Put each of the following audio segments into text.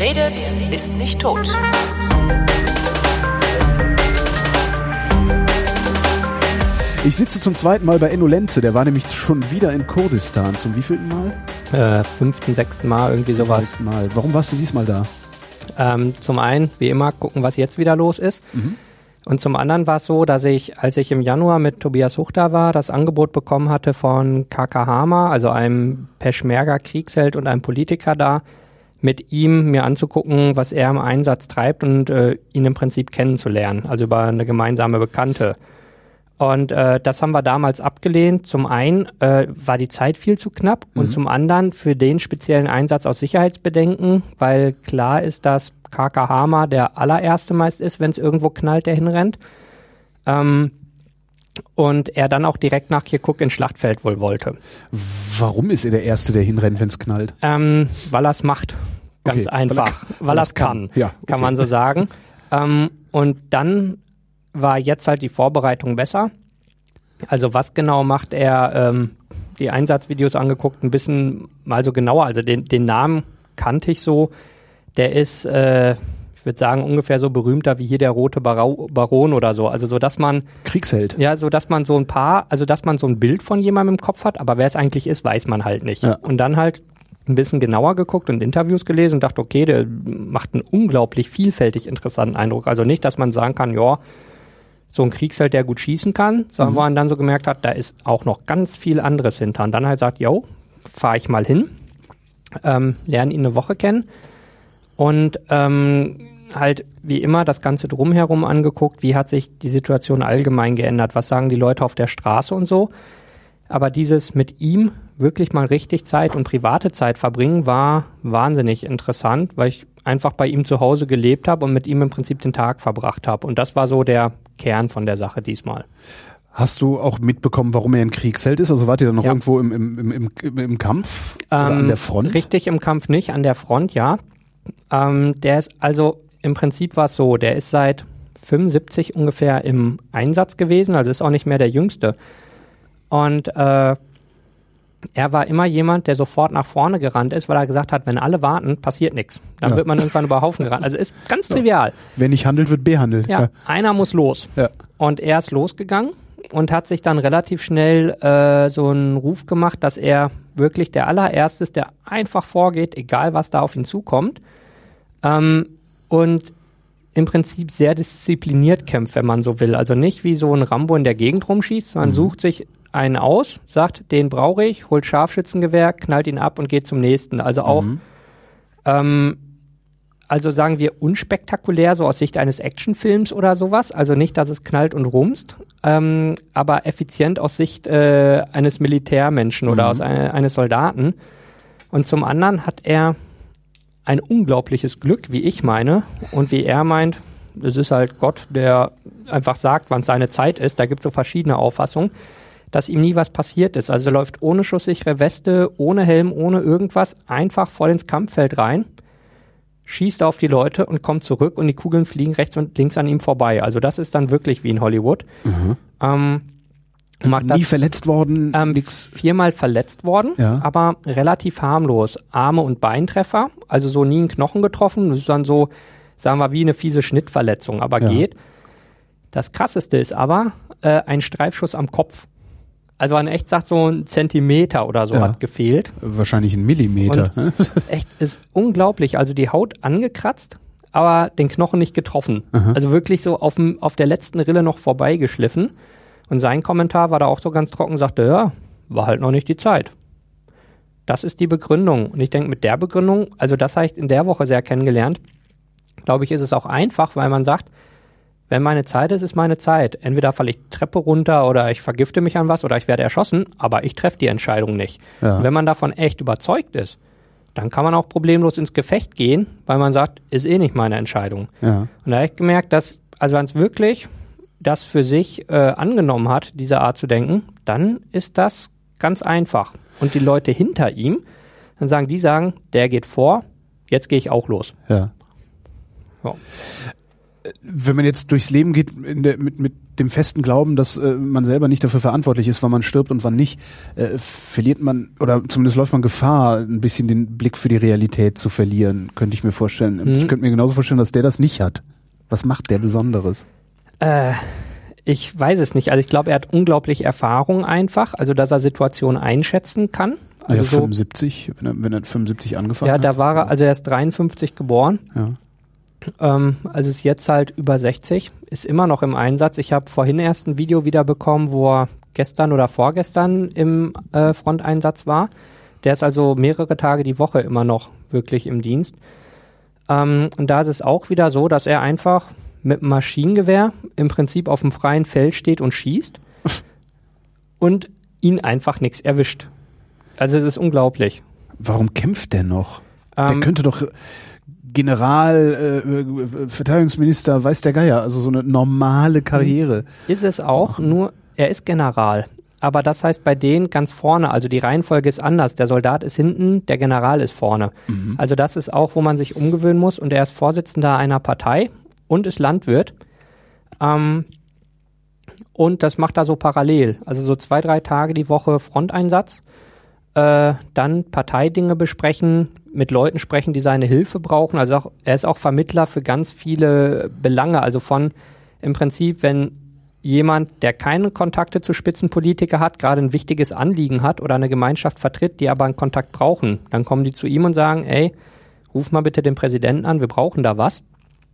Wer redet, ist nicht tot. Ich sitze zum zweiten Mal bei Enno Lenze, der war nämlich schon wieder in Kurdistan. Zum wievielten Mal? Äh, fünften, sechsten Mal, irgendwie sowas. Sechsten Mal. Warum warst du diesmal da? Ähm, zum einen, wie immer, gucken, was jetzt wieder los ist. Mhm. Und zum anderen war es so, dass ich, als ich im Januar mit Tobias Huchter war, das Angebot bekommen hatte von Kaka Hama, also einem Peschmerga-Kriegsheld und einem Politiker da, mit ihm mir anzugucken, was er im Einsatz treibt und äh, ihn im Prinzip kennenzulernen, also über eine gemeinsame Bekannte. Und äh, das haben wir damals abgelehnt. Zum einen äh, war die Zeit viel zu knapp Mhm. und zum anderen für den speziellen Einsatz aus Sicherheitsbedenken, weil klar ist, dass KK Hama der allererste meist ist, wenn es irgendwo knallt, der hinrennt. Ähm, und er dann auch direkt nach Kirkuk ins Schlachtfeld wohl wollte. Warum ist er der Erste, der hinrennt, wenn es knallt? Ähm, weil er es macht. Ganz Okay, einfach. kann- Weil er es kann. kann. Ja, Kann okay. man so sagen. ähm, und dann war jetzt halt die Vorbereitung besser. Also was genau macht er? Ähm, die Einsatzvideos angeguckt, ein bisschen mal so genauer. Also den, den Namen kannte ich so. Der ist, äh, ich würde sagen, ungefähr so berühmter wie hier der rote Barau Baron oder so. Also so, dass man Kriegsheld. ja, so dass man so ein paar, also dass man so ein Bild von jemandem im Kopf hat, aber wer es eigentlich ist, weiß man halt nicht. Ja. Und dann halt ein bisschen genauer geguckt und Interviews gelesen und dachte, okay, der macht einen unglaublich vielfältig interessanten Eindruck. Also nicht, dass man sagen kann, ja, so ein Kriegsheld, der gut schießen kann, sondern wo man dann so gemerkt hat, da ist auch noch ganz viel anderes hinter. Und dann halt sagt, yo, fahre ich mal hin, ähm, lerne ihn eine Woche kennen und ähm, halt wie immer das Ganze drumherum angeguckt, wie hat sich die Situation allgemein geändert, was sagen die Leute auf der Straße und so. Aber dieses mit ihm wirklich mal richtig Zeit und private Zeit verbringen war wahnsinnig interessant, weil ich einfach bei ihm zu Hause gelebt habe und mit ihm im Prinzip den Tag verbracht habe. Und das war so der Kern von der Sache diesmal. Hast du auch mitbekommen, warum er ein Kriegsheld ist? Also wart ihr dann noch Ja. irgendwo im, im, im, im, im Kampf oder an Ähm, der Front? Richtig im Kampf nicht, an der Front ja. Ähm, der ist also im Prinzip war es so, der ist seit 75 ungefähr im Einsatz gewesen, also ist auch nicht mehr der Jüngste. Und äh, er war immer jemand, der sofort nach vorne gerannt ist, weil er gesagt hat, wenn alle warten, passiert nichts. Dann Ja. wird man irgendwann über Haufen gerannt. Also ist ganz trivial. Wer nicht handelt, wird behandelt. Ja, einer muss los. Ja. Und er ist losgegangen und hat sich dann relativ schnell äh, so einen Ruf gemacht, dass er wirklich der allererste ist, der einfach vorgeht, egal was da auf ihn zukommt. Ähm, und im Prinzip sehr diszipliniert kämpft, wenn man so will. Also nicht wie so ein Rambo in der Gegend rumschießt, sondern sucht sich einen aus, sagt, den brauche ich, holt Scharfschützengewehr, knallt ihn ab und geht zum nächsten. Also auch ähm, also sagen wir unspektakulär, so aus Sicht eines Actionfilms oder sowas. Also nicht, dass es knallt und rumst, ähm, aber effizient aus Sicht äh, eines Militärmenschen oder aus ein, eines Soldaten. Und zum anderen hat er ein unglaubliches Glück, wie ich meine, und wie er meint, es ist halt Gott, der einfach sagt, wann seine Zeit ist. Da gibt es so verschiedene Auffassungen, dass ihm nie was passiert ist. Also er läuft ohne schusssichere Weste, ohne Helm, ohne irgendwas, einfach voll ins Kampffeld rein schießt auf die Leute und kommt zurück und die Kugeln fliegen rechts und links an ihm vorbei. Also das ist dann wirklich wie in Hollywood. Ähm, und macht Nie das verletzt worden, ähm, nix. viermal verletzt worden, Ja. aber relativ harmlos. Arme- und Beintreffer, also so nie einen Knochen getroffen. Das ist dann so, sagen wir, wie eine fiese Schnittverletzung, aber Ja. geht. Das krasseste ist aber äh, ein Streifschuss am Kopf. Also man echt sagt, so ein Zentimeter oder so Ja. hat gefehlt. Wahrscheinlich ein Millimeter. ne? echt ist unglaublich. Also die Haut angekratzt, aber den Knochen nicht getroffen. Also wirklich so auf, dem, auf der letzten Rille noch vorbeigeschliffen. Und sein Kommentar war da auch so ganz trocken, sagte, ja, war halt noch nicht die Zeit. Das ist die Begründung. Und ich denke, mit der Begründung, also das habe ich in der Woche sehr kennengelernt, glaube ich, ist es auch einfach, weil man sagt, wenn meine Zeit ist, ist meine Zeit. Entweder falle ich Treppe runter oder ich vergifte mich an was oder ich werde erschossen, aber ich treffe die Entscheidung nicht. Ja. Und wenn man davon echt überzeugt ist, dann kann man auch problemlos ins Gefecht gehen, weil man sagt, ist eh nicht meine Entscheidung. Ja. Und da habe ich gemerkt, dass, also wenn es wirklich das für sich äh, angenommen hat, diese Art zu denken, dann ist das ganz einfach. Und die Leute hinter ihm, dann sagen, die sagen, der geht vor, jetzt gehe ich auch los. Ja. Ja. Wenn man jetzt durchs Leben geht der, mit, mit dem festen Glauben, dass äh, man selber nicht dafür verantwortlich ist, wann man stirbt und wann nicht, äh, verliert man oder zumindest läuft man Gefahr, ein bisschen den Blick für die Realität zu verlieren, könnte ich mir vorstellen. Mhm. Ich könnte mir genauso vorstellen, dass der das nicht hat. Was macht der Besonderes? Äh, ich weiß es nicht. Also ich glaube, er hat unglaublich Erfahrung einfach, also dass er Situationen einschätzen kann. Also ja, 75, so, wenn er, wenn er 75 angefangen hat. Ja, da war er, also er ist 53 geboren. Ja. Ähm, also ist jetzt halt über 60, ist immer noch im Einsatz. Ich habe vorhin erst ein Video wieder bekommen, wo er gestern oder vorgestern im äh, Fronteinsatz war. Der ist also mehrere Tage die Woche immer noch wirklich im Dienst. Ähm, und da ist es auch wieder so, dass er einfach mit Maschinengewehr im Prinzip auf dem freien Feld steht und schießt und ihn einfach nichts erwischt. Also es ist unglaublich. Warum kämpft der noch? Ähm, der könnte doch General, äh, Verteidigungsminister, weiß der Geier, also so eine normale Karriere. Ist es auch, nur er ist General. Aber das heißt bei denen ganz vorne, also die Reihenfolge ist anders. Der Soldat ist hinten, der General ist vorne. Mhm. Also das ist auch, wo man sich umgewöhnen muss. Und er ist Vorsitzender einer Partei und ist Landwirt. Ähm, und das macht er so parallel. Also so zwei, drei Tage die Woche Fronteinsatz. Äh, dann Parteidinge besprechen, mit Leuten sprechen, die seine Hilfe brauchen. Also auch, er ist auch Vermittler für ganz viele Belange. Also von im Prinzip, wenn jemand, der keine Kontakte zu Spitzenpolitiker hat, gerade ein wichtiges Anliegen hat oder eine Gemeinschaft vertritt, die aber einen Kontakt brauchen, dann kommen die zu ihm und sagen, ey, ruf mal bitte den Präsidenten an, wir brauchen da was.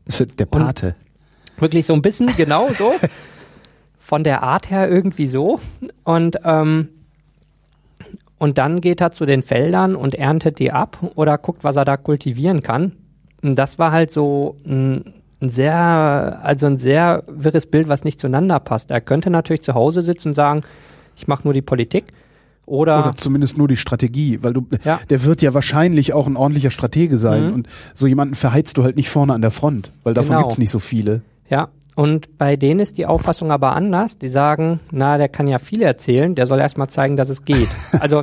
Das ist der Pate. Und wirklich so ein bisschen, genau so. Von der Art her irgendwie so. Und ähm, und dann geht er zu den Feldern und erntet die ab oder guckt, was er da kultivieren kann. Und das war halt so ein, ein sehr, also ein sehr wirres Bild, was nicht zueinander passt. Er könnte natürlich zu Hause sitzen und sagen, ich mache nur die Politik. Oder, oder zumindest nur die Strategie, weil du, ja. der wird ja wahrscheinlich auch ein ordentlicher Stratege sein mhm. und so jemanden verheizt du halt nicht vorne an der Front, weil davon genau. gibt's nicht so viele. Ja, und bei denen ist die Auffassung aber anders. Die sagen, na, der kann ja viel erzählen, der soll erstmal zeigen, dass es geht. Also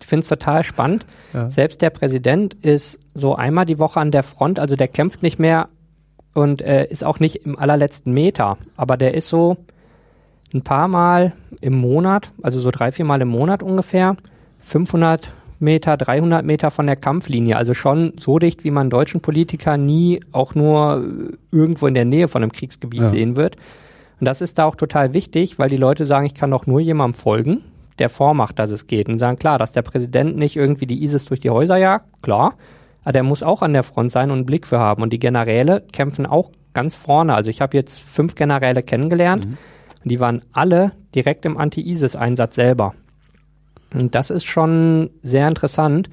ich finde es total spannend. Ja. Selbst der Präsident ist so einmal die Woche an der Front, also der kämpft nicht mehr und äh, ist auch nicht im allerletzten Meter, aber der ist so ein paar Mal im Monat, also so drei, vier Mal im Monat ungefähr, 500 Meter, 300 Meter von der Kampflinie. Also schon so dicht, wie man deutschen Politiker nie auch nur irgendwo in der Nähe von einem Kriegsgebiet ja. sehen wird. Und das ist da auch total wichtig, weil die Leute sagen, ich kann doch nur jemandem folgen, der vormacht, dass es geht. Und sagen, klar, dass der Präsident nicht irgendwie die ISIS durch die Häuser jagt, klar. Aber der muss auch an der Front sein und einen Blick für haben. Und die Generäle kämpfen auch ganz vorne. Also ich habe jetzt fünf Generäle kennengelernt mhm. Und die waren alle direkt im Anti-ISIS-Einsatz selber. Und das ist schon sehr interessant.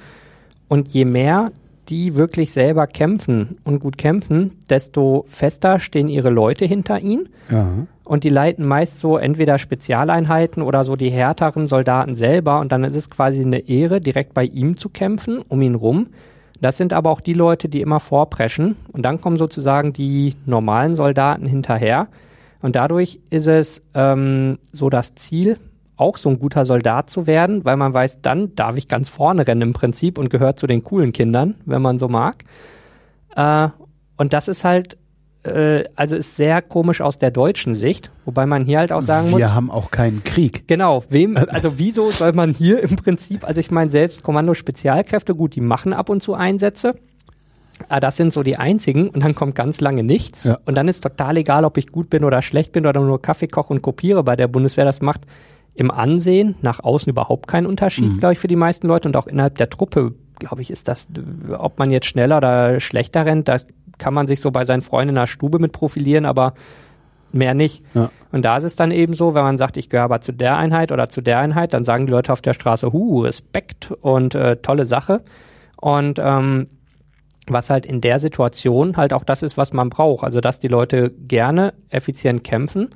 Und je mehr die wirklich selber kämpfen und gut kämpfen, desto fester stehen ihre Leute hinter ihnen. Ja. Und die leiten meist so entweder Spezialeinheiten oder so die härteren Soldaten selber. Und dann ist es quasi eine Ehre, direkt bei ihm zu kämpfen, um ihn rum. Das sind aber auch die Leute, die immer vorpreschen. Und dann kommen sozusagen die normalen Soldaten hinterher. Und dadurch ist es ähm, so das Ziel, auch so ein guter Soldat zu werden, weil man weiß, dann darf ich ganz vorne rennen im Prinzip und gehört zu den coolen Kindern, wenn man so mag. Äh, und das ist halt, äh, also ist sehr komisch aus der deutschen Sicht, wobei man hier halt auch sagen Wir muss. Wir haben auch keinen Krieg. Genau, wem, also wieso soll man hier im Prinzip, also ich meine selbst Kommando Spezialkräfte, gut, die machen ab und zu Einsätze. Aber das sind so die einzigen und dann kommt ganz lange nichts. Ja. Und dann ist total egal, ob ich gut bin oder schlecht bin oder nur Kaffee koche und kopiere bei der Bundeswehr. Das macht im Ansehen nach außen überhaupt keinen Unterschied, mhm. glaube ich, für die meisten Leute und auch innerhalb der Truppe, glaube ich, ist das, ob man jetzt schneller oder schlechter rennt, da kann man sich so bei seinen Freunden in der Stube mit profilieren, aber mehr nicht. Ja. Und da ist es dann eben so, wenn man sagt, ich gehöre aber zu der Einheit oder zu der Einheit, dann sagen die Leute auf der Straße, hu, Respekt und äh, tolle Sache. Und ähm, was halt in der Situation halt auch das ist, was man braucht. Also, dass die Leute gerne effizient kämpfen.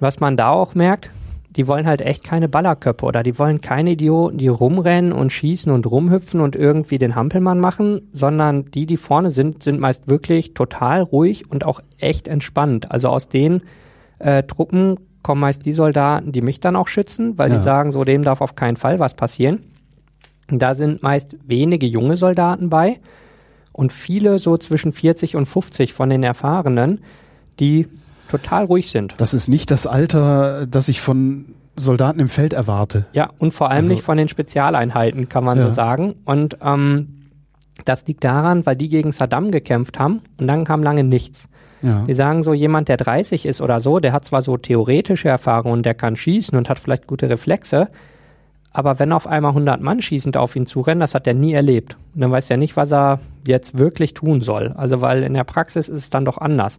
Was man da auch merkt, die wollen halt echt keine Ballerköpfe oder die wollen keine Idioten, die rumrennen und schießen und rumhüpfen und irgendwie den Hampelmann machen, sondern die, die vorne sind, sind meist wirklich total ruhig und auch echt entspannt. Also aus den äh, Truppen kommen meist die Soldaten, die mich dann auch schützen, weil ja. die sagen, so dem darf auf keinen Fall was passieren. Da sind meist wenige junge Soldaten bei und viele so zwischen 40 und 50 von den Erfahrenen, die total ruhig sind. Das ist nicht das Alter, das ich von Soldaten im Feld erwarte. Ja, und vor allem Also- nicht von den Spezialeinheiten, kann man Ja. so sagen. Und ähm, das liegt daran, weil die gegen Saddam gekämpft haben und dann kam lange nichts. Ja. Die sagen so, jemand, der 30 ist oder so, der hat zwar so theoretische Erfahrungen und der kann schießen und hat vielleicht gute Reflexe, aber wenn auf einmal 100 Mann schießend auf ihn zurennen, das hat er nie erlebt. Und dann weiß er nicht, was er jetzt wirklich tun soll. Also weil in der Praxis ist es dann doch anders.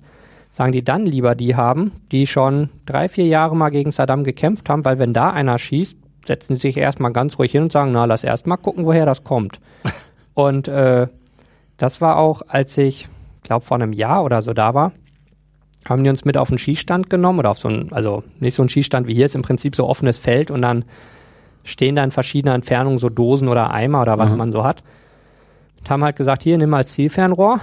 Sagen die dann lieber die haben, die schon drei, vier Jahre mal gegen Saddam gekämpft haben, weil wenn da einer schießt, setzen sie sich erstmal ganz ruhig hin und sagen, na, lass erst mal gucken, woher das kommt. und äh, das war auch, als ich, glaube vor einem Jahr oder so da war, haben die uns mit auf den Skistand genommen oder auf so ein, also nicht so ein Skistand wie hier, ist im Prinzip so offenes Feld und dann stehen da in verschiedener Entfernung so Dosen oder Eimer oder was Aha. man so hat. Und haben halt gesagt, hier, nimm mal als Zielfernrohr.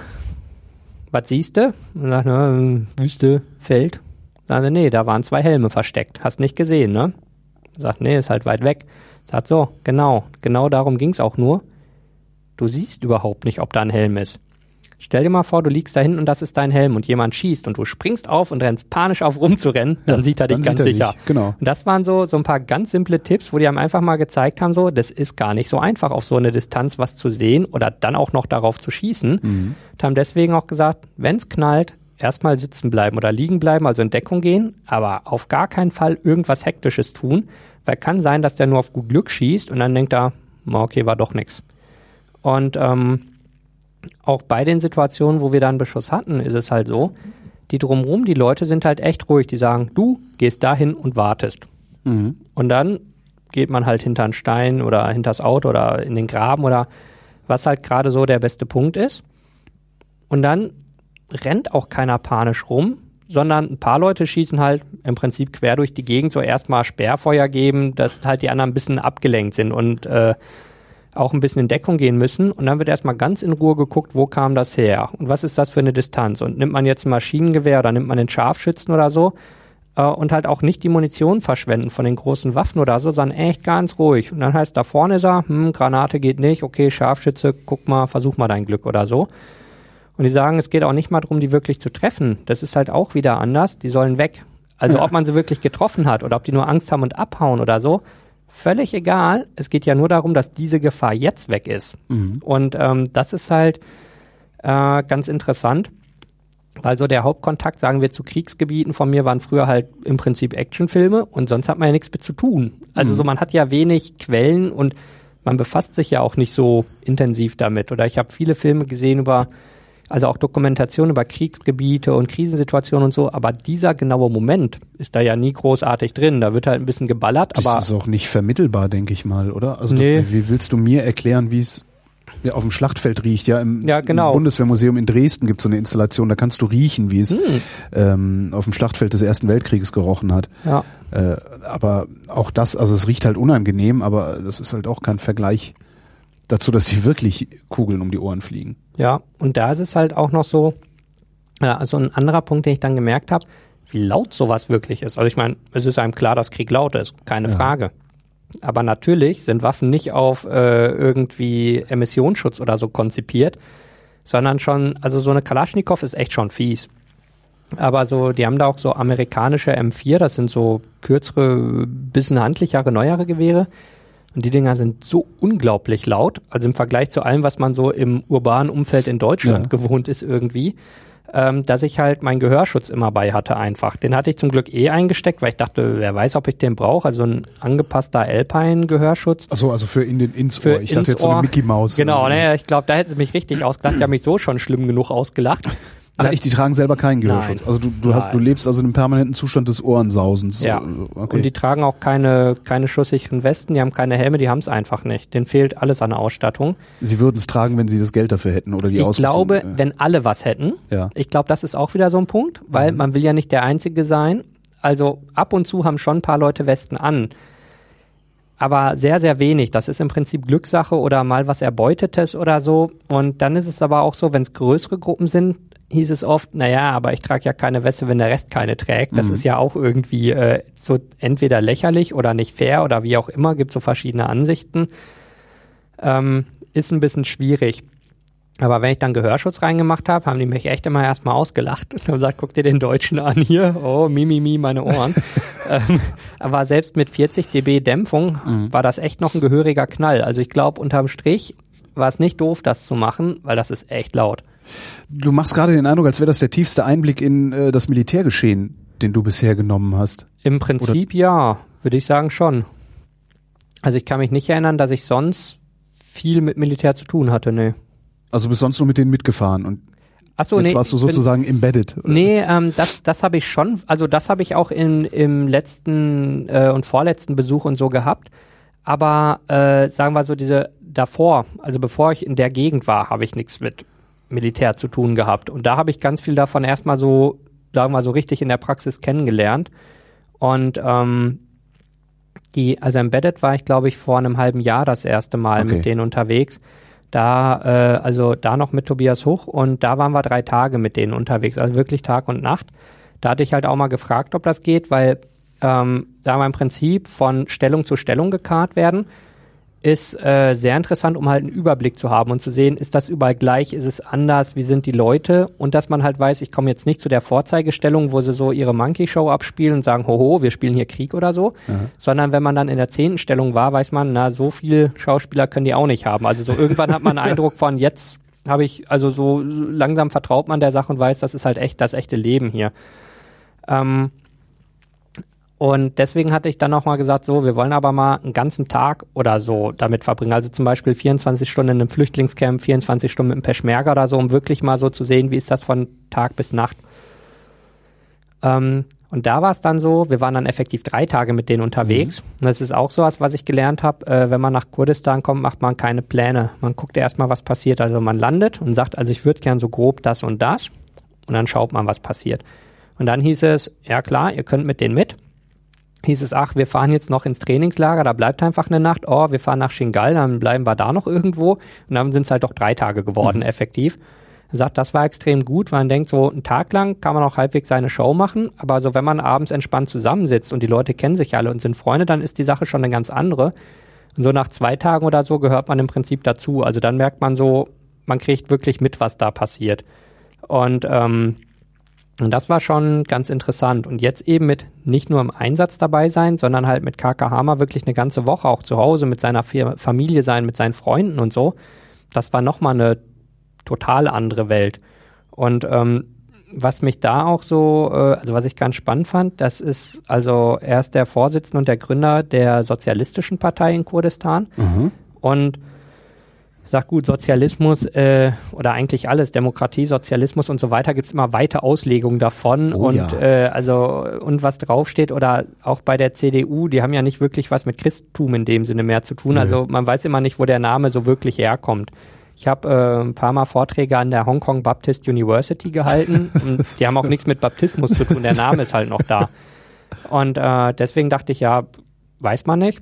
Was siehst du? Und sagt, äh, Wüste, Feld. Sagt nee, da waren zwei Helme versteckt. Hast nicht gesehen, ne? Sagt, nee, ist halt weit weg. Sagt so, genau, genau darum ging's auch nur. Du siehst überhaupt nicht, ob da ein Helm ist. Stell dir mal vor, du liegst da hinten und das ist dein Helm und jemand schießt und du springst auf und rennst panisch auf rumzurennen, dann sieht er dich ganz er sicher. dich, genau. Und das waren so, so ein paar ganz simple Tipps, wo die einem einfach mal gezeigt haben, so, das ist gar nicht so einfach, auf so eine Distanz was zu sehen oder dann auch noch darauf zu schießen. Mhm. Und haben deswegen auch gesagt, wenn's knallt, erstmal sitzen bleiben oder liegen bleiben, also in Deckung gehen, aber auf gar keinen Fall irgendwas Hektisches tun, weil kann sein, dass der nur auf gut Glück schießt und dann denkt er, "Na, okay, war doch nix. Und ähm, auch bei den Situationen, wo wir dann Beschuss hatten, ist es halt so, die drumherum, die Leute sind halt echt ruhig. Die sagen, du gehst dahin und wartest. Mhm. Und dann geht man halt hinter einen Stein oder hinters Auto oder in den Graben oder was halt gerade so der beste Punkt ist. Und dann rennt auch keiner panisch rum, sondern ein paar Leute schießen halt im Prinzip quer durch die Gegend, so erstmal Sperrfeuer geben, dass halt die anderen ein bisschen abgelenkt sind und äh, auch ein bisschen in Deckung gehen müssen. Und dann wird erstmal ganz in Ruhe geguckt, wo kam das her und was ist das für eine Distanz. Und nimmt man jetzt ein Maschinengewehr oder nimmt man den Scharfschützen oder so, äh, und halt auch nicht die Munition verschwenden von den großen Waffen oder so, sondern echt ganz ruhig. Und dann heißt da vorne ist er, hm, Granate geht nicht, okay, Scharfschütze, guck mal, versuch mal dein Glück oder so. Und die sagen, es geht auch nicht mal darum, die wirklich zu treffen. Das ist halt auch wieder anders. Die sollen weg. Also ob man sie wirklich getroffen hat oder ob die nur Angst haben und abhauen oder so, völlig egal. Es geht ja nur darum, dass diese Gefahr jetzt weg ist. Und ähm, das ist halt äh, ganz interessant. Weil so der Hauptkontakt, sagen wir, zu Kriegsgebieten von mir waren früher halt im Prinzip Actionfilme und sonst hat man ja nichts mit zu tun. Also so man hat ja wenig Quellen und man befasst sich ja auch nicht so intensiv damit. Oder ich habe viele Filme gesehen über, also auch Dokumentationen über Kriegsgebiete und Krisensituationen und so, aber dieser genaue Moment ist da ja nie großartig drin. Da wird halt ein bisschen geballert, Das aber ist auch nicht vermittelbar, denke ich mal, oder? Also Nee. du, wie willst du mir erklären, wie es ja, auf dem Schlachtfeld riecht? Ja, im, Ja, genau. im Bundeswehrmuseum in Dresden gibt es so eine Installation, da kannst du riechen, wie es Hm. ähm, auf dem Schlachtfeld des Ersten Weltkrieges gerochen hat. ja. Äh, aber auch das, also es riecht halt unangenehm, aber das ist halt auch kein Vergleich dazu, dass die wirklich Kugeln um die Ohren fliegen. Ja, und da ist es halt auch noch so, ja, also ein anderer Punkt, den ich dann gemerkt habe, wie laut sowas wirklich ist. Also ich meine, es ist einem klar, dass Krieg laut ist, keine Ja. Frage. Aber natürlich sind Waffen nicht auf äh, irgendwie Emissionsschutz oder so konzipiert, sondern schon, also so eine Kalaschnikow ist echt schon fies. Aber so, die haben da auch so amerikanische M4, das sind so kürzere, bisschen handlichere, neuere Gewehre. Und die Dinger sind so unglaublich laut, also im Vergleich zu allem, was man so im urbanen Umfeld in Deutschland Ja. gewohnt ist irgendwie, ähm, dass ich halt meinen Gehörschutz immer bei hatte einfach. Den hatte ich zum Glück eh eingesteckt, weil ich dachte, wer weiß, ob ich den brauche. Also ein angepasster Alpine-Gehörschutz. Achso, also für in den ins Ohr. Ich dachte jetzt so eine. Mickey Maus. Genau, ne, ich glaube, da hätten sie mich richtig ausgelacht. Die haben mich so schon schlimm genug ausgelacht. Ach echt, die tragen selber keinen Gehörschutz. Nein. Also du, du hast, du lebst also in einem permanenten Zustand des Ohrensausens. Ja. Okay. Und die tragen auch keine, keine schusssicheren Westen, die haben keine Helme, die haben es einfach nicht. Denen fehlt alles an der Ausstattung. sie würden es tragen, wenn sie das Geld dafür hätten oder die ich Ausrüstung. glaube, äh, wenn alle was hätten, Ja. ich glaube, das ist auch wieder so ein Punkt, weil man will ja nicht der Einzige sein. Also ab und zu haben schon ein paar Leute Westen an. Aber sehr, sehr wenig. Das ist im Prinzip Glückssache oder mal was Erbeutetes oder so. Und dann ist es aber auch so, wenn es größere Gruppen sind, hieß es oft, naja, aber ich trage ja keine Weste, wenn der Rest keine trägt. Das ist ja auch irgendwie äh, so entweder lächerlich oder nicht fair oder wie auch immer, gibt so verschiedene Ansichten. Ähm, ist ein bisschen schwierig. Aber wenn ich dann Gehörschutz reingemacht habe, haben die mich echt immer erstmal ausgelacht und haben gesagt, guck dir den Deutschen an hier, oh, mi, mi, mi, meine Ohren. ähm, aber selbst mit 40 dB Dämpfung mhm. war das echt noch ein gehöriger Knall. Also ich glaube, unterm Strich war es nicht doof, das zu machen, weil das ist echt laut. Du machst gerade den Eindruck, als wäre das der tiefste Einblick in äh, das Militärgeschehen, den du bisher genommen hast. Im Prinzip Oder? ja, würde ich sagen schon. Also ich kann mich nicht erinnern, dass ich sonst viel mit Militär zu tun hatte, nee. Also bist sonst nur mit denen mitgefahren und Ach so, jetzt nee, warst du sozusagen bin, embedded. Oder? Nee, ähm, das, das habe ich schon, also das habe ich auch in, im letzten äh, und vorletzten Besuch und so gehabt. Aber äh, sagen wir so, diese davor, also bevor ich in der Gegend war, habe ich nichts mit Militär zu tun gehabt. Und da habe ich ganz viel davon erstmal so, sagen wir so, richtig in der Praxis kennengelernt. Und ähm, die, also Embedded war ich, glaube ich, vor einem halben Jahr das erste Mal okay. mit denen unterwegs. Da, äh, also da noch mit Tobias Hoch und da waren wir drei Tage mit denen unterwegs, also wirklich Tag und Nacht. Da hatte ich halt auch mal gefragt, ob das geht, weil ähm, da wir im Prinzip von Stellung zu Stellung gekarrt werden ist äh, sehr interessant, um halt einen Überblick zu haben und zu sehen, ist das überall gleich, ist es anders, wie sind die Leute und dass man halt weiß, ich komme jetzt nicht zu der Vorzeigestellung, wo sie so ihre Monkey Show abspielen und sagen, hoho, wir spielen hier Krieg oder so, ja. sondern wenn man dann in der zehnten Stellung war, weiß man, na, so viel Schauspieler können die auch nicht haben. Also so irgendwann hat man einen Eindruck von, jetzt habe ich, also so langsam vertraut man der Sache und weiß, das ist halt echt das echte Leben hier. Ähm, und deswegen hatte ich dann nochmal gesagt, so, wir wollen aber mal einen ganzen Tag oder so damit verbringen. Also zum Beispiel 24 Stunden in einem Flüchtlingscamp, 24 Stunden im Peschmerga oder so, um wirklich mal so zu sehen, wie ist das von Tag bis Nacht. Ähm, und da war es dann so, wir waren dann effektiv drei Tage mit denen unterwegs. Mhm. Und das ist auch so was, was ich gelernt habe. Äh, wenn man nach Kurdistan kommt, macht man keine Pläne. Man guckt erstmal, was passiert. Also man landet und sagt, also ich würde gern so grob das und das. Und dann schaut man, was passiert. Und dann hieß es, ja klar, ihr könnt mit denen mit hieß es, ach, wir fahren jetzt noch ins Trainingslager, da bleibt einfach eine Nacht. Oh, wir fahren nach Shingal, dann bleiben wir da noch irgendwo. Und dann sind es halt doch drei Tage geworden, mhm. effektiv. Er sagt, das war extrem gut, weil man denkt, so einen Tag lang kann man auch halbwegs seine Show machen, aber so wenn man abends entspannt zusammensitzt und die Leute kennen sich alle und sind Freunde, dann ist die Sache schon eine ganz andere. Und so nach zwei Tagen oder so gehört man im Prinzip dazu. Also dann merkt man so, man kriegt wirklich mit, was da passiert. Und ähm, und das war schon ganz interessant. Und jetzt eben mit nicht nur im Einsatz dabei sein, sondern halt mit KK Hammer wirklich eine ganze Woche auch zu Hause mit seiner Familie sein, mit seinen Freunden und so. Das war nochmal eine total andere Welt. Und ähm, was mich da auch so, äh, also was ich ganz spannend fand, das ist, also er ist der Vorsitzende und der Gründer der Sozialistischen Partei in Kurdistan. Mhm. Und sagt gut, Sozialismus äh, oder eigentlich alles, Demokratie, Sozialismus und so weiter, gibt's immer weite Auslegungen davon oh, und ja. äh, also und was draufsteht oder auch bei der CDU, die haben ja nicht wirklich was mit Christentum in dem Sinne mehr zu tun. Nö. Also man weiß immer nicht, wo der Name so wirklich herkommt. Ich habe äh, ein paar Mal Vorträge an der Hong Kong Baptist University gehalten und die haben auch nichts mit Baptismus zu tun. Der Name ist halt noch da. Und äh, deswegen dachte ich, ja, weiß man nicht.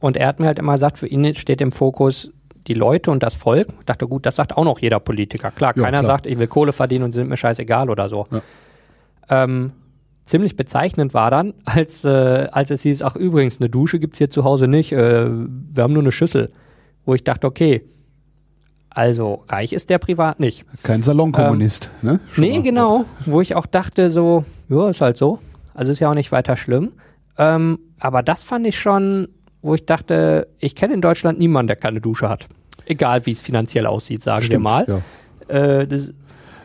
Und er hat mir halt immer gesagt, für ihn steht im Fokus die Leute und das Volk. Ich dachte, gut, das sagt auch noch jeder Politiker. Klar, ja, keiner klar. sagt, ich will Kohle verdienen und sind mir scheißegal oder so. Ja. Ähm, ziemlich bezeichnend war dann, als, äh, als es hieß, ach übrigens, eine Dusche gibt's hier zu Hause nicht, äh, wir haben nur eine Schüssel. Wo ich dachte, okay, also reich ist der privat nicht. Kein Salonkommunist, ähm, ne? Schon nee, genau. Wo ich auch dachte, so, ja, ist halt so. Also ist ja auch nicht weiter schlimm. Ähm, aber das fand ich schon, wo ich dachte, ich kenne in Deutschland niemanden, der keine Dusche hat egal wie es finanziell aussieht, sagen Stimmt, wir mal. Ja. Äh, das,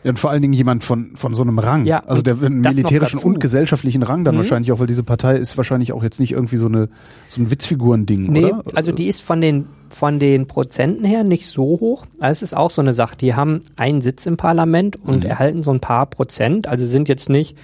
ja, und vor allen Dingen jemand von, von so einem Rang. Ja, also der militärischen und gesellschaftlichen Rang dann mhm. wahrscheinlich auch, weil diese Partei ist wahrscheinlich auch jetzt nicht irgendwie so eine so ein Witzfigurending, nee, oder? Also die ist von den von den Prozenten her nicht so hoch. Es ist auch so eine Sache. Die haben einen Sitz im Parlament und mhm. erhalten so ein paar Prozent. Also sind jetzt nicht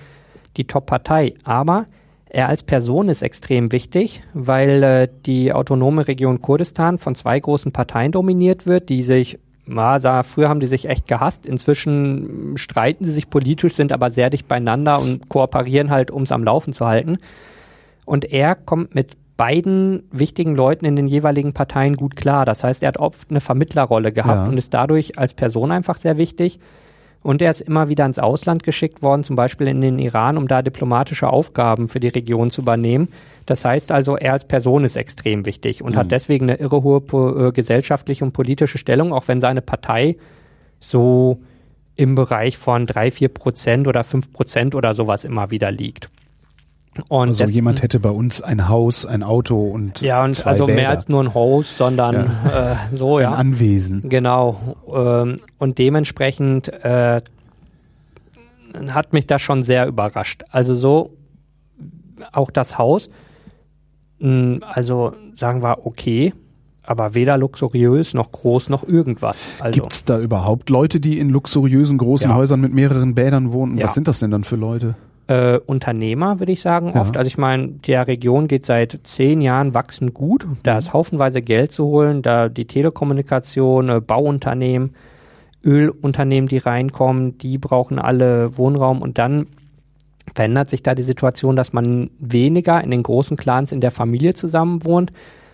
die Top-Partei. Aber er als Person ist extrem wichtig, weil äh, die autonome Region Kurdistan von zwei großen Parteien dominiert wird, die sich, na, früher haben die sich echt gehasst, inzwischen streiten sie sich politisch, sind aber sehr dicht beieinander und kooperieren halt, um es am Laufen zu halten. Und er kommt mit beiden wichtigen Leuten in den jeweiligen Parteien gut klar. Das heißt, er hat oft eine Vermittlerrolle gehabt ja. und ist dadurch als Person einfach sehr wichtig. Und er ist immer wieder ins Ausland geschickt worden, zum Beispiel in den Iran, um da diplomatische Aufgaben für die Region zu übernehmen. Das heißt also, er als Person ist extrem wichtig und mhm. hat deswegen eine irre hohe äh, gesellschaftliche und politische Stellung, auch wenn seine Partei so im Bereich von drei, vier Prozent oder fünf Prozent oder sowas immer wieder liegt. Und also jemand hätte bei uns ein Haus, ein Auto und ja und also Bäder. mehr als nur ein Haus, sondern ja. äh, so ja ein Anwesen. Genau ähm, und dementsprechend äh, hat mich das schon sehr überrascht. Also so auch das Haus, mh, also sagen wir okay, aber weder luxuriös noch groß noch irgendwas. Also, Gibt es da überhaupt Leute, die in luxuriösen großen Ja. Häusern mit mehreren Bädern wohnen? Ja. Was sind das denn dann für Leute? Äh, Unternehmer, würde ich sagen, Ja. oft. Also ich meine, der Region geht seit zehn Jahren wachsend gut. Da ist haufenweise Geld zu holen, da die Telekommunikation, äh, Bauunternehmen, Ölunternehmen, die reinkommen, die brauchen alle Wohnraum und dann verändert sich da die Situation, dass man weniger in den großen Clans in der Familie zusammen wohnt,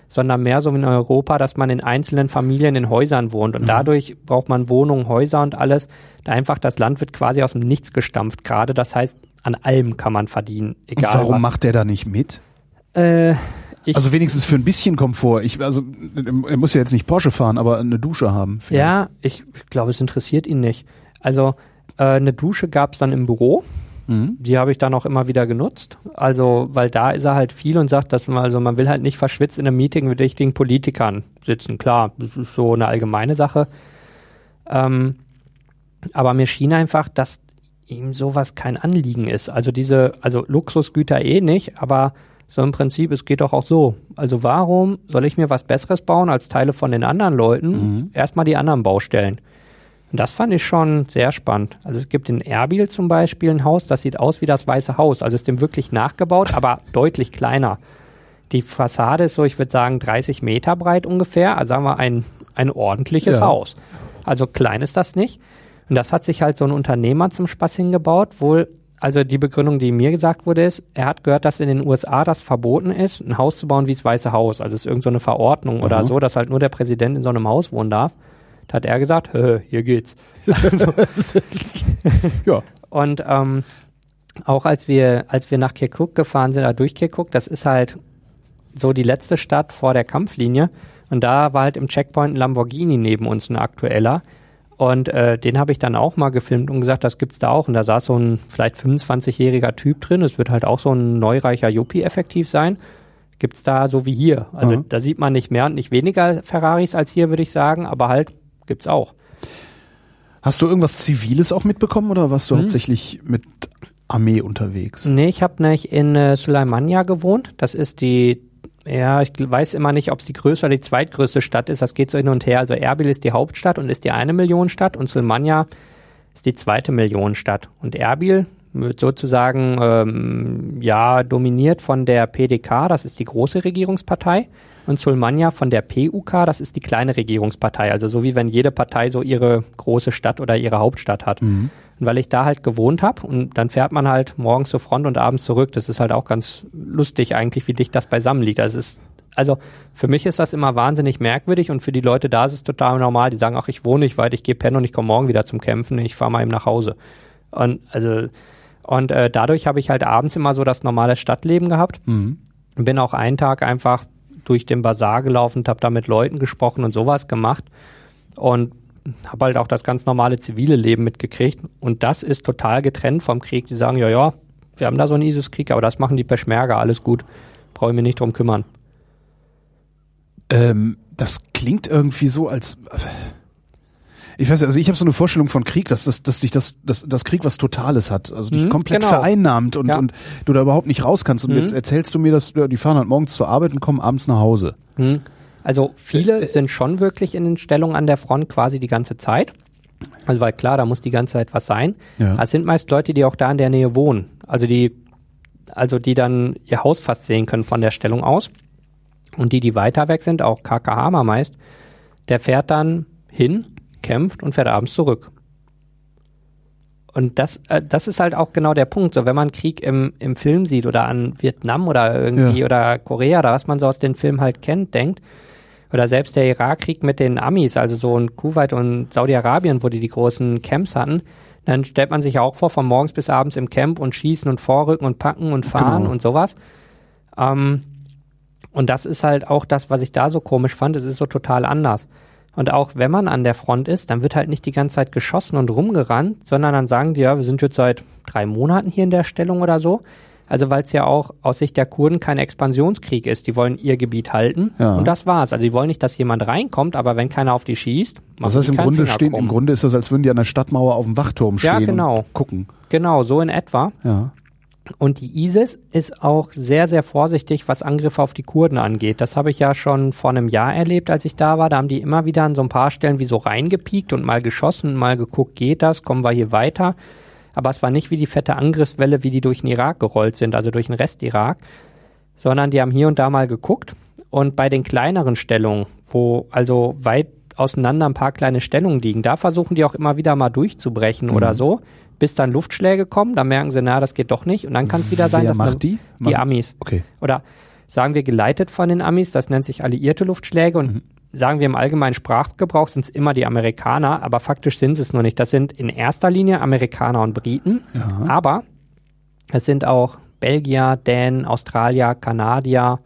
sondern mehr so wie in Europa, dass man in einzelnen Familien in Häusern wohnt. Und Mhm. dadurch braucht man Wohnungen, Häuser und alles. Da einfach das Land wird quasi aus dem Nichts gestampft gerade. Das heißt, an allem kann man verdienen, Und egal warum was. macht der da nicht mit? äh, ich, Also wenigstens für ein bisschen Komfort. Ich, also er muss ja jetzt nicht Porsche fahren, aber eine Dusche haben. vielleicht. ja, ich glaube, es interessiert ihn nicht. Also äh, eine Dusche gab es dann im Büro. Mhm. Die habe ich dann auch immer wieder genutzt. Also, weil da ist er halt viel und sagt, dass man, also man will halt nicht verschwitzt in einem Meeting mit richtigen Politikern sitzen. Klar, das ist so eine allgemeine Sache. Ähm, aber mir schien einfach, dass ihm sowas kein Anliegen ist. Also diese, also Luxusgüter eh nicht, aber so im Prinzip, es geht doch auch so. Also warum soll ich mir was Besseres bauen als Teile von den anderen Leuten? Mhm. Erstmal die anderen Baustellen. Und das fand ich schon sehr spannend. Also es gibt in Erbil zum Beispiel ein Haus, das sieht aus wie das Weiße Haus. Also ist dem wirklich nachgebaut, aber deutlich kleiner. Die Fassade ist so, ich würde sagen, 30 Meter breit ungefähr. Also sagen wir ein, ein ordentliches Ja. Haus. Also klein ist das nicht. Und das hat sich halt so ein Unternehmer zum Spaß hingebaut. Wohl, also die Begründung, die mir gesagt wurde, ist, er hat gehört, dass in den USA das verboten ist, ein Haus zu bauen wie das Weiße Haus. Also es ist irgendeine so eine Verordnung oder Aha. so, dass halt nur der Präsident in so einem Haus wohnen darf. Da hat er gesagt, "Hö, hier geht's. Ja. Und ähm, auch als wir, als wir nach Kirkuk gefahren sind, oder durch Kirkuk, das ist halt so die letzte Stadt vor der Kampflinie. Und da war halt im Checkpoint ein Lamborghini neben uns, ein aktueller. Und äh, den habe ich dann auch mal gefilmt und gesagt, das gibt's da auch. Und da saß so ein vielleicht 25-jähriger Typ drin. Es wird halt auch so ein neureicher Yuppie effektiv sein. Gibt's da so wie hier. Also Mhm. da sieht man nicht mehr und nicht weniger Ferraris als hier, würde ich sagen, aber halt gibt's auch. Hast du irgendwas Ziviles auch mitbekommen oder warst du Hm. hauptsächlich mit Armee unterwegs? Nee, ich habe nicht in äh, Suleimania gewohnt. Das ist die, ja, ich weiß immer nicht, ob es die größte oder die zweitgrößte Stadt ist. Das geht so hin und her. Also Erbil ist die Hauptstadt und ist die eine Millionenstadt und Suleimania ist die zweite Millionenstadt. Und Erbil wird sozusagen ähm, ja dominiert von der PDK, das ist die große Regierungspartei. Und Sulmania von der PUK, das ist die kleine Regierungspartei. Also so wie wenn jede Partei so ihre große Stadt oder ihre Hauptstadt hat. Und weil ich da halt gewohnt habe und dann fährt man halt morgens zur Front und abends zurück. Das ist halt auch ganz lustig eigentlich, wie dicht das beisammen liegt. Das ist, also für mich ist das immer wahnsinnig merkwürdig und für die Leute da ist es total normal. Die sagen, ach, ich wohne nicht weit, ich gehe pennen und ich komme morgen wieder zum Kämpfen, ich fahre mal eben nach Hause. Und also und äh, dadurch habe ich halt abends immer so das normale Stadtleben gehabt. Mhm. Bin auch einen Tag einfach durch den Bazar gelaufen und habe da mit Leuten gesprochen und sowas gemacht. Und habe halt auch das ganz normale zivile Leben mitgekriegt. Und das ist total getrennt vom Krieg. Die sagen, ja, ja, wir haben da so einen ISIS-Krieg, aber das machen die Peschmerga, alles gut. Brauche ich mir nicht drum kümmern. Ähm, das klingt irgendwie so, als ich weiß also ich habe so eine Vorstellung von Krieg, dass das, dass dich das, dass das Krieg was Totales hat, also dich Mhm, komplett genau. vereinnahmt und, Ja. und du da überhaupt nicht raus kannst. Und Mhm. jetzt erzählst du mir, dass ja, die fahren halt morgens zur Arbeit und kommen abends nach Hause. Hm. Also viele sind schon wirklich in den Stellungen an der Front quasi die ganze Zeit. Also weil klar, da muss die ganze Zeit was sein. Ja. Es sind meist Leute, die auch da in der Nähe wohnen. Also die, also die dann ihr Haus fast sehen können von der Stellung aus. Und die, die weiter weg sind, auch KK Hammer meist, der fährt dann hin, kämpft und fährt abends zurück. Und das, äh, das ist halt auch genau der Punkt. So, wenn man Krieg im, im Film sieht oder an Vietnam oder irgendwie Ja. oder Korea oder was man so aus den Filmen halt kennt, denkt, oder selbst der Irakkrieg mit den Amis, also so in Kuwait und Saudi-Arabien, wo die die großen Camps hatten, dann stellt man sich auch vor, von morgens bis abends im Camp und schießen und vorrücken und packen und fahren Genau. und sowas. Ähm, und das ist halt auch das, was ich da so komisch fand. Es ist so total anders. Und auch wenn man an der Front ist, dann wird halt nicht die ganze Zeit geschossen und rumgerannt, sondern dann sagen die, ja, wir sind jetzt seit drei Monaten hier in der Stellung oder so. Also weil es ja auch aus Sicht der Kurden kein Expansionskrieg ist. Die wollen ihr Gebiet halten Ja. und das war's. Also die wollen nicht, dass jemand reinkommt, aber wenn keiner auf die schießt, Das heißt, im Grunde stehen, im Grunde ist das, als würden die an der Stadtmauer auf dem Wachturm Ja, stehen genau. und gucken. Genau, so in etwa. Ja. Und die ISIS ist auch sehr, sehr vorsichtig, was Angriffe auf die Kurden angeht. Das habe ich ja schon vor einem Jahr erlebt, als ich da war. Da haben die immer wieder an so ein paar Stellen wie so reingepiekt und mal geschossen, mal geguckt, geht das, kommen wir hier weiter. Aber es war nicht wie die fette Angriffswelle, wie die durch den Irak gerollt sind, also durch den Rest Irak, sondern die haben hier und da mal geguckt. Und bei den kleineren Stellungen, wo also weit auseinander ein paar kleine Stellungen liegen, da versuchen die auch immer wieder mal durchzubrechen oder so, bis dann Luftschläge kommen, dann merken sie, na, das geht doch nicht. Und dann kann es wieder sein, dass macht die? die Amis. Okay. Oder sagen wir geleitet von den Amis, das nennt sich alliierte Luftschläge und sagen wir im allgemeinen Sprachgebrauch sind es immer die Amerikaner, aber faktisch sind es nur nicht. Das sind in erster Linie Amerikaner und Briten, Ja. aber es sind auch Belgier, Dänen, Australier, Kanadier,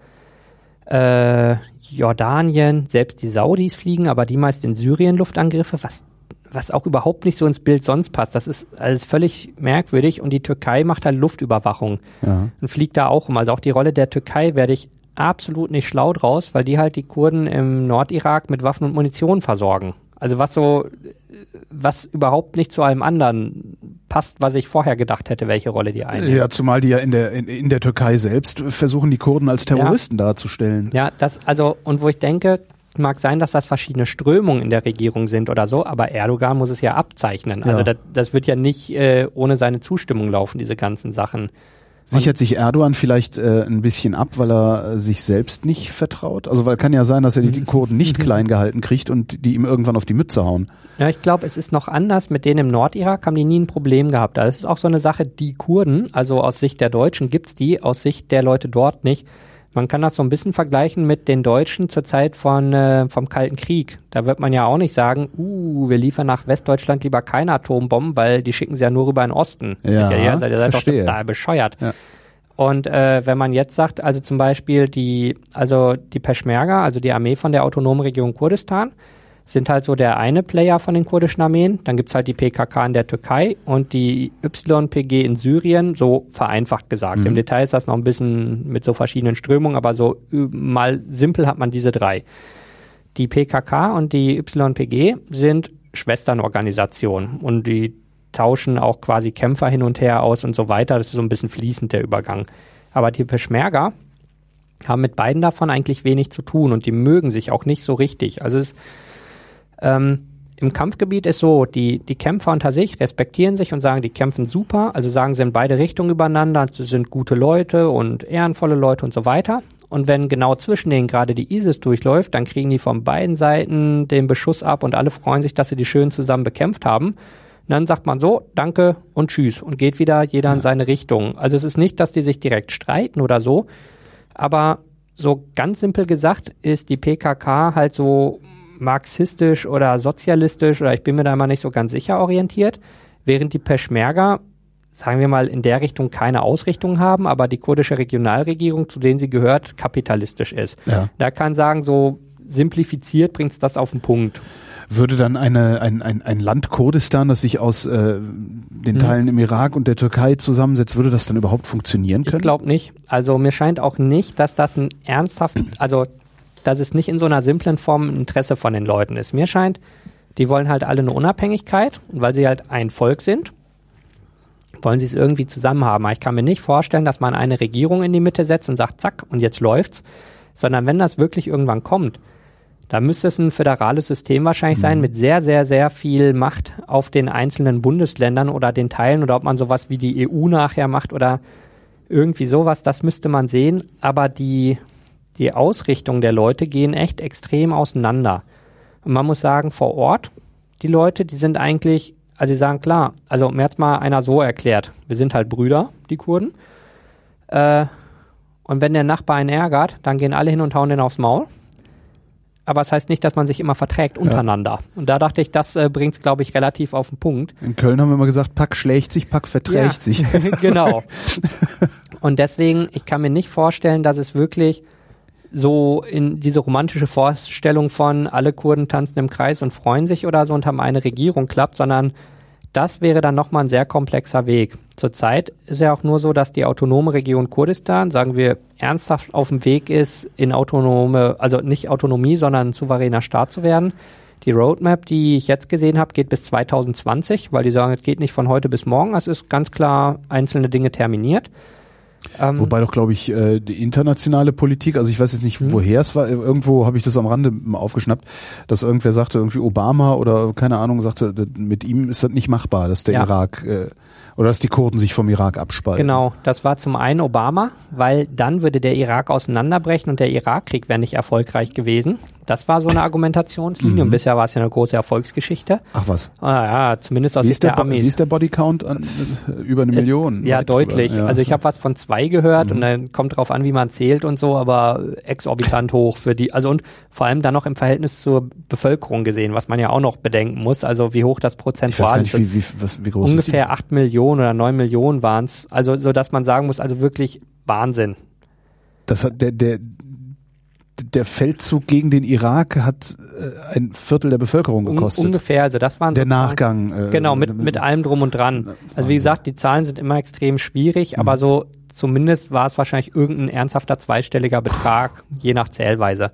äh, Jordanien, selbst die Saudis fliegen, aber die meist in Syrien Luftangriffe, was, was auch überhaupt nicht so ins Bild sonst passt. Das ist alles völlig merkwürdig und die Türkei macht halt Luftüberwachung Ja. und fliegt da auch um. Also auch die Rolle der Türkei werde ich absolut nicht schlau draus, weil die halt die Kurden im Nordirak mit Waffen und Munition versorgen. Also was so, was überhaupt nicht zu allem anderen passt, was ich vorher gedacht hätte, welche Rolle die einnehmen. Ja, zumal die ja in der, in, in der Türkei selbst versuchen, die Kurden als Terroristen darzustellen. Ja, das, also, und wo ich denke, mag sein, dass das verschiedene Strömungen in der Regierung sind oder so, aber Erdogan muss es ja abzeichnen. Also Ja. das, das wird ja nicht äh, ohne seine Zustimmung laufen, diese ganzen Sachen. Sichert sich Erdogan vielleicht äh, ein bisschen ab, weil er äh, sich selbst nicht vertraut? Also weil kann ja sein, dass er die, die Kurden nicht klein gehalten kriegt und die ihm irgendwann auf die Mütze hauen. Ja, ich glaube, es ist noch anders. Mit denen im Nordirak haben die nie ein Problem gehabt. Also es ist auch so eine Sache, die Kurden, also aus Sicht der Deutschen gibt's die, aus Sicht der Leute dort nicht. Man kann das so ein bisschen vergleichen mit den Deutschen zur Zeit von, äh, vom Kalten Krieg. Da wird man ja auch nicht sagen, uh, wir liefern nach Westdeutschland lieber keine Atombomben, weil die schicken sie ja nur rüber in den Osten. Ja, ihr seid, ihr seid doch total bescheuert. Ja. Und äh, wenn man jetzt sagt, also zum Beispiel die, also die Peschmerga, also die Armee von der autonomen Region Kurdistan, sind halt so der eine Player von den kurdischen Armeen. Dann gibt's halt die PKK in der Türkei und die YPG in Syrien, so vereinfacht gesagt. Im Detail ist das noch ein bisschen mit so verschiedenen Strömungen, aber so ü- mal simpel hat man diese drei. Die PKK und die YPG sind Schwesternorganisationen und die tauschen auch quasi Kämpfer hin und her aus und so weiter. Das ist so ein bisschen fließend der Übergang. Aber die Peschmerga haben mit beiden davon eigentlich wenig zu tun und die mögen sich auch nicht so richtig. Also es ähm, im Kampfgebiet ist so, die, die Kämpfer unter sich respektieren sich und sagen, die kämpfen super, also sagen sie in beide Richtungen übereinander, sie sind gute Leute und ehrenvolle Leute und so weiter. Und wenn genau zwischen denen gerade die ISIS durchläuft, dann kriegen die von beiden Seiten den Beschuss ab und alle freuen sich, dass sie die schön zusammen bekämpft haben. Und dann sagt man so, danke und tschüss und geht wieder jeder in seine Richtung. Also es ist nicht, dass die sich direkt streiten oder so, aber so ganz simpel gesagt ist die PKK halt so marxistisch oder sozialistisch oder ich bin mir da immer nicht so ganz sicher orientiert, während die Peschmerga, sagen wir mal, in der Richtung keine Ausrichtung haben, aber die kurdische Regionalregierung, zu denen sie gehört, kapitalistisch ist. Ja. Da kann sagen, so simplifiziert bringt's das auf den Punkt. Würde dann eine, ein, ein, ein Land Kurdistan, das sich aus äh, den Mhm. Teilen im Irak und der Türkei zusammensetzt, würde das dann überhaupt funktionieren Ich können? glaube nicht. Also mir scheint auch nicht, dass das ein ernsthaft, also dass es nicht in so einer simplen Form ein Interesse von den Leuten ist. Mir scheint, die wollen halt alle eine Unabhängigkeit und weil sie halt ein Volk sind, wollen sie es irgendwie zusammen haben. Aber ich kann mir nicht vorstellen, dass man eine Regierung in die Mitte setzt und sagt, zack, und jetzt läuft's, sondern wenn das wirklich irgendwann kommt, da müsste es ein föderales System wahrscheinlich sein mit sehr, sehr, sehr viel Macht auf den einzelnen Bundesländern oder den Teilen oder ob man sowas wie die EU nachher macht oder irgendwie sowas, das müsste man sehen. Aber die, die Ausrichtung der Leute gehen echt extrem auseinander. Und man muss sagen, vor Ort, die Leute, die sind eigentlich, also sie sagen klar, also mir hat's mal einer so erklärt, wir sind halt Brüder, die Kurden. Äh, und wenn der Nachbar einen ärgert, dann gehen alle hin und hauen den aufs Maul. Aber es das heißt nicht, dass man sich immer verträgt untereinander. Und da dachte ich, das äh, bringt's, glaube ich, relativ auf den Punkt. In Köln haben wir immer gesagt, Pack schlägt sich, Pack verträgt Ja. sich. genau. Und deswegen, ich kann mir nicht vorstellen, dass es wirklich so in diese romantische Vorstellung von alle Kurden tanzen im Kreis und freuen sich oder so und haben eine Regierung klappt, sondern das wäre dann nochmal ein sehr komplexer Weg. Zurzeit ist ja auch nur so, dass die autonome Region Kurdistan, sagen wir, ernsthaft auf dem Weg ist, in autonome, also nicht Autonomie, sondern ein souveräner Staat zu werden. Die Roadmap, die ich jetzt gesehen habe, geht bis 2020, weil die sagen, es geht nicht von heute bis morgen. Es ist ganz klar einzelne Dinge terminiert. Ähm, Wobei doch, glaube ich, äh, die internationale Politik, also ich weiß jetzt nicht, hm. woher es war, irgendwo habe ich das am Rande aufgeschnappt, dass irgendwer sagte, irgendwie Obama oder keine Ahnung, sagte, mit ihm ist das nicht machbar, dass der ja. Irak äh, oder dass die Kurden sich vom Irak abspalten. Genau, das war zum einen Obama, weil dann würde der Irak auseinanderbrechen und der Irakkrieg wäre nicht erfolgreich gewesen. Das war so eine Argumentationslinie mhm. und bisher war es ja eine große Erfolgsgeschichte. Ach was? Ah, ja, zumindest aus wie Sicht der, der Armee. Wie ist der Bodycount an äh, über eine es, Million? Ja, deutlich. Ja. Also ich habe was von zwei gehört mhm. und dann kommt drauf an, wie man zählt und so, aber exorbitant hoch für die, also und vor allem dann noch im Verhältnis zur Bevölkerung gesehen, was man ja auch noch bedenken muss, also wie hoch das prozentual ist. Wie, wie, was, wie groß Ungefähr ist acht Millionen oder neun Millionen waren es. Also so, dass man sagen muss, also wirklich Wahnsinn. Das hat der, der, der Feldzug gegen den Irak hat äh, ein Viertel der Bevölkerung gekostet. Un ungefähr, also das waren der Nachgang. Äh, genau, mit, mit allem drum und dran. Also wie gesagt, die Zahlen sind immer extrem schwierig, mhm. aber so zumindest war es wahrscheinlich irgendein ernsthafter zweistelliger Betrag, je nach Zählweise.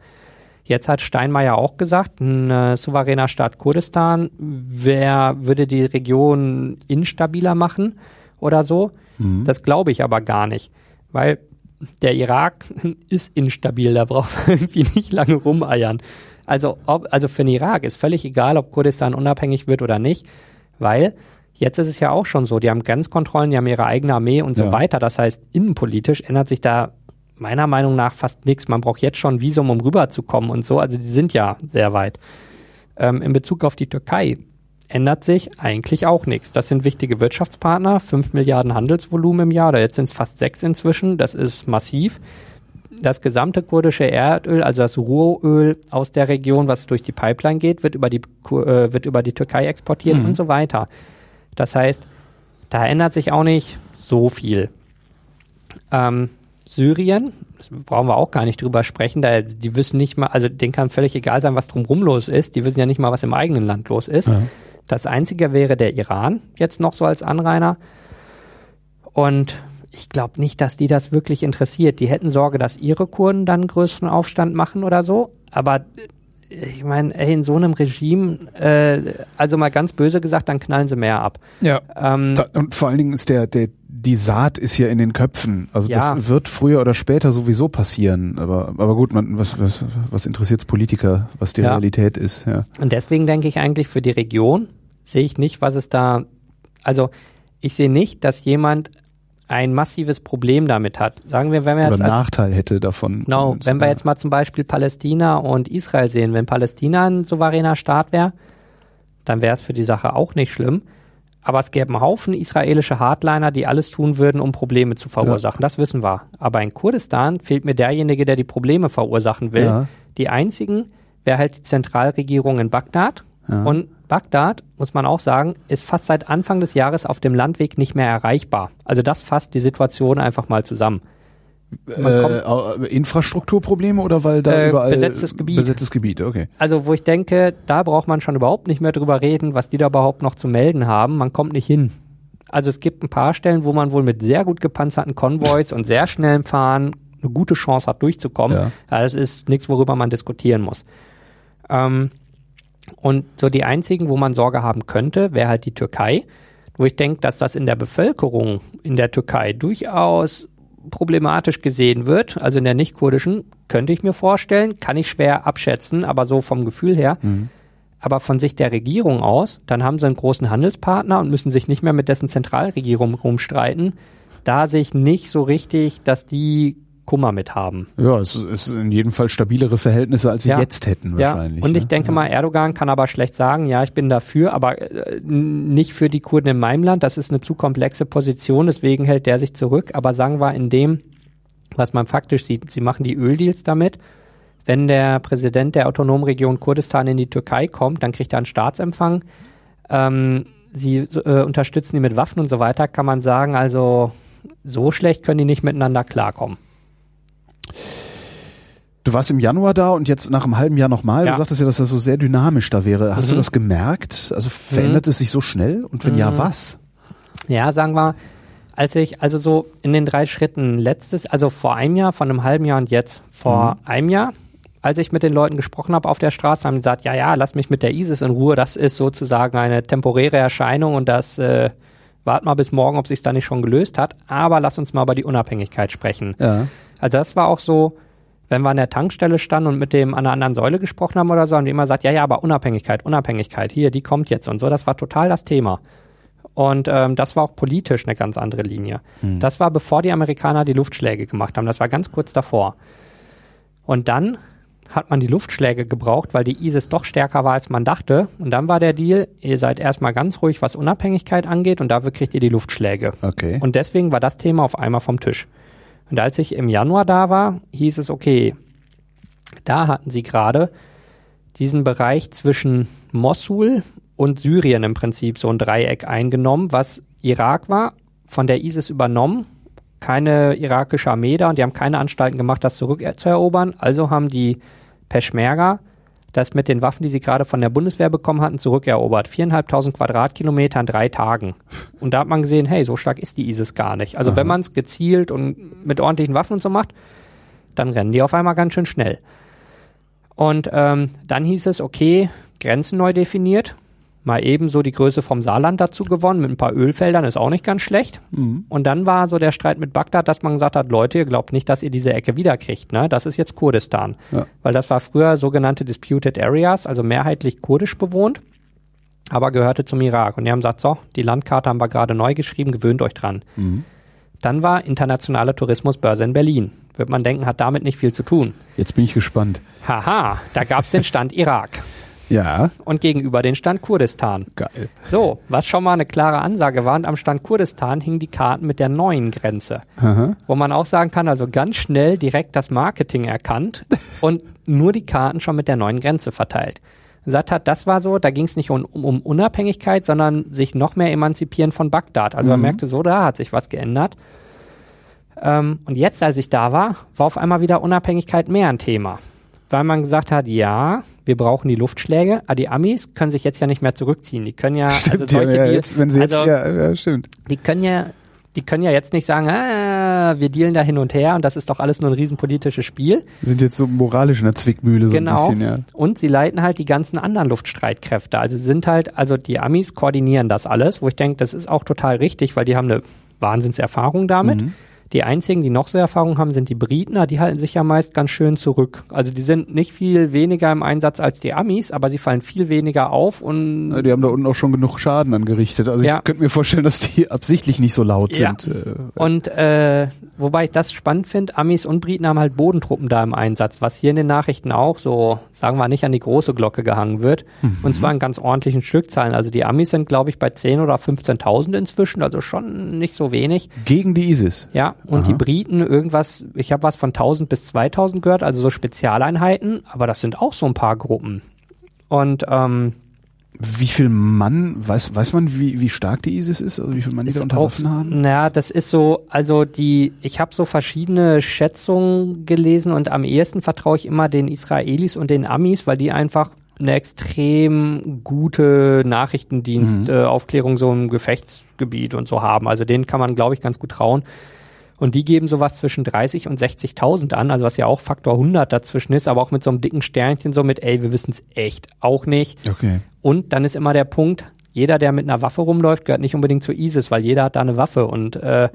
Jetzt hat Steinmeier auch gesagt, ein äh, souveräner Staat Kurdistan, wer würde die Region instabiler machen oder so? Mhm. Das glaube ich aber gar nicht, weil der Irak ist instabil, da braucht man irgendwie nicht lange rumeiern. Also, ob, also für den Irak ist völlig egal, ob Kurdistan unabhängig wird oder nicht, weil jetzt ist es ja auch schon so, die haben Grenzkontrollen, die haben ihre eigene Armee und so weiter. Das heißt, innenpolitisch ändert sich da meiner Meinung nach fast nichts. Man braucht jetzt schon ein Visum, um rüberzukommen und so. Also die sind ja sehr weit. Ähm, in Bezug auf die Türkei ändert sich eigentlich auch nichts. Das sind wichtige Wirtschaftspartner, 5 Milliarden Handelsvolumen im Jahr, oder jetzt sind es fast 6 inzwischen, das ist massiv. Das gesamte kurdische Erdöl, also das Rohöl aus der Region, was durch die Pipeline geht, wird über die, äh, wird über die Türkei exportiert mhm. und so weiter. Das heißt, da ändert sich auch nicht so viel. Ähm, Syrien, das brauchen wir auch gar nicht drüber sprechen, da die wissen nicht mal, also denen kann völlig egal sein, was drumherum los ist. Die wissen ja nicht mal, was im eigenen Land los ist. Ja. Das einzige wäre der Iran jetzt noch so als Anrainer. Und ich glaube nicht, dass die das wirklich interessiert. Die hätten Sorge, dass ihre Kurden dann einen größeren Aufstand machen oder so. Aber äh, ich meine, in so einem Regime, äh, also mal ganz böse gesagt, dann knallen sie mehr ab. Ja. Ähm, da, und vor allen Dingen ist der, der, die Saat ist ja in den Köpfen. Also ja. das wird früher oder später sowieso passieren. Aber, aber gut, man, was, was, was interessiert Politiker, was die ja. Realität ist. Ja. Und deswegen denke ich eigentlich für die Region sehe ich nicht, was es da, also ich sehe nicht, dass jemand ein massives Problem damit hat. Sagen wir, wenn wir Oder jetzt Nachteil hätte davon. Genau, wenn wir jetzt mal zum Beispiel Palästina und Israel sehen, wenn Palästina ein souveräner Staat wäre, dann wäre es für die Sache auch nicht schlimm. Aber es gäbe einen Haufen israelische Hardliner, die alles tun würden, um Probleme zu verursachen. Ja. Das wissen wir. Aber in Kurdistan fehlt mir derjenige, der die Probleme verursachen will. Ja. Die einzigen wäre halt die Zentralregierung in Bagdad. Ja. Und Bagdad, muss man auch sagen, ist fast seit Anfang des Jahres auf dem Landweg nicht mehr erreichbar. Also das fasst die Situation einfach mal zusammen. Äh, Infrastrukturprobleme oder weil da äh, überall besetztes Gebiet. Besetztes Gebiet, okay. Also wo ich denke, da braucht man schon überhaupt nicht mehr drüber reden, was die da überhaupt noch zu melden haben. Man kommt nicht hin. Also es gibt ein paar Stellen, wo man wohl mit sehr gut gepanzerten Konvois und sehr schnellem Fahren eine gute Chance hat, durchzukommen. Ja. Das ist nichts, worüber man diskutieren muss. Ähm, und so die einzigen, wo man Sorge haben könnte, wäre halt die Türkei, wo ich denke, dass das in der Bevölkerung in der Türkei durchaus problematisch gesehen wird, also in der nicht-kurdischen, könnte ich mir vorstellen, kann ich schwer abschätzen, aber so vom Gefühl her. Mhm. Aber von Sicht der Regierung aus, dann haben sie einen großen Handelspartner und müssen sich nicht mehr mit dessen Zentralregierung rumstreiten. Da sehe ich nicht so richtig, dass die Kummer mit haben. Ja, es ist in jedem Fall stabilere Verhältnisse, als sie ja. jetzt hätten wahrscheinlich. Ja. Und ich denke ja. mal, Erdogan kann aber schlecht sagen, ja, ich bin dafür, aber äh, nicht für die Kurden in meinem Land. Das ist eine zu komplexe Position, deswegen hält der sich zurück. Aber sagen wir in dem, was man faktisch sieht, sie machen die Öldeals damit. Wenn der Präsident der autonomen Region Kurdistan in die Türkei kommt, dann kriegt er einen Staatsempfang. Ähm, sie äh, unterstützen ihn mit Waffen und so weiter, kann man sagen, also so schlecht können die nicht miteinander klarkommen. Du warst im Januar da und jetzt nach einem halben Jahr nochmal. Ja. Du sagtest ja, dass das so sehr dynamisch da wäre. Hast du Mhm. das gemerkt? Also verändert es sich so schnell? Und wenn ja, Mhm. was? Ja, sagen wir, als ich, also so in den drei Schritten letztes, also vor einem Jahr, von einem halben Jahr und jetzt vor einem Jahr, als ich mit den Leuten gesprochen habe auf der Straße, haben die gesagt, ja, ja, lass mich mit der ISIS in Ruhe, das ist sozusagen eine temporäre Erscheinung und das, äh, wart mal bis morgen, ob sich da nicht schon gelöst hat, aber lass uns mal über die Unabhängigkeit sprechen. Ja. Also das war auch so, wenn wir an der Tankstelle standen und mit dem an einer anderen Säule gesprochen haben oder so, haben die immer gesagt, ja, ja, aber Unabhängigkeit, Unabhängigkeit, hier, die kommt jetzt und so, das war total das Thema. Und ähm, das war auch politisch eine ganz andere Linie. Das war bevor die Amerikaner die Luftschläge gemacht haben, das war ganz kurz davor. Und dann hat man die Luftschläge gebraucht, weil die ISIS doch stärker war, als man dachte. Und dann war der Deal, ihr seid erstmal ganz ruhig, was Unabhängigkeit angeht und dafür kriegt ihr die Luftschläge. Okay. Und deswegen war das Thema auf einmal vom Tisch. Und als ich im Januar da war, hieß es, okay, da hatten sie gerade diesen Bereich zwischen Mossul und Syrien im Prinzip so ein Dreieck eingenommen, was Irak war, von der ISIS übernommen, keine irakische Armee da und die haben keine Anstalten gemacht, das zurückzuerobern. Also haben die Peschmerga das mit den Waffen, die sie gerade von der Bundeswehr bekommen hatten, zurückerobert. Viereinhalbtausend Quadratkilometer in drei Tagen. Und da hat man gesehen, hey, so stark ist die ISIS gar nicht. Also wenn man es gezielt und mit ordentlichen Waffen und so macht, dann rennen die auf einmal ganz schön schnell. Und ähm, dann hieß es, okay, Grenzen neu definiert. Mal eben so die Größe vom Saarland dazu gewonnen, mit ein paar Ölfeldern, ist auch nicht ganz schlecht. Und dann war so der Streit mit Bagdad, dass man gesagt hat, Leute, ihr glaubt nicht, dass ihr diese Ecke wiederkriegt, ne? Das ist jetzt Kurdistan. Ja. Weil das war früher sogenannte Disputed Areas, also mehrheitlich kurdisch bewohnt, aber gehörte zum Irak. Und die haben gesagt, so, die Landkarte haben wir gerade neu geschrieben, gewöhnt euch dran. Dann war internationale Tourismusbörse in Berlin. Wird man denken, hat damit nicht viel zu tun. Jetzt bin ich gespannt. Haha, da gab's den Stand Irak Ja, und gegenüber den Stand Kurdistan. geil. So, was schon mal eine klare Ansage war, und am Stand Kurdistan hingen die Karten mit der neuen Grenze. Aha. Wo man auch sagen kann, also ganz schnell direkt das Marketing erkannt und nur die Karten schon mit der neuen Grenze verteilt. Gesagt hat, das war so, da ging es nicht um, um, Unabhängigkeit, sondern sich noch mehr emanzipieren von Bagdad. Also man merkte so, da hat sich was geändert. Ähm, und jetzt, als ich da war, war auf einmal wieder Unabhängigkeit mehr ein Thema. Weil man gesagt hat, ja, wir brauchen die Luftschläge, aber die Amis können sich jetzt ja nicht mehr zurückziehen. Die können ja, also Stimmt, ja, solche ja, jetzt, wenn sie jetzt, also, ja, ja, stimmt. die können ja, die können ja jetzt nicht sagen, ah, wir dealen da hin und her und das ist doch alles nur ein riesenpolitisches Spiel. Sind jetzt so moralisch in der Zwickmühle so genau. ein bisschen, ja. Und sie leiten halt die ganzen anderen Luftstreitkräfte. Also sie sind halt, also die Amis koordinieren das alles, wo ich denke, das ist auch total richtig, weil die haben eine Wahnsinnserfahrung damit. Mhm. Die einzigen, die noch so Erfahrung haben, sind die Briten, die halten sich ja meist ganz schön zurück. Also die sind nicht viel weniger im Einsatz als die Amis, aber sie fallen viel weniger auf und Ja, Die haben da unten auch schon genug Schaden angerichtet. Also Ja. ich könnte mir vorstellen, dass die absichtlich nicht so laut Ja. sind. Äh, Und äh, wobei ich das spannend finde, Amis und Briten haben halt Bodentruppen da im Einsatz, was hier in den Nachrichten auch so, sagen wir nicht an die große Glocke gehangen wird. Und zwar in ganz ordentlichen Stückzahlen. Also die Amis sind, glaube ich, bei 10.000 oder 15.000 inzwischen, also schon nicht so wenig. gegen die ISIS. Ja, und Aha. die Briten irgendwas, ich habe was von 1000 bis 2000 gehört, also so Spezialeinheiten, aber das sind auch so ein paar Gruppen. Und ähm, Wie viel Mann, weiß, weiß man, wie, wie stark die ISIS ist? Also wie viel Mann die da unter auch, Waffen haben? naja, das ist so, also die, ich habe so verschiedene Schätzungen gelesen und am ehesten vertraue ich immer den Israelis und den Amis, weil die einfach eine extrem gute Nachrichtendienst, äh, Aufklärung so im Gefechtsgebiet und so haben. Also denen kann man, glaube ich, ganz gut trauen. Und die geben sowas zwischen 30 und 60.000 an, also was ja auch Faktor 100 dazwischen ist, aber auch mit so einem dicken Sternchen so mit, ey, wir wissen es echt auch nicht. Okay. Und dann ist immer der Punkt, jeder, der mit einer Waffe rumläuft, gehört nicht unbedingt zu ISIS, weil jeder hat da eine Waffe. Und äh,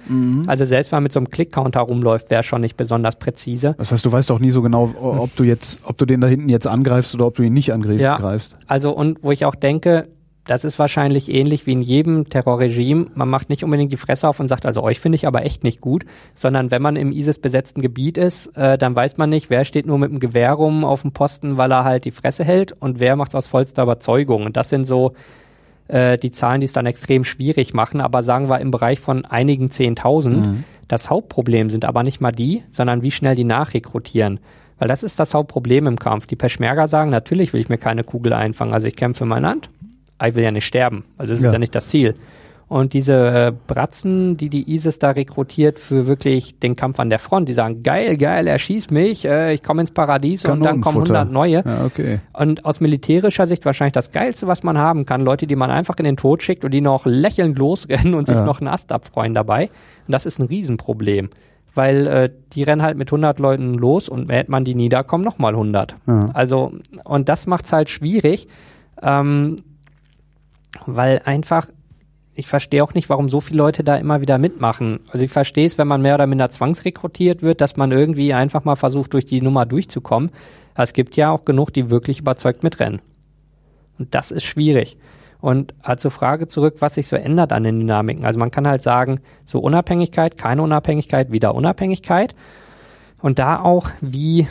also selbst wenn man mit so einem Click-Counter rumläuft, wäre schon nicht besonders präzise. Das heißt, du weißt auch nie so genau, ob du jetzt, ob du den da hinten jetzt angreifst oder ob du ihn nicht angreifst. Ja. Also und wo ich auch denke, das ist wahrscheinlich ähnlich wie in jedem Terrorregime. Man macht nicht unbedingt die Fresse auf und sagt, also euch finde ich aber echt nicht gut, sondern wenn man im ISIS-besetzten Gebiet ist, äh, dann weiß man nicht, wer steht nur mit dem Gewehr rum auf dem Posten, weil er halt die Fresse hält und wer macht aus vollster Überzeugung. Und das sind so äh, die Zahlen, die es dann extrem schwierig machen, aber sagen wir im Bereich von einigen Zehntausend. Das Hauptproblem sind aber nicht mal die, sondern wie schnell die nachrekrutieren. Weil das ist das Hauptproblem im Kampf. Die Peschmerga sagen, natürlich will ich mir keine Kugel einfangen. Also ich kämpfe mein Land, ich will ja nicht sterben. Also das ist Ja. nicht das Ziel. Und diese äh, Bratzen, die die ISIS da rekrutiert für wirklich den Kampf an der Front, die sagen, geil, geil, er schießt mich, äh, ich komme ins Paradies und dann kommen 100 neue. Ja, okay. Und aus militärischer Sicht wahrscheinlich das Geilste, was man haben kann, Leute, die man einfach in den Tod schickt und die noch lächelnd losrennen und sich Ja. noch einen Ast abfreuen dabei. Und das ist ein Riesenproblem. Weil äh, die rennen halt mit 100 Leuten los und mäht man die nieder, kommen nochmal 100. Ja. Also, und das macht's halt schwierig, ähm, weil einfach, ich verstehe auch nicht, warum so viele Leute da immer wieder mitmachen. Also ich verstehe es, wenn man mehr oder minder zwangsrekrutiert wird, dass man irgendwie einfach mal versucht, durch die Nummer durchzukommen. Es gibt ja auch genug, die wirklich überzeugt mitrennen. Und das ist schwierig. Und halt zur Frage zurück, was sich so ändert an den Dynamiken. Also man kann halt sagen, so Unabhängigkeit, keine Unabhängigkeit, wieder Unabhängigkeit. Und da auch, wie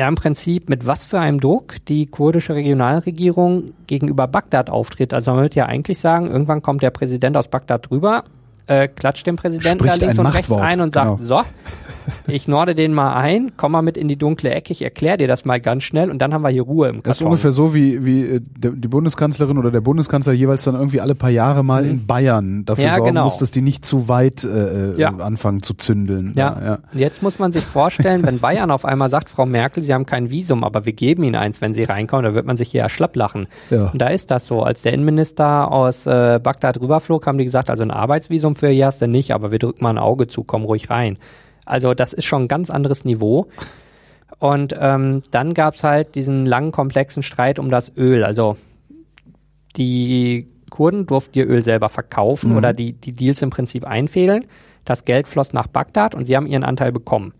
ja im Prinzip mit was für einem Druck die kurdische Regionalregierung gegenüber Bagdad auftritt. Also man würde ja eigentlich sagen, irgendwann kommt der Präsident aus Bagdad rüber, äh, klatscht dem Präsidenten Spricht da links ein und rechts Machtwort, ein und sagt, genau. so, ich norde den mal ein, komm mal mit in die dunkle Ecke, ich erkläre dir das mal ganz schnell und dann haben wir hier Ruhe im Karton. Das ist ungefähr so, wie, wie äh, die Bundeskanzlerin oder der Bundeskanzler jeweils dann irgendwie alle paar Jahre mal in Bayern dafür Mhm. Ja, sorgen genau. muss, dass die nicht zu weit äh, Ja. anfangen zu zündeln. Ja. ja. Jetzt muss man sich vorstellen, wenn Bayern auf einmal sagt, Frau Merkel, Sie haben kein Visum, aber wir geben Ihnen eins, wenn Sie reinkommen, da wird man sich hier schlapp lachen. Und da ist das so. Als der Innenminister aus äh, Bagdad rüberflog, haben die gesagt, also ein Arbeitsvisum für ihr hast du nicht, aber wir drücken mal ein Auge zu, komm ruhig rein. Also das ist schon ein ganz anderes Niveau. Und ähm, dann gab's halt diesen langen, komplexen Streit um das Öl. Also die Kurden durften ihr Öl selber verkaufen oder die, die Deals im Prinzip einfädeln. Das Geld floss nach Bagdad und sie haben ihren Anteil bekommen.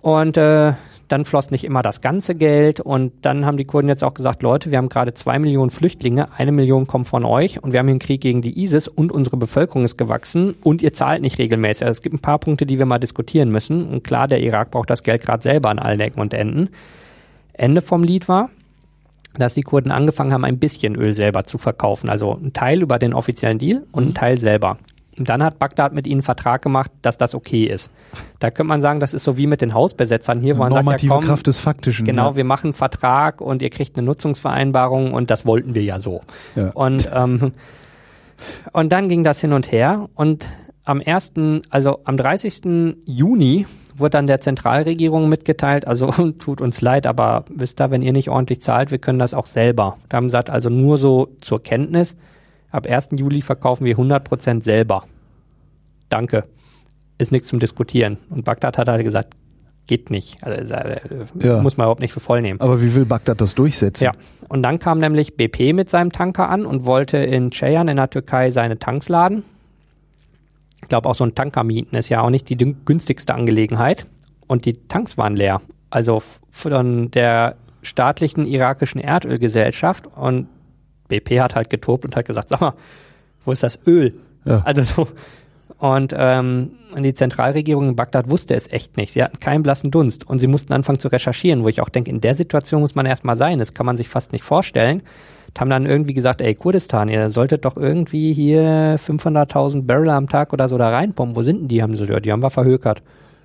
Und äh, dann floss nicht immer das ganze Geld und dann haben die Kurden jetzt auch gesagt, Leute, wir haben gerade zwei Millionen Flüchtlinge, eine Million kommen von euch und wir haben hier einen Krieg gegen die ISIS und unsere Bevölkerung ist gewachsen und ihr zahlt nicht regelmäßig. Also es gibt ein paar Punkte, die wir mal diskutieren müssen und klar, der Irak braucht das Geld gerade selber an allen Ecken und Enden. Ende vom Lied war, dass die Kurden angefangen haben, ein bisschen Öl selber zu verkaufen. Also ein Teil über den offiziellen Deal und ein Teil selber. Und dann hat Bagdad mit ihnen einen Vertrag gemacht, dass das okay ist. Da könnte man sagen, das ist so wie mit den Hausbesetzern hier, wo man sagt, ja, Normative komm, Kraft des Faktischen. Genau, ja. wir machen einen Vertrag und ihr kriegt eine Nutzungsvereinbarung und das wollten wir ja so. Ja. Und, ähm, und dann ging das hin und her und am ersten, also am 30. Juni wurde dann der Zentralregierung mitgeteilt, also tut uns leid, aber wisst ihr, wenn ihr nicht ordentlich zahlt, wir können das auch selber. Da haben sie gesagt, also nur so zur Kenntnis, ab 1. Juli verkaufen wir 100% selber. Danke. Ist nichts zum Diskutieren. Und Bagdad hat halt gesagt, geht nicht. Also, äh, Ja. muss man überhaupt nicht für voll nehmen. Aber wie will Bagdad das durchsetzen? Ja, und dann kam nämlich BP mit seinem Tanker an und wollte in Ceyhan in der Türkei seine Tanks laden. Ich glaube, auch so ein Tanker mieten ist ja auch nicht die günstigste Angelegenheit. Und die Tanks waren leer. Also von der staatlichen irakischen Erdölgesellschaft. Und BP hat halt getobt und hat gesagt, sag mal, wo ist das Öl? Ja. Also so. Und ähm, und die Zentralregierung in Bagdad wusste es echt nicht. Sie hatten keinen blassen Dunst und sie mussten anfangen zu recherchieren, wo ich auch denke, in der Situation muss man erstmal sein. Das kann man sich fast nicht vorstellen. Und haben dann irgendwie gesagt, ey, Kurdistan, ihr solltet doch irgendwie hier 500.000 Barrel am Tag oder so da reinpumpen. Wo sind denn die? Haben sie ja, die haben wir verhökert.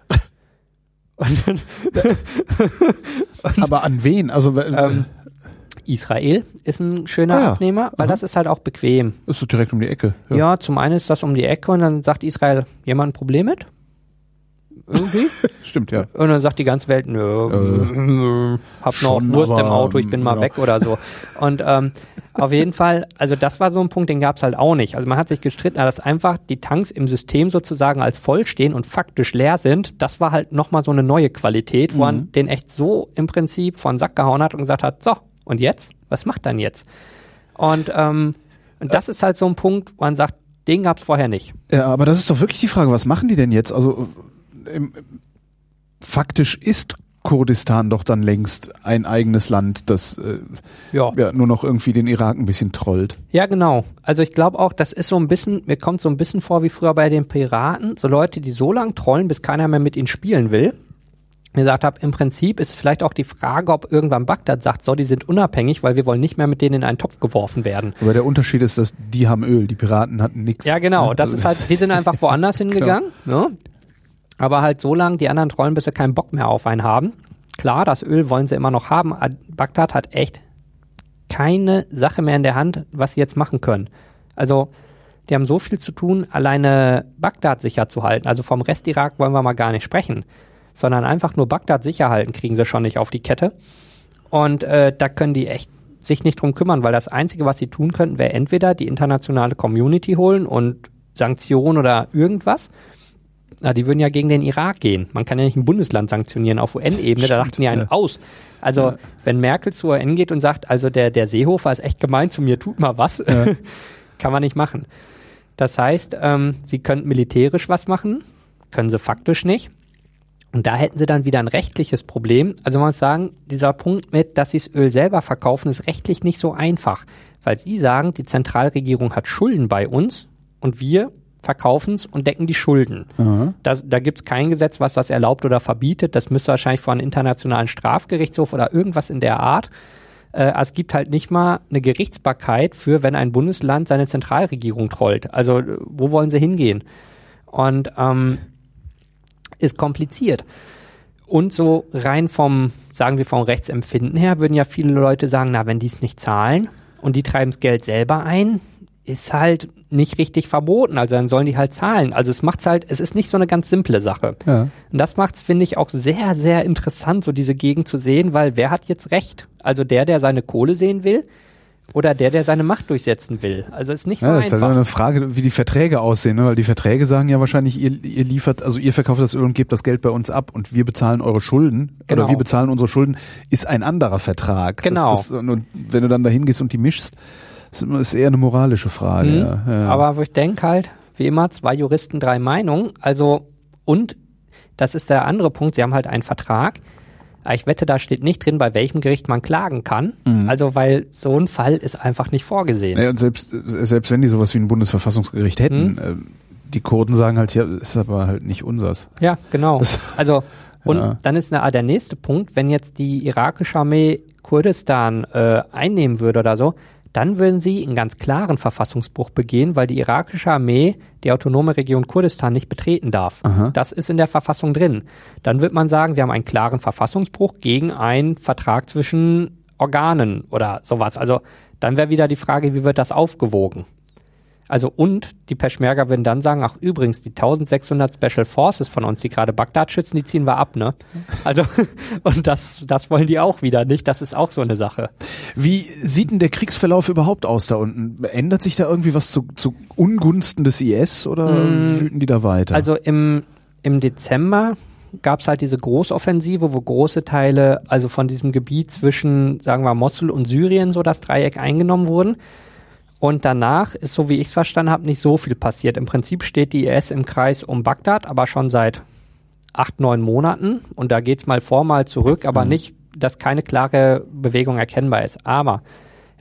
Und dann, Aber an wen? Also äh, ähm, Israel ist ein schöner Ah ja. Abnehmer, weil Aha. das ist halt auch bequem. ist so direkt um die Ecke. Ja. zum einen ist das um die Ecke und dann sagt Israel, jemand ein Problem mit? Irgendwie? Stimmt, ja. Und dann sagt die ganze Welt, nö, hab noch Wurst im Auto, ich bin mal genau. weg oder so. Und ähm, auf jeden Fall, also das war so ein Punkt, den gab's halt auch nicht. Also man hat sich gestritten, dass einfach die Tanks im System sozusagen als voll stehen und faktisch leer sind. Das war halt nochmal so eine neue Qualität, wo Mhm. man den echt so im Prinzip von den Sack gehauen hat und gesagt hat, so, und jetzt? Was macht dann jetzt? Und, ähm, und das ist halt so ein Punkt, wo man sagt, den gab's vorher nicht. Ja, aber das ist doch wirklich die Frage, was machen die denn jetzt? Also ähm, faktisch ist Kurdistan doch dann längst ein eigenes Land, das äh, Ja. ja nur noch irgendwie den Irak ein bisschen trollt. Ja, genau. Also ich glaube auch, das ist so ein bisschen, mir kommt so ein bisschen vor wie früher bei den Piraten, so Leute, die so lang trollen, bis keiner mehr mit ihnen spielen will. Gesagt habe, im Prinzip ist vielleicht auch die Frage, ob irgendwann Bagdad sagt, so, die sind unabhängig, weil wir wollen nicht mehr mit denen in einen Topf geworfen werden. Aber der Unterschied ist, dass die haben Öl, die Piraten hatten nichts. Ja, genau. Das ist halt, die sind einfach woanders hingegangen, ne? Aber halt so lang, die anderen trollen, bis sie keinen Bock mehr auf einen haben. Klar, das Öl wollen sie immer noch haben. Bagdad hat echt keine Sache mehr in der Hand, was sie jetzt machen können. Also, die haben so viel zu tun, alleine Bagdad sicher zu halten. Also vom Rest Irak wollen wir mal gar nicht sprechen, sondern einfach nur Bagdad sicher halten, kriegen sie schon nicht auf die Kette. Und äh, da können die echt sich nicht drum kümmern, weil das Einzige, was sie tun könnten, wäre entweder die internationale Community holen und Sanktionen oder irgendwas. Na, die würden ja gegen den Irak gehen. Man kann ja nicht ein Bundesland sanktionieren auf UN-Ebene, da dachten die einen ja. aus. Also, Ja. wenn Merkel zur UN geht und sagt, also der, der Seehofer ist echt gemein zu mir, tut mal was, kann man nicht machen. Das heißt, ähm, sie könnten militärisch was machen, können sie faktisch nicht. Und da hätten sie dann wieder ein rechtliches Problem. Also man muss sagen, dieser Punkt mit, dass sie das Öl selber verkaufen, ist rechtlich nicht so einfach. Weil sie sagen, die Zentralregierung hat Schulden bei uns und wir verkaufen es und decken die Schulden. Aha. Das, da gibt es kein Gesetz, was das erlaubt oder verbietet. Das müsste wahrscheinlich vor einem internationalen Strafgerichtshof oder irgendwas in der Art. Äh, es gibt halt nicht mal eine Gerichtsbarkeit für, wenn ein Bundesland seine Zentralregierung trollt. Also wo wollen sie hingehen? Und ähm, ist kompliziert. Und so rein vom, sagen wir vom Rechtsempfinden her, würden ja viele Leute sagen, na, wenn die es nicht zahlen und die treiben das Geld selber ein, ist halt nicht richtig verboten. Also dann sollen die halt zahlen. Also es macht's halt, es ist nicht so eine ganz simple Sache. Ja. Und das macht's, finde ich, auch sehr, sehr interessant, so diese Gegend zu sehen, weil wer hat jetzt recht? Also der, der seine Kohle sehen will oder der, der seine Macht durchsetzen will? Also ist nicht so Ja, das ist einfach. halt eine Frage, wie die Verträge aussehen, ne? weil die Verträge sagen ja wahrscheinlich, ihr, ihr liefert, also ihr verkauft das Öl und gebt das Geld bei uns ab und wir bezahlen eure Schulden Genau. oder wir bezahlen unsere Schulden, ist ein anderer Vertrag. Genau. Das, das, und wenn du dann da hingehst und die mischst, ist ist eher eine moralische Frage. Mhm. Ja. Ja. Aber wo ich denke halt, wie immer, zwei Juristen, drei Meinungen. Also, und das ist der andere Punkt, sie haben halt einen Vertrag. Aber ich wette, da steht nicht drin, bei welchem Gericht man klagen kann. Also, weil so ein Fall ist einfach nicht vorgesehen. Ja, und selbst, selbst wenn die sowas wie ein Bundesverfassungsgericht hätten, äh, die Kurden sagen halt, ja, ist aber halt nicht unsers. Ja, genau. Das- Also, und Ja. dann ist eine, der nächste Punkt, wenn jetzt die irakische Armee Kurdistan äh, einnehmen würde oder so, dann würden sie einen ganz klaren Verfassungsbruch begehen, weil die irakische Armee die autonome Region Kurdistan nicht betreten darf. Aha. Das ist in der Verfassung drin. Dann wird man sagen, wir haben einen klaren Verfassungsbruch gegen einen Vertrag zwischen Organen oder sowas. Also dann wäre wieder die Frage, wie wird das aufgewogen? Also und die Peschmerga würden dann sagen, ach übrigens, die 1600 Special Forces von uns, die gerade Bagdad schützen, die ziehen wir ab, ne? Also und das, das wollen die auch wieder nicht. Das ist auch so eine Sache. Wie sieht denn der Kriegsverlauf überhaupt aus da unten? Ändert sich da irgendwie was zu, zu Ungunsten des IS oder wüten die da weiter? Also im, im Dezember gab es halt diese Großoffensive, wo große Teile, also von diesem Gebiet zwischen, sagen wir, Mosul und Syrien, so das Dreieck eingenommen wurden. Und danach ist, so wie ich es verstanden habe, nicht so viel passiert. Im Prinzip steht die IS im Kreis um Bagdad, aber schon seit acht, neun Monaten. Und da geht's mal vor, mal zurück, aber nicht, dass keine klare Bewegung erkennbar ist. Aber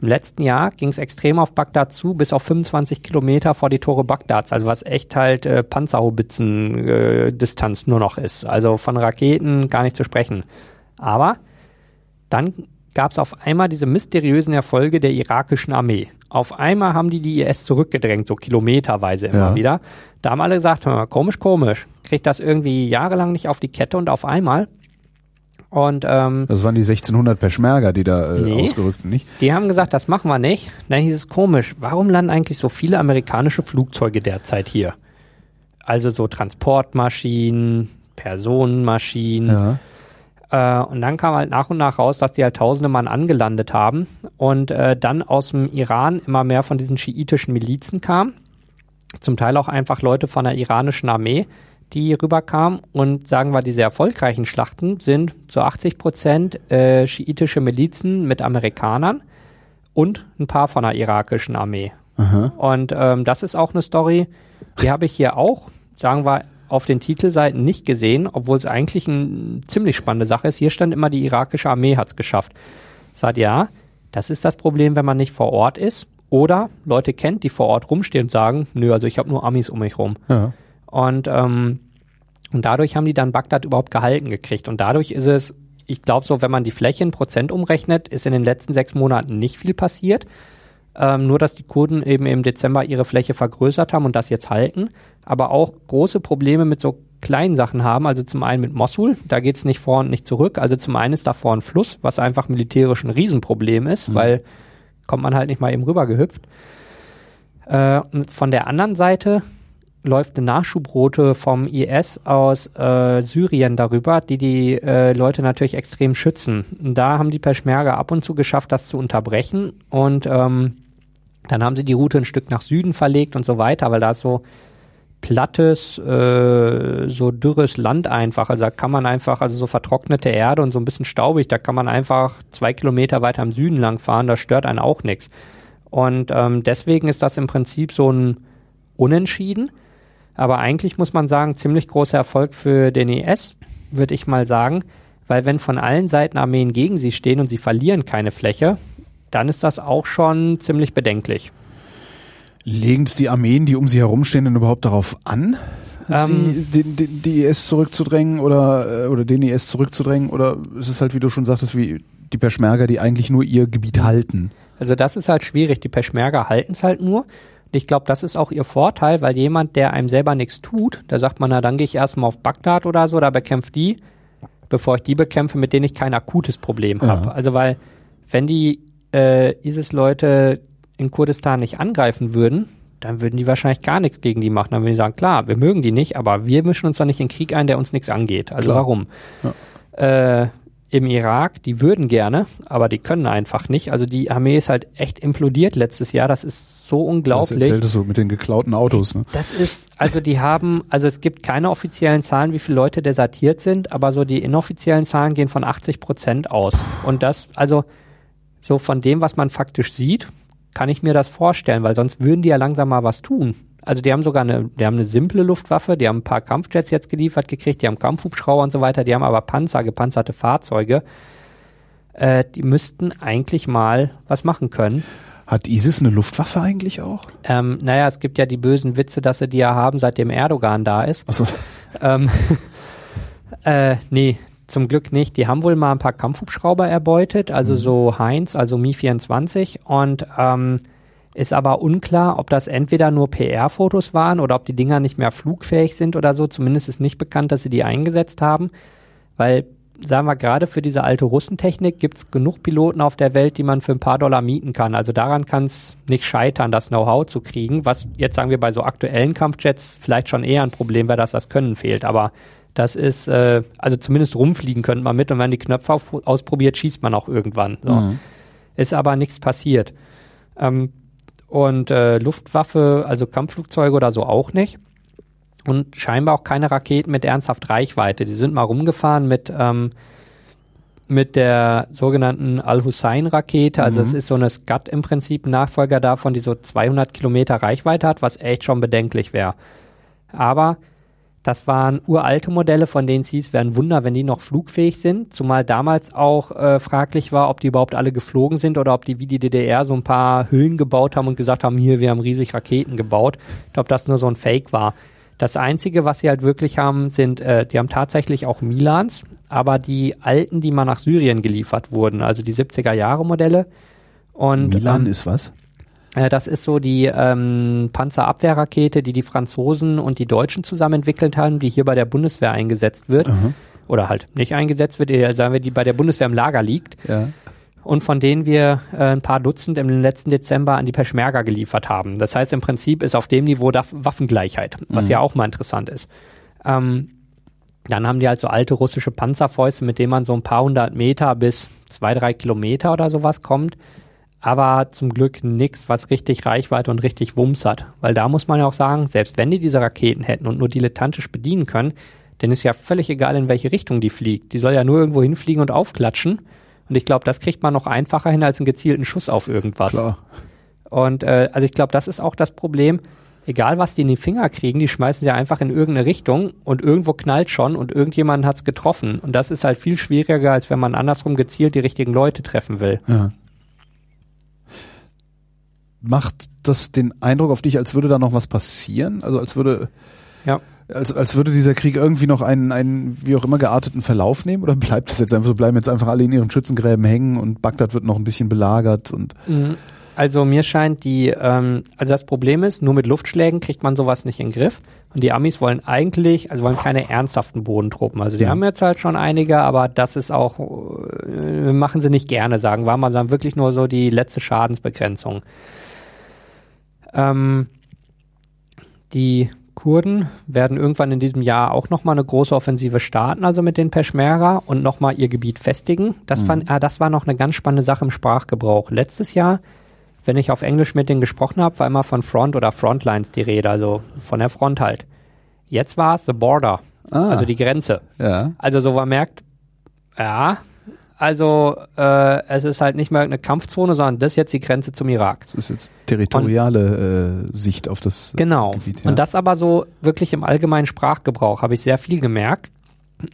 im letzten Jahr ging es extrem auf Bagdad zu, bis auf 25 Kilometer vor die Tore Bagdads, also was echt halt äh, Panzerhaubitzen-Distanz nur noch ist. Also von Raketen gar nicht zu sprechen. Aber dann gab es auf einmal diese mysteriösen Erfolge der irakischen Armee. Auf einmal haben die die IS zurückgedrängt, so kilometerweise immer Ja. wieder. Da haben alle gesagt, komisch, komisch. Kriegt das irgendwie jahrelang nicht auf die Kette und auf einmal. Und ähm, das waren die 1600 Peschmerga, die da äh, Nee. ausgerückt sind, nicht? die haben gesagt, das machen wir nicht. Dann hieß es komisch, warum landen eigentlich so viele amerikanische Flugzeuge derzeit hier? Also so Transportmaschinen, Personenmaschinen. Ja. Äh, und dann kam halt nach und nach raus, dass die halt tausende Mann angelandet haben und äh, dann aus dem Iran immer mehr von diesen schiitischen Milizen kam. Zum Teil auch einfach Leute von der iranischen Armee, die rüberkamen und sagen wir, diese erfolgreichen Schlachten sind zu 80 Prozent äh, schiitische Milizen mit Amerikanern und ein paar von der irakischen Armee. Aha. Und ähm, das ist auch eine Story, die habe ich hier auch, sagen wir, auf den Titelseiten nicht gesehen, obwohl es eigentlich eine ziemlich spannende Sache ist. Hier stand immer, die irakische Armee hat es geschafft. Sagt ja, das ist das Problem, wenn man nicht vor Ort ist oder Leute kennt, die vor Ort rumstehen und sagen, nö, also ich habe nur Amis um mich rum. Ja. Und, ähm, und dadurch haben die dann Bagdad überhaupt gehalten gekriegt. Und dadurch ist es, ich glaube so, wenn man die Fläche in Prozent umrechnet, ist in den letzten sechs Monaten nicht viel passiert. Ähm, nur, dass die Kurden eben im Dezember ihre Fläche vergrößert haben und das jetzt halten. Aber auch große Probleme mit so kleinen Sachen haben. Also zum einen mit Mosul, da geht's nicht vor und nicht zurück. Also zum einen ist da vor ein Fluss, was einfach militärisch ein Riesenproblem ist, weil kommt man halt nicht mal eben rüber gehüpft. Äh, von der anderen Seite läuft eine Nachschubroute vom IS aus äh, Syrien darüber, die die äh, Leute natürlich extrem schützen. Und da haben die Peschmerga ab und zu geschafft, das zu unterbrechen und ähm, dann haben sie die Route ein Stück nach Süden verlegt und so weiter, weil da ist so plattes, äh, so dürres Land einfach. Also da kann man einfach, also so vertrocknete Erde und so ein bisschen staubig, da kann man einfach zwei Kilometer weiter im Süden lang fahren, da stört einen auch nichts. Und ähm, deswegen ist das im Prinzip so ein Unentschieden. Aber eigentlich muss man sagen, ziemlich großer Erfolg für den IS, würde ich mal sagen, weil wenn von allen Seiten Armeen gegen sie stehen und sie verlieren keine Fläche, dann ist das auch schon ziemlich bedenklich. Legen es die Armeen, die um sie herumstehen, denn überhaupt darauf an, Ähm, sie, den, den, die IS zurückzudrängen oder, äh, oder den IS zurückzudrängen? Oder ist es halt, wie du schon sagtest, wie die Peschmerga, die eigentlich nur ihr Gebiet halten? Also das ist halt schwierig. Die Peschmerga halten es halt nur. Und ich glaube, das ist auch ihr Vorteil, weil jemand, der einem selber nichts tut, da sagt man, na dann gehe ich erstmal auf Bagdad oder so, da bekämpft die, bevor ich die bekämpfe, mit denen ich kein akutes Problem Ja. habe. Also weil, wenn die äh, ISIS-Leute in Kurdistan nicht angreifen würden, dann würden die wahrscheinlich gar nichts gegen die machen. Dann würden die sagen, klar, wir mögen die nicht, aber wir mischen uns doch nicht in Krieg ein, der uns nichts angeht. Also Klar. warum? Äh, Im Irak, die würden gerne, aber die können einfach nicht. Also die Armee ist halt echt implodiert letztes Jahr. Das ist so Das unglaublich. erzähltest du mit den geklauten Autos. Ne? Das ist, also die haben, also es gibt keine offiziellen Zahlen, wie viele Leute desertiert sind, aber so die inoffiziellen Zahlen gehen von 80 Prozent aus. Und das, also so von dem, was man faktisch sieht, kann ich mir das vorstellen, weil sonst würden die ja langsam mal was tun. Also die haben sogar eine, die haben eine simple Luftwaffe, die haben ein paar Kampfjets jetzt geliefert gekriegt, die haben Kampfhubschrauber und so weiter, die haben aber Panzer, gepanzerte Fahrzeuge. Äh, die müssten eigentlich mal was machen können. Hat ISIS eine Luftwaffe eigentlich auch? Ähm, naja, es gibt ja die bösen Witze, dass sie die ja haben, seitdem Erdogan da ist. Achso, Ähm, äh, nee, zum Glück nicht. Die haben wohl mal ein paar Kampfhubschrauber erbeutet, also so Heinz, also Mi-24 und ähm, ist aber unklar, ob das entweder nur PR-Fotos waren oder ob die Dinger nicht mehr flugfähig sind oder so. Zumindest ist nicht bekannt, dass sie die eingesetzt haben, weil sagen wir gerade für diese alte Russentechnik gibt es genug Piloten auf der Welt, die man für ein paar Dollar mieten kann. Also daran kann es nicht scheitern, das Know-how zu kriegen, was jetzt sagen wir bei so aktuellen Kampfjets vielleicht schon eher ein Problem wäre, dass das Können fehlt. Aber das ist, äh, also zumindest rumfliegen könnte man mit und wenn die Knöpfe auf, ausprobiert, schießt man auch irgendwann. So. Mhm. Ist aber nichts passiert. Ähm, und äh, Luftwaffe, also Kampfflugzeuge oder so auch nicht. Und scheinbar auch keine Raketen mit ernsthaft Reichweite. Die sind mal rumgefahren mit, ähm, mit der sogenannten Al-Hussein-Rakete. Also es ist so eine Scud im Prinzip, Nachfolger davon, die so 200 Kilometer Reichweite hat, was echt schon bedenklich wäre. Aber das waren uralte Modelle, von denen es hieß, wäre ein Wunder, wenn die noch flugfähig sind. Zumal damals auch äh, fraglich war, ob die überhaupt alle geflogen sind oder ob die wie die DDR so ein paar Hüllen gebaut haben und gesagt haben, hier, wir haben riesig Raketen gebaut. Ich glaube, das nur so ein Fake war. Das Einzige, was sie halt wirklich haben, sind, äh, die haben tatsächlich auch Milans, aber die alten, die mal nach Syrien geliefert wurden, also die 70er Jahre Modelle. Und Milan ähm, ist was? Äh, Das ist so die ähm, Panzerabwehrrakete, die die Franzosen und die Deutschen zusammen entwickelt haben, die hier bei der Bundeswehr eingesetzt wird. Aha. Oder halt nicht eingesetzt wird, eher sagen wir, die bei der Bundeswehr im Lager liegt. Ja. Und von denen wir äh, ein paar Dutzend im letzten Dezember an die Peschmerga geliefert haben. Das heißt, im Prinzip ist auf dem Niveau da Waffengleichheit, was ja auch mal interessant ist. Ähm, dann haben die halt so alte russische Panzerfäuste, mit denen man so ein paar hundert Meter bis zwei, drei Kilometer oder sowas kommt. Aber zum Glück nichts, was richtig Reichweite und richtig Wumms hat. Weil da muss man ja auch sagen, selbst wenn die diese Raketen hätten und nur dilettantisch bedienen können, dann ist ja völlig egal, in welche Richtung die fliegt. Die soll ja nur irgendwo hinfliegen und aufklatschen. Und ich glaube, das kriegt man noch einfacher hin als einen gezielten Schuss auf irgendwas. Klar. Und äh, also ich glaube, das ist auch das Problem. Egal, was die in die Finger kriegen, die schmeißen sie einfach in irgendeine Richtung und irgendwo knallt schon und irgendjemand hat's getroffen. Und das ist halt viel schwieriger, als wenn man andersrum gezielt die richtigen Leute treffen will. Ja. Macht das den Eindruck auf dich, als würde da noch was passieren? Also als würde, Ja. als, als würde dieser Krieg irgendwie noch einen, einen, wie auch immer gearteten Verlauf nehmen? Oder bleibt es jetzt einfach so, bleiben jetzt einfach alle in ihren Schützengräben hängen und Bagdad wird noch ein bisschen belagert und Also mir scheint die, ähm, also das Problem ist, nur mit Luftschlägen kriegt man sowas nicht in den Griff. Und die Amis wollen eigentlich, also wollen keine ernsthaften Bodentruppen. Also die Ja. haben jetzt halt schon einige, aber das ist auch, äh, machen sie nicht gerne, sagen wir mal, sondern wirklich nur so die letzte Schadensbegrenzung. Ähm, die Kurden werden irgendwann in diesem Jahr auch nochmal eine große Offensive starten, also mit den Peschmerga und nochmal ihr Gebiet festigen. Das, mhm. fand, ah, das war noch eine ganz spannende Sache im Sprachgebrauch. Letztes Jahr, wenn ich auf Englisch mit denen gesprochen habe, war immer von Front oder Frontlines die Rede, also von der Front halt. Jetzt war es the border, ah. also die Grenze. Ja. Also so man merkt, ja, also äh, es ist halt nicht mehr eine Kampfzone, sondern das ist jetzt die Grenze zum Irak. Das ist jetzt territoriale und, äh, Sicht auf das genau. Gebiet. Ja. Und das aber so wirklich im allgemeinen Sprachgebrauch habe ich sehr viel gemerkt.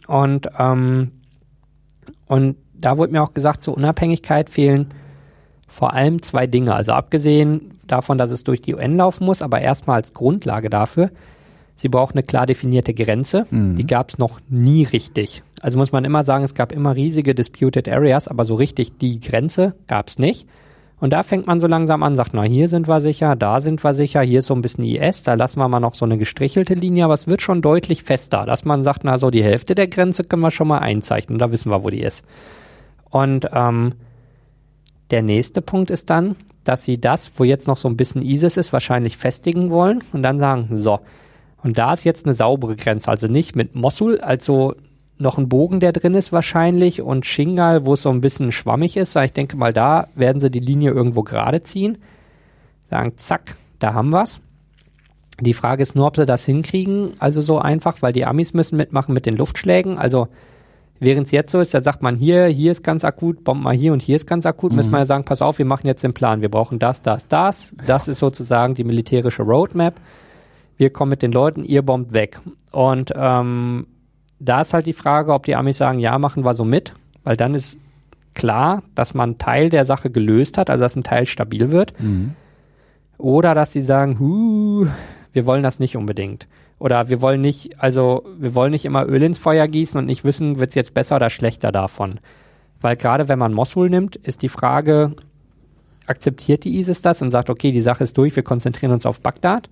Und, ähm, und da wurde mir auch gesagt, zur Unabhängigkeit fehlen vor allem zwei Dinge. Also abgesehen davon, dass es durch die UN laufen muss, aber erstmal als Grundlage dafür, sie braucht eine klar definierte Grenze. Mhm. Die gab es noch nie richtig. Also muss man immer sagen, es gab immer riesige Disputed Areas, aber so richtig die Grenze gab es nicht. Und da fängt man so langsam an, sagt, na, hier sind wir sicher, da sind wir sicher, hier ist so ein bisschen IS, da lassen wir mal noch so eine gestrichelte Linie, aber es wird schon deutlich fester, dass man sagt, na, so die Hälfte der Grenze können wir schon mal einzeichnen, da wissen wir, wo die ist. Und ähm, der nächste Punkt ist dann, dass sie das, wo jetzt noch so ein bisschen ISIS ist, wahrscheinlich festigen wollen und dann sagen, so, und da ist jetzt eine saubere Grenze, also nicht mit Mosul, also noch ein Bogen, der drin ist wahrscheinlich und Shingal, wo es so ein bisschen schwammig ist. Ich denke mal, da werden sie die Linie irgendwo gerade ziehen. Sagen, zack, da haben wir's. Die Frage ist nur, ob sie das hinkriegen, also so einfach, weil die Amis müssen mitmachen mit den Luftschlägen. Also während es jetzt so ist, da sagt man hier, hier ist ganz akut, bombt mal hier und hier ist ganz akut, mhm. müssen wir ja sagen, pass auf, wir machen jetzt den Plan. Wir brauchen das, das, das. Das ist sozusagen die militärische Roadmap. Wir kommen mit den Leuten, ihr bombt weg. Und ähm, da ist halt die Frage, ob die Amis sagen, ja, machen wir so mit, weil dann ist klar, dass man Teil der Sache gelöst hat, also dass ein Teil stabil wird. Mhm. Oder dass sie sagen, huh, wir wollen das nicht unbedingt. Oder wir wollen nicht, also wir wollen nicht immer Öl ins Feuer gießen und nicht wissen, wird es jetzt besser oder schlechter davon. Weil gerade wenn man Mosul nimmt, ist die Frage, akzeptiert die ISIS das und sagt, okay, die Sache ist durch, wir konzentrieren uns auf Bagdad?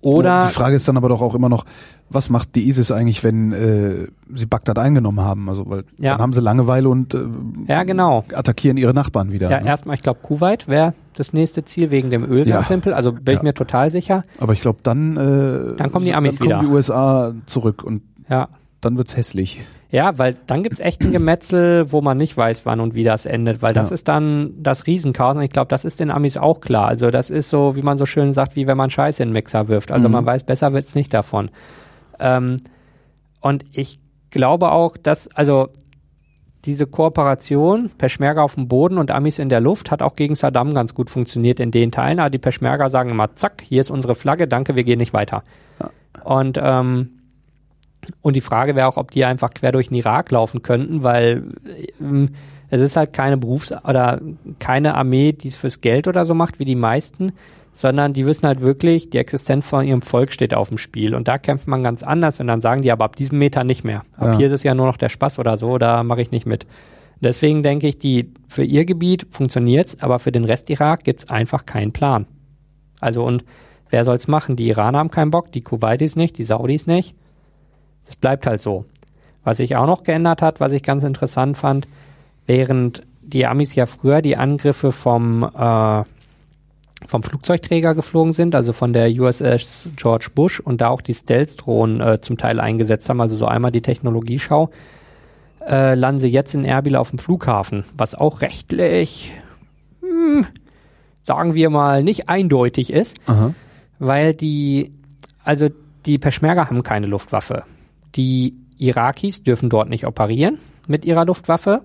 Oder die Frage ist dann aber doch auch immer noch, was macht die ISIS eigentlich, wenn äh, sie Bagdad eingenommen haben? Also weil ja. dann haben sie Langeweile und äh, ja, genau. attackieren ihre Nachbarn wieder. Ja, ne? erstmal, ich glaube, Kuwait wäre das nächste Ziel wegen dem Öl ja. simpel. Also bin ich mir total sicher. Aber ich glaube, dann äh, dann kommen die Amis dann wieder. kommen die USA zurück und ja dann wird's hässlich. Ja, weil dann gibt's echt ein Gemetzel, wo man nicht weiß, wann und wie das endet, weil das ja. ist dann das Riesenchaos und ich glaube, das ist den Amis auch klar. Also das ist so, wie man so schön sagt, wie wenn man Scheiße in den Mixer wirft. Also mhm. man weiß, besser wird's nicht davon. Ähm, und ich glaube auch, dass, also diese Kooperation, Peschmerga auf dem Boden und Amis in der Luft, hat auch gegen Saddam ganz gut funktioniert in den Teilen. Aber die Peschmerga sagen immer, zack, hier ist unsere Flagge, danke, wir gehen nicht weiter. Ja. Und ähm, und die Frage wäre auch, ob die einfach quer durch den Irak laufen könnten, weil ähm, es ist halt keine Berufs- oder keine Armee, die es fürs Geld oder so macht, wie die meisten, sondern die wissen halt wirklich, die Existenz von ihrem Volk steht auf dem Spiel. Und da kämpft man ganz anders und dann sagen die aber ab diesem Meter nicht mehr. Ab ja. hier ist es ja nur noch der Spaß oder so, da mache ich nicht mit. Deswegen denke ich, die für ihr Gebiet funktioniert's, aber für den Rest Irak gibt's einfach keinen Plan. Also und wer soll's machen? Die Iraner haben keinen Bock, die Kuwaitis nicht, die Saudis nicht. Es bleibt halt so. Was sich auch noch geändert hat, was ich ganz interessant fand, während die Amis ja früher die Angriffe vom, äh, vom Flugzeugträger geflogen sind, also von der USS George Bush und da auch die Stealth-Drohnen äh, zum Teil eingesetzt haben, also so einmal die Technologieschau, äh, landen sie jetzt in Erbil auf dem Flughafen, was auch rechtlich, hm, sagen wir mal, nicht eindeutig ist, Aha. weil die, also die Peschmerga haben keine Luftwaffe. Die Irakis dürfen dort nicht operieren mit ihrer Luftwaffe.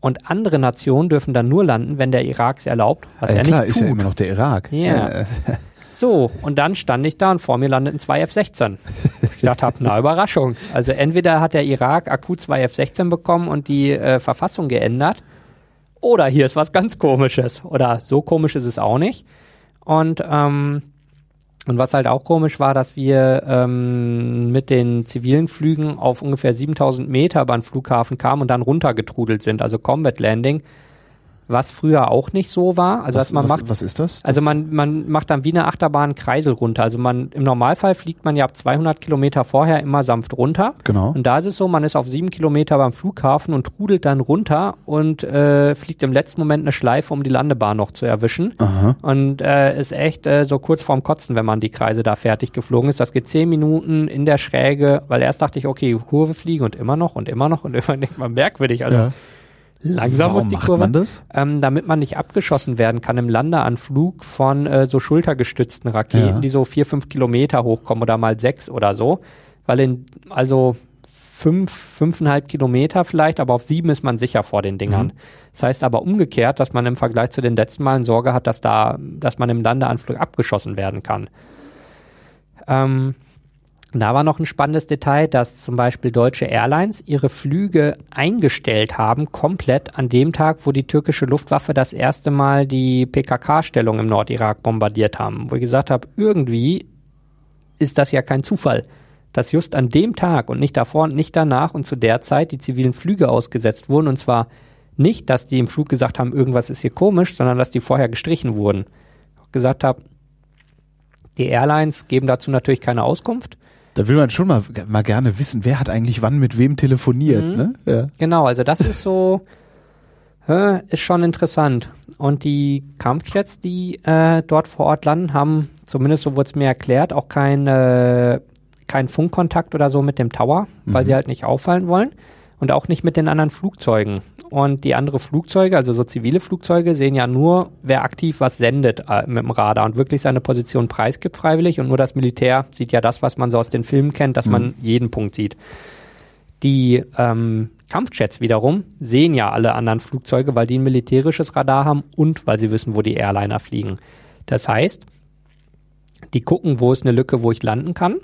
Und andere Nationen dürfen dann nur landen, wenn der Irak es erlaubt. Was ja, er klar, nicht ist ja immer noch der Irak. Yeah. Ja. So, und dann stand ich da und vor mir landeten zwei F-16. Ich dachte, hab, na Überraschung. Also entweder hat der Irak akut zwei F-16 bekommen und die äh, Verfassung geändert, oder hier ist was ganz Komisches. Oder so komisch ist es auch nicht. Und ähm, und was halt auch komisch war, dass wir ähm, mit den zivilen Flügen auf ungefähr 7000 Meter beim Flughafen kamen und dann runtergetrudelt sind, also Combat Landing, was früher auch nicht so war. Also was, dass man was, macht, was ist das? also man, man macht dann wie eine Achterbahn Kreisel runter. Also man, im Normalfall fliegt man ja ab 200 Kilometer vorher immer sanft runter. Genau. Und da ist es so, man ist auf sieben Kilometer beim Flughafen und trudelt dann runter und äh, fliegt im letzten Moment eine Schleife, um die Landebahn noch zu erwischen. Aha. Und äh, ist echt äh, so kurz vorm Kotzen, wenn man die Kreise da fertig geflogen ist. Das geht zehn Minuten in der Schräge, weil erst dachte ich, okay, Kurve fliegen und immer noch und immer noch und immer denkt man merkwürdig. Also Ja. Langsam Warum muss die macht Kurve. man das? Ähm, damit man nicht abgeschossen werden kann im Landeanflug von äh, so schultergestützten Raketen, Ja. die so vier, fünf Kilometer hochkommen oder mal sechs oder so. Weil in, also fünf, fünfeinhalb Kilometer vielleicht, aber auf sieben ist man sicher vor den Dingern. Mhm. Das heißt aber umgekehrt, dass man im Vergleich zu den letzten Malen Sorge hat, dass da, dass man im Landeanflug abgeschossen werden kann. Ähm, da war noch ein spannendes Detail, dass zum Beispiel deutsche Airlines ihre Flüge eingestellt haben, komplett an dem Tag, wo die türkische Luftwaffe das erste Mal die PKK-Stellung im Nordirak bombardiert haben. Wo ich gesagt habe, irgendwie ist das ja kein Zufall, dass just an dem Tag und nicht davor und nicht danach und zu der Zeit die zivilen Flüge ausgesetzt wurden. Und zwar nicht, dass die im Flug gesagt haben, irgendwas ist hier komisch, sondern dass die vorher gestrichen wurden. Gesagt habe, die Airlines geben dazu natürlich keine Auskunft. Da will man schon mal, mal gerne wissen, wer hat eigentlich wann mit wem telefoniert, Mhm. ne? Ja. Genau, also das ist so, ist schon interessant. Und die Kampfjets, die äh, dort vor Ort landen, haben, zumindest so wurde es mir erklärt, auch kein, äh, kein Funkkontakt oder so mit dem Tower, weil sie halt nicht auffallen wollen. Und auch nicht mit den anderen Flugzeugen. Und die anderen Flugzeuge, also so zivile Flugzeuge, sehen ja nur, wer aktiv was sendet äh, mit dem Radar und wirklich seine Position preisgibt freiwillig. Und nur das Militär sieht ja das, was man so aus den Filmen kennt, dass man jeden Punkt sieht. Die ähm, Kampfjets wiederum sehen ja alle anderen Flugzeuge, weil die ein militärisches Radar haben und weil sie wissen, wo die Airliner fliegen. Das heißt, die gucken, wo ist eine Lücke, wo ich landen kann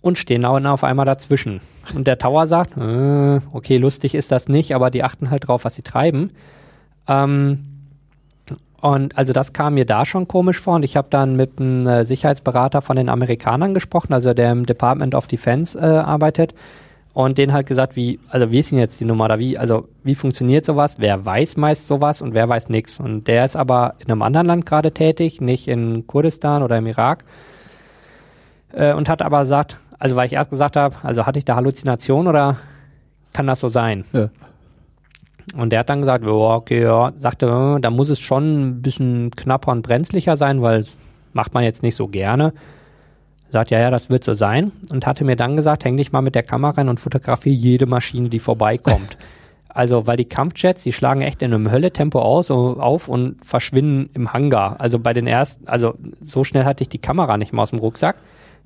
und stehen dann auf einmal dazwischen. Und der Tower sagt, äh, okay, lustig ist das nicht, aber die achten halt drauf, was sie treiben. Ähm, und also das kam mir da schon komisch vor und ich habe dann mit einem äh, Sicherheitsberater von den Amerikanern gesprochen, also der im Department of Defense äh, arbeitet und den halt gesagt, wie, also wie ist denn jetzt die Nummer da, wie, also wie funktioniert sowas, wer weiß meist sowas und wer weiß nichts. Und der ist aber in einem anderen Land gerade tätig, nicht in Kurdistan oder im Irak äh, und hat aber gesagt, also weil ich erst gesagt habe, also hatte ich da Halluzination oder kann das so sein? Ja. Und der hat dann gesagt, ja, okay, ja, sagte, äh, da muss es schon ein bisschen knapper und brenzlicher sein, weil das macht man jetzt nicht so gerne. Sagt, ja, ja, das wird so sein. Und hatte mir dann gesagt, häng dich mal mit der Kamera rein und fotografiere jede Maschine, die vorbeikommt. also, weil die Kampfjets, die schlagen echt in einem Hölletempo aus, auf und verschwinden im Hangar. Also bei den ersten, also so schnell hatte ich die Kamera nicht mal aus dem Rucksack.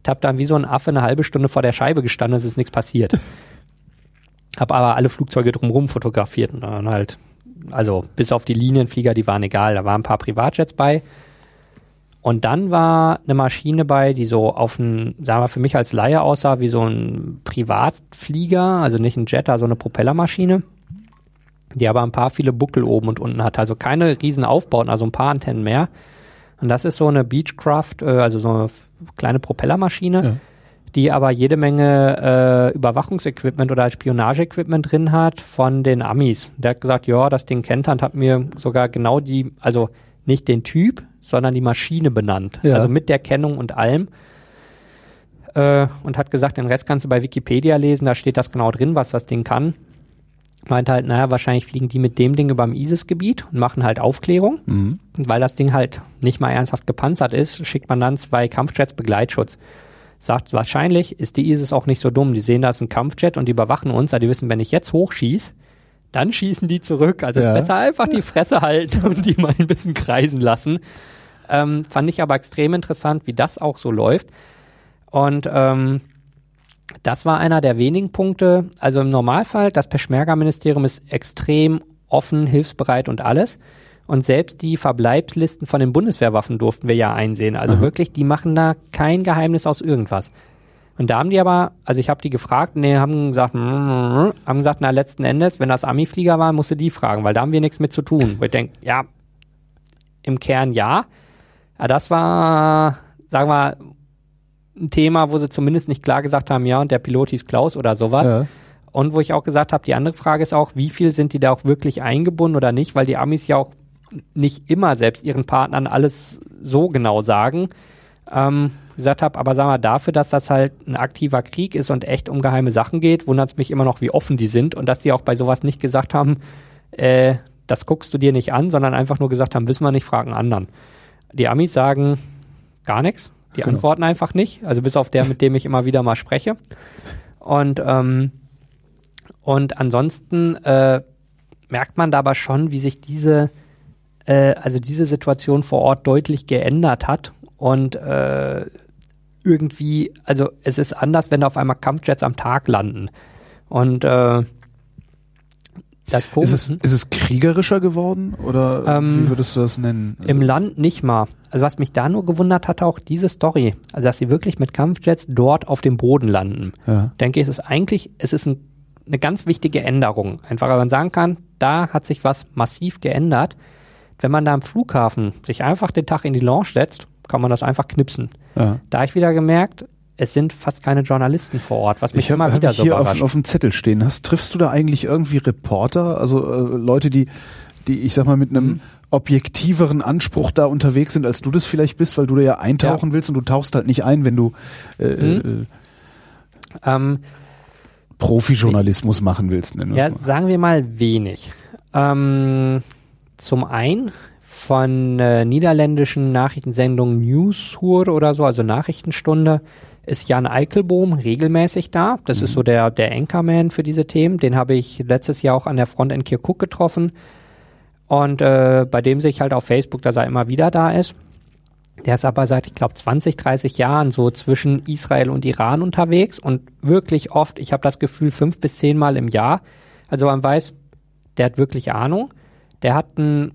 Ich hab dann wie so ein Affe eine halbe Stunde vor der Scheibe gestanden, es ist nichts passiert. Hab aber alle Flugzeuge drumherum fotografiert und dann halt, also bis auf die Linienflieger, die waren egal, da waren ein paar Privatjets bei. Und dann war eine Maschine bei, die so auf ein, sagen wir für mich als Laie aussah, wie so ein Privatflieger, also nicht ein Jet, also eine Propellermaschine, die aber ein paar viele Buckel oben und unten hat. Also keine riesen Aufbauten, also ein paar Antennen mehr. Und das ist so eine Beechcraft, äh, also so eine kleine Propellermaschine, Ja. die aber jede Menge äh, Überwachungsequipment oder Spionageequipment drin hat von den Amis. Der hat gesagt, ja, das Ding kennt er und hat mir sogar genau die, also nicht den Typ, sondern die Maschine benannt. Ja. Also mit der Kennung und allem. Äh, und hat gesagt, den Rest kannst du bei Wikipedia lesen, da steht das genau drin, was das Ding kann. Meint halt, naja, wahrscheinlich fliegen die mit dem Ding über dem ISIS-Gebiet und machen halt Aufklärung. Mhm. Und weil das Ding halt nicht mal ernsthaft gepanzert ist, schickt man dann zwei Kampfjets Begleitschutz. Sagt, wahrscheinlich ist die ISIS auch nicht so dumm. Die sehen, da ist ein Kampfjet und die überwachen uns, da die wissen, wenn ich jetzt hochschieß, dann schießen die zurück. Also Ja. ist besser einfach die Fresse halten und die mal ein bisschen kreisen lassen. Ähm, fand ich aber extrem interessant, wie das auch so läuft. Und ähm, das war einer der wenigen Punkte. Also im Normalfall, das Peschmerga-Ministerium ist extrem offen, hilfsbereit und alles. Und selbst die Verbleibslisten von den Bundeswehrwaffen durften wir ja einsehen. Also wirklich, die machen da kein Geheimnis aus irgendwas. Und da haben die aber, also ich habe die gefragt und die haben gesagt, mm, mm, haben gesagt, na letzten Endes, wenn das Ami-Flieger war, musst du die fragen, weil da haben wir nichts mit zu tun. Wo ich denke, ja, im Kern ja. Aber das war, sagen wir, ein Thema, wo sie zumindest nicht klar gesagt haben, ja, und der Pilot hieß Klaus oder sowas. Ja. Und wo ich auch gesagt habe, die andere Frage ist auch, wie viel sind die da auch wirklich eingebunden oder nicht, weil die Amis ja auch nicht immer selbst ihren Partnern alles so genau sagen. Ähm, gesagt habe, aber sag mal, dafür, dass das halt ein aktiver Krieg ist und echt um geheime Sachen geht, wundert es mich immer noch, wie offen die sind und dass die auch bei sowas nicht gesagt haben, äh, das guckst du dir nicht an, sondern einfach nur gesagt haben, wissen wir nicht, fragen anderen. Die Amis sagen gar nichts, die Genau. antworten einfach nicht, also bis auf der, mit dem ich immer wieder mal spreche. Und, ähm, und ansonsten äh, merkt man da aber schon, wie sich diese, äh, also diese Situation vor Ort deutlich geändert hat und äh, irgendwie, also es ist anders, wenn da auf einmal Kampfjets am Tag landen. Und äh, das Ist es, ist es kriegerischer geworden oder Ähm, wie würdest du das nennen? Also, im Land nicht mal. Also was mich da nur gewundert hat, auch diese Story, also dass sie wirklich mit Kampfjets dort auf dem Boden landen. ja. Denke ich, es ist eigentlich, es ist ein, eine ganz wichtige Änderung. Einfach, weil man sagen kann, da hat sich was massiv geändert. Wenn man da am Flughafen sich einfach den Tag in die Lounge setzt, kann man das einfach knipsen. ja. Da habe ich wieder gemerkt, es sind fast keine Journalisten vor Ort, was mich Ich habe immer hab wieder ich so hier auf, überrascht. auf dem Zettel stehen. Hast, triffst du da eigentlich irgendwie Reporter, also äh, Leute, die, die, ich sag mal, mit einem Mhm. objektiveren Anspruch da unterwegs sind, als du das vielleicht bist, weil du da ja eintauchen willst und du tauchst halt nicht ein, wenn du äh, Mhm. äh, ähm, Profijournalismus machen willst. Ja, sagen wir mal wenig. Ähm, zum einen von äh, niederländischen Nachrichtensendungen Newshour oder so, also Nachrichtenstunde, ist Jan Eichelbohm regelmäßig da. Das ist so der, der Anchorman für diese Themen. Den habe ich letztes Jahr auch an der Front in Kirkuk getroffen. Und äh, bei dem sehe ich halt auf Facebook, dass er immer wieder da ist. Der ist aber seit, ich glaube, 20, 30 Jahren so zwischen Israel und Iran unterwegs und wirklich oft, ich habe das Gefühl, fünf bis zehn Mal im Jahr. Also man weiß, der hat wirklich Ahnung. Der hat einen,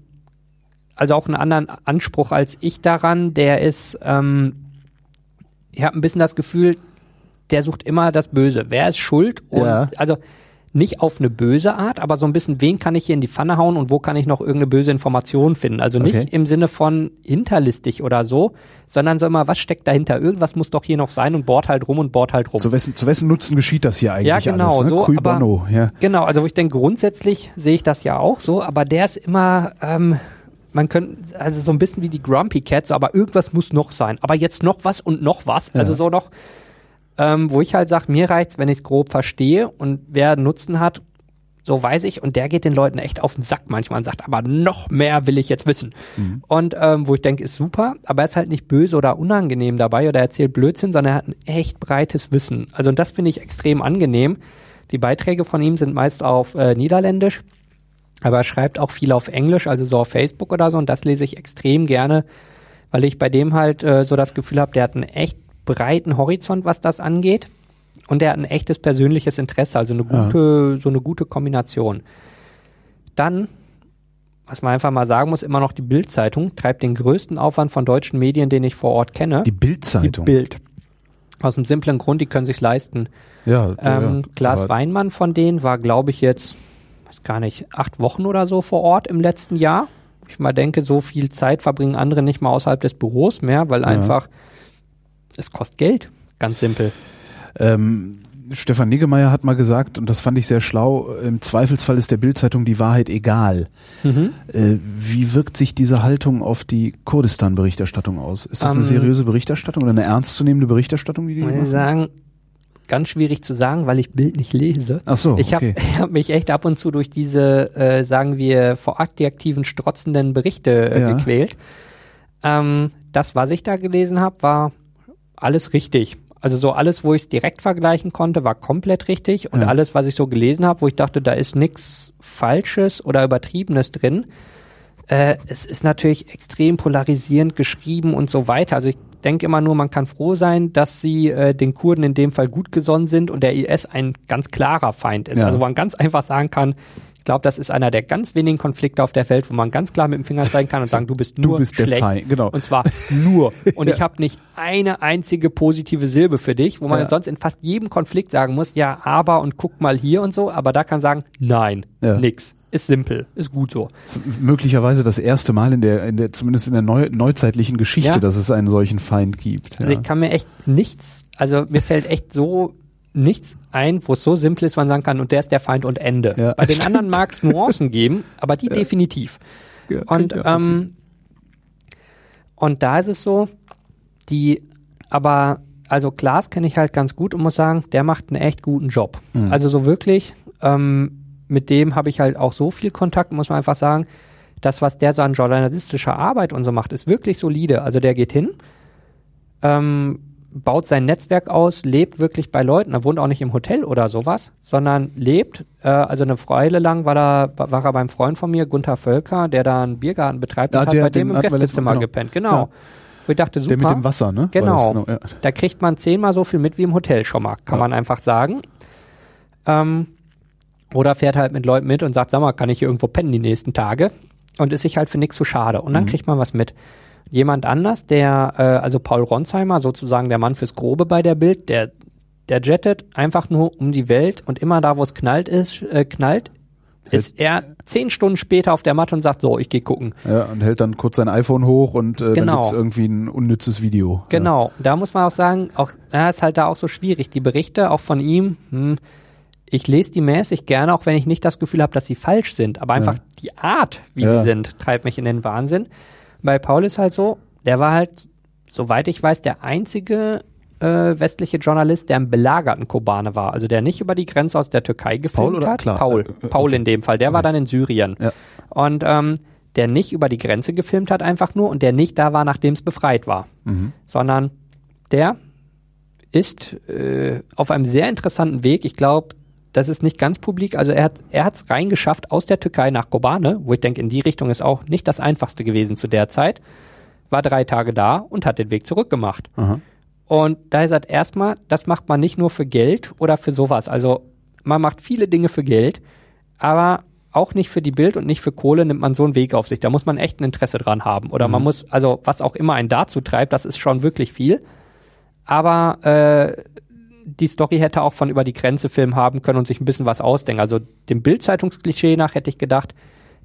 also auch einen anderen Anspruch als ich daran. Der ist, ähm, ich habe ein bisschen das Gefühl, der sucht immer das Böse. Wer ist schuld? Und Ja. also nicht auf eine böse Art, aber so ein bisschen, wen kann ich hier in die Pfanne hauen und wo kann ich noch irgendeine böse Information finden? Also nicht Okay. im Sinne von hinterlistig oder so, sondern so immer, was steckt dahinter? Irgendwas muss doch hier noch sein und bohrt halt rum und bohrt halt rum. Zu wessen, zu wessen Nutzen geschieht das hier eigentlich Ja, genau, alles? Ne? so, Cui aber- bono, ja. Genau, also wo ich denke, grundsätzlich sehe ich das ja auch so, aber der ist immer, ähm, man könnte, also so ein bisschen wie die Grumpy Cats, aber irgendwas muss noch sein. Aber jetzt noch was und noch was. Also Ja. so noch, ähm, wo ich halt sage, mir reicht's, wenn ich es grob verstehe und wer Nutzen hat, so weiß ich. Und der geht den Leuten echt auf den Sack manchmal und sagt, aber noch mehr will ich jetzt wissen. Und ähm, wo ich denke, ist super, aber er ist halt nicht böse oder unangenehm dabei oder erzählt Blödsinn, sondern er hat ein echt breites Wissen. Also und das finde ich extrem angenehm. Die Beiträge von ihm sind meist auf äh, Niederländisch, aber er schreibt auch viel auf Englisch, also so auf Facebook oder so. Und das lese ich extrem gerne, weil ich bei dem halt äh, so das Gefühl habe, der hat einen echt breiten Horizont, was das angeht. Und der hat ein echtes persönliches Interesse, also eine Ja. gute, so eine gute Kombination. Dann, was man einfach mal sagen muss, immer noch die Bild-Zeitung treibt den größten Aufwand von deutschen Medien, den ich vor Ort kenne. Die Bildzeitung. Die Bild. Aus dem simplen Grund, die können sich leisten. ja, Ähm, ja, Klaas Weinmann von denen war, glaube ich, jetzt, weiß gar nicht, acht Wochen oder so vor Ort im letzten Jahr. Ich mal denke, so viel Zeit verbringen andere nicht mal außerhalb des Büros mehr, weil einfach es kostet Geld. Ganz simpel. Ähm, Stefan Niggemeier hat mal gesagt, und das fand ich sehr schlau, im Zweifelsfall ist der Bildzeitung die Wahrheit egal. Mhm. Äh, wie wirkt sich diese Haltung auf die Kurdistan-Berichterstattung aus? Ist das eine Ähm, seriöse Berichterstattung oder eine ernstzunehmende Berichterstattung, die die machen? sagen, ganz schwierig zu sagen, weil ich Bild nicht lese. Ach so, Ich habe okay. hab mich echt ab und zu durch diese, äh, sagen wir, vor adjektiven, strotzenden Berichte äh, Ja. gequält. Ähm, das, was ich da gelesen habe, war alles richtig. Also so alles, wo ich es direkt vergleichen konnte, war komplett richtig. Und Ja. alles, was ich so gelesen habe, wo ich dachte, da ist nichts Falsches oder Übertriebenes drin, äh, es ist natürlich extrem polarisierend geschrieben und so weiter. Also ich denke immer nur, man kann froh sein, dass sie äh, den Kurden in dem Fall gut gesonnen sind und der IS ein ganz klarer Feind ist. Ja. Also wo man ganz einfach sagen kann, ich glaube, das ist einer der ganz wenigen Konflikte auf der Welt, wo man ganz klar mit dem Finger zeigen kann und sagen, du bist nur bist der schlecht. Feind, genau. Und zwar nur. Und ich habe nicht eine einzige positive Silbe für dich, wo man Ja. sonst in fast jedem Konflikt sagen muss, ja, aber und guck mal hier und so, aber da kann sagen, nein, Ja. nix. Ist simpel, ist gut so. Ist möglicherweise das erste Mal in der, in der zumindest in der neu, neuzeitlichen Geschichte, Ja. dass es einen solchen Feind gibt. Also ja. ich kann mir echt nichts, also mir fällt echt so nichts ein, wo es so simpel ist, man sagen kann, und der ist der Feind und Ende. Ja, Bei den stimmt. anderen mag es Nuancen geben, aber die definitiv. Und, ähm, und da ist es so, die, aber, also Klaas kenne ich halt ganz gut und muss sagen, der macht einen echt guten Job. Mhm. Also so wirklich, ähm, mit dem habe ich halt auch so viel Kontakt, muss man einfach sagen, das, was der so an journalistischer Arbeit und so macht, ist wirklich solide. Also der geht hin, ähm, baut sein Netzwerk aus, lebt wirklich bei Leuten, er wohnt auch nicht im Hotel oder sowas, sondern lebt, äh, also eine Weile lang war, er war er beim Freund von mir, Gunther Völker, der da einen Biergarten betreibt Ah, und hat bei dem im Gästezimmer genau. gepennt. Genau. Ja. Wo ich dachte, super. Der mit dem Wasser, ne? Genau. das? ja. Da kriegt man zehnmal so viel mit wie im Hotel schon mal, kann Ja. man einfach sagen. Ähm, oder fährt halt mit Leuten mit und sagt, sag mal, kann ich hier irgendwo pennen die nächsten Tage? Und ist sich halt für nichts zu schade. Und dann Mhm. kriegt man was mit. Jemand anders, der, äh, also Paul Ronsheimer, sozusagen der Mann fürs Grobe bei der Bild, der, der jettet einfach nur um die Welt und immer da, wo es knallt ist, äh, knallt, ist er zehn Stunden später auf der Matte und sagt, so, ich gehe gucken. Ja, und hält dann kurz sein iPhone hoch und äh, dann Genau. gibt's irgendwie ein unnützes Video. Genau, da muss man auch sagen, auch ja, ist halt da auch so schwierig. Die Berichte auch von ihm, hm, ich lese die mäßig gerne, auch wenn ich nicht das Gefühl habe, dass sie falsch sind. Aber einfach die Art, wie Ja. sie sind, treibt mich in den Wahnsinn. Bei Paul ist halt so, der war halt, soweit ich weiß, der einzige äh, westliche Journalist, der im belagerten Kobane war. Also der nicht über die Grenze aus der Türkei gefilmt oder? hat. Klar. Paul. Äh, äh, Paul okay. in dem Fall. Der war dann in Syrien. Ja. Und ähm, der nicht über die Grenze gefilmt hat einfach nur und der nicht da war, nachdem es befreit war. Mhm. Sondern der ist äh, auf einem sehr interessanten Weg. Ich glaube, das ist nicht ganz publik. Also er hat er hat's reingeschafft aus der Türkei nach Kobane, wo ich denke, in die Richtung ist auch nicht das einfachste gewesen zu der Zeit. War drei Tage da und hat den Weg zurückgemacht. Aha. Und da ist halt erstmal, das macht man nicht nur für Geld oder für sowas. Also man macht viele Dinge für Geld, aber auch nicht für die Bild und nicht für Kohle nimmt man so einen Weg auf sich. Da muss man echt ein Interesse dran haben. Oder man muss, also was auch immer einen dazu treibt, das ist schon wirklich viel. Aber äh, die Story hätte auch von über die Grenze Film haben können und sich ein bisschen was ausdenken. Also dem Bildzeitungsklischee nach hätte ich gedacht,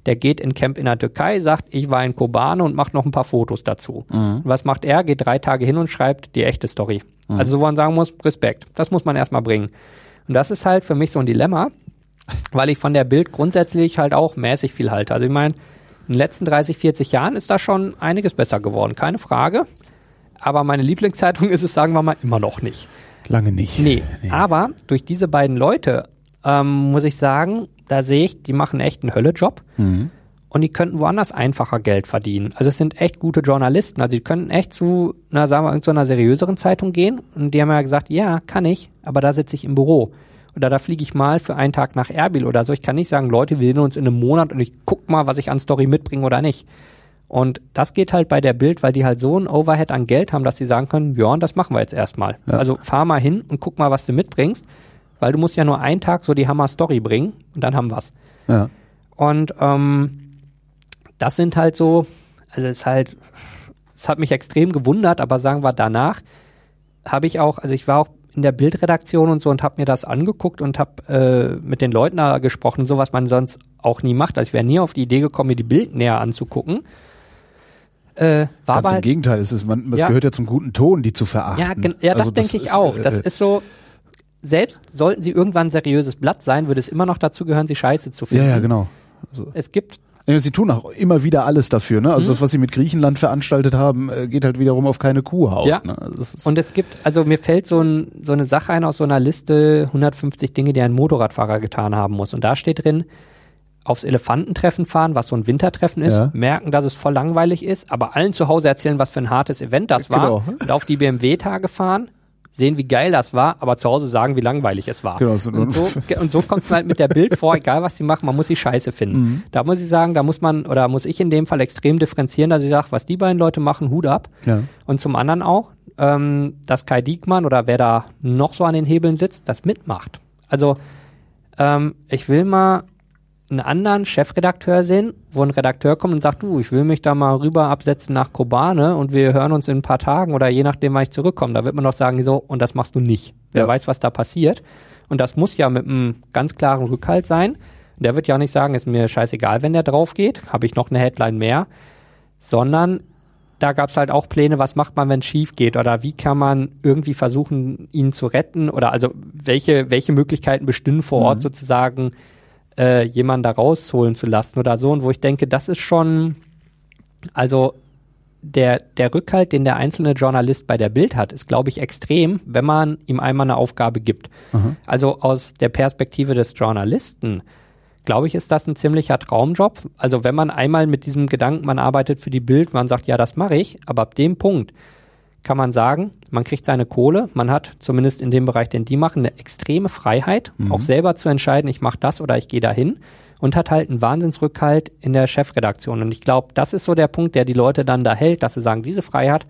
der geht in Camp in der Türkei, sagt, ich war in Kobane und macht noch ein paar Fotos dazu. Und was macht er? Geht drei Tage hin und schreibt die echte Story. Also wo man sagen muss, Respekt. Das muss man erstmal bringen. Und das ist halt für mich so ein Dilemma, weil ich von der Bild grundsätzlich halt auch mäßig viel halte. Also ich meine, in den letzten 30, 40 Jahren ist da schon einiges besser geworden, keine Frage. Aber meine Lieblingszeitung ist es, sagen wir mal, immer noch nicht. Lange nicht. Nee, aber durch diese beiden Leute ähm, muss ich sagen, da sehe ich, die machen echt einen Höllejob Mhm. und die könnten woanders einfacher Geld verdienen. Also es sind echt gute Journalisten. Also die könnten echt zu, na sagen wir, irgendeiner seriöseren Zeitung gehen und die haben ja gesagt, ja, kann ich, aber da sitze ich im Büro. Oder da fliege ich mal für einen Tag nach Erbil oder so. Ich kann nicht sagen, Leute, wir sehen uns in einem Monat und ich guck mal, was ich an Story mitbringe oder nicht. Und das geht halt bei der Bild, weil die halt so ein Overhead an Geld haben, dass sie sagen können, ja, und das machen wir jetzt erstmal. Ja. Also fahr mal hin und guck mal, was du mitbringst, weil du musst ja nur einen Tag so die Hammer-Story bringen und dann haben wir's. Ja. Und ähm, das sind halt so, also es ist halt, es hat mich extrem gewundert, aber sagen wir danach habe ich auch, also ich war auch in der Bildredaktion und so und habe mir das angeguckt und habe äh, mit den Leuten da gesprochen, so was man sonst auch nie macht. Also ich wäre nie auf die Idee gekommen, mir die Bild näher anzugucken. Äh, war Ganz aber im halt, Gegenteil, es ist, man, es Ja. gehört ja zum guten Ton, die zu verachten. ja, ja, das Also denke ich ist, auch. äh, Das ist so, selbst sollten sie irgendwann ein seriöses Blatt sein, würde es immer noch dazu gehören, sie scheiße zu ja, finden. ja, genau. Es gibt Ja, Sie tun auch immer wieder alles dafür, ne? Mhm. Also das, was Sie mit Griechenland veranstaltet haben, äh, geht halt wiederum auf keine Kuhhaut. Ja. Ne? Also das ist, Und es gibt, also mir fällt so, ein, so eine Sache ein aus so einer Liste 150 Dinge, die ein Motorradfahrer getan haben muss. Und da steht drin, aufs Elefantentreffen fahren, was so ein Wintertreffen ist, Ja. merken, dass es voll langweilig ist, aber allen zu Hause erzählen, was für ein hartes Event das war. Genau. Und auf die BMW-Tage fahren, sehen, wie geil das war, aber zu Hause sagen, wie langweilig es war. Genau, so- und so, und so kommt es halt mit der Bild vor, egal was die machen, man muss die Scheiße finden. Mhm. Da muss ich sagen, da muss man, oder muss ich in dem Fall extrem differenzieren, dass ich sage, was die beiden Leute machen, Hut ab. ja. Und zum anderen auch, ähm, dass Kai Diekmann oder wer da noch so an den Hebeln sitzt, das mitmacht. Also ähm, ich will mal einen anderen Chefredakteur sehen, wo ein Redakteur kommt und sagt, du, ich will mich da mal rüber absetzen nach Kobane und wir hören uns in ein paar Tagen oder je nachdem, wann ich zurückkomme. Da wird man doch sagen, so, und das machst du nicht. Wer Ja. weiß, was da passiert. Und das muss ja mit einem ganz klaren Rückhalt sein. Der wird ja auch nicht sagen, ist mir scheißegal, wenn der drauf geht, habe ich noch eine Headline mehr, sondern da gab es halt auch Pläne, was macht man, wenn es schief geht oder wie kann man irgendwie versuchen, ihn zu retten oder also welche, welche Möglichkeiten bestünden vor Ort Mhm. sozusagen, äh, jemanden da rausholen zu lassen oder so. Und wo ich denke, das ist schon, also der, der Rückhalt, den der einzelne Journalist bei der Bild hat, ist, glaube ich, extrem, wenn man ihm einmal eine Aufgabe gibt. Aha. Also aus der Perspektive des Journalisten, glaube ich, ist das ein ziemlicher Traumjob. Also wenn man einmal mit diesem Gedanken, man arbeitet für die Bild, man sagt, ja, das mache ich, aber ab dem Punkt kann man sagen, man kriegt seine Kohle, man hat zumindest in dem Bereich, den die machen, eine extreme Freiheit, auch selber zu entscheiden, ich mache das oder ich gehe dahin und hat halt einen Wahnsinnsrückhalt in der Chefredaktion. Und ich glaube, das ist so der Punkt, der die Leute dann da hält, dass sie sagen, diese Freiheit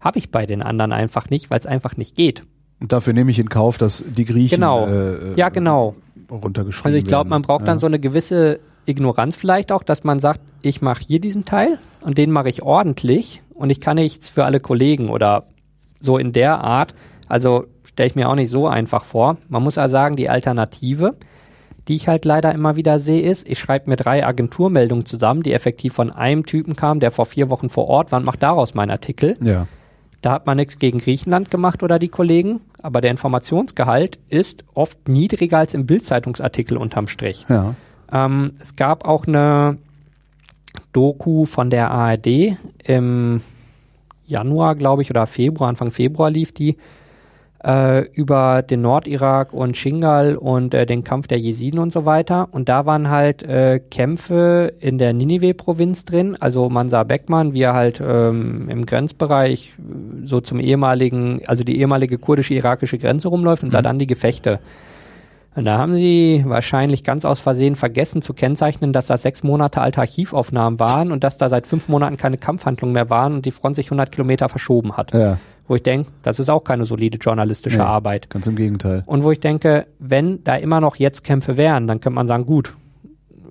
habe ich bei den anderen einfach nicht, weil es einfach nicht geht. Und dafür nehme ich in Kauf, dass die Griechen Genau. äh, Ja, genau. runtergeschrieben Also ich glaube, man braucht ja. dann so eine gewisse Ignoranz vielleicht auch, dass man sagt, ich mache hier diesen Teil und den mache ich ordentlich und ich kann nichts für alle Kollegen oder so in der Art. Also stelle ich mir auch nicht so einfach vor. Man muss ja sagen, die Alternative, die ich halt leider immer wieder sehe, ist, ich schreibe mir drei Agenturmeldungen zusammen, die effektiv von einem Typen kamen, der vor vier Wochen vor Ort war und macht daraus meinen Artikel. Ja. Da hat man nichts gegen Griechenland gemacht oder die Kollegen, aber der Informationsgehalt ist oft niedriger als im Bildzeitungsartikel unterm Strich. Ja. Ähm, es gab auch eine Doku von der ARD im Januar, glaube ich, oder Februar, Anfang Februar lief die, äh, über den Nordirak und Shingal und äh, den Kampf der Jesiden und so weiter. Und da waren halt äh, Kämpfe in der Ninive-Provinz drin. Also Mansa Beckmann, wie er halt ähm, im Grenzbereich äh, so zum ehemaligen, also die ehemalige kurdische-irakische Grenze rumläuft und sah dann die Gefechte. Und da haben sie wahrscheinlich ganz aus Versehen vergessen zu kennzeichnen, dass das sechs Monate alte Archivaufnahmen waren und dass da seit fünf Monaten keine Kampfhandlungen mehr waren und die Front sich 100 Kilometer verschoben hat. Ja. Wo ich denke, das ist auch keine solide journalistische Nee. Arbeit. Ganz im Gegenteil. Und wo ich denke, wenn da immer noch jetzt Kämpfe wären, dann könnte man sagen, gut,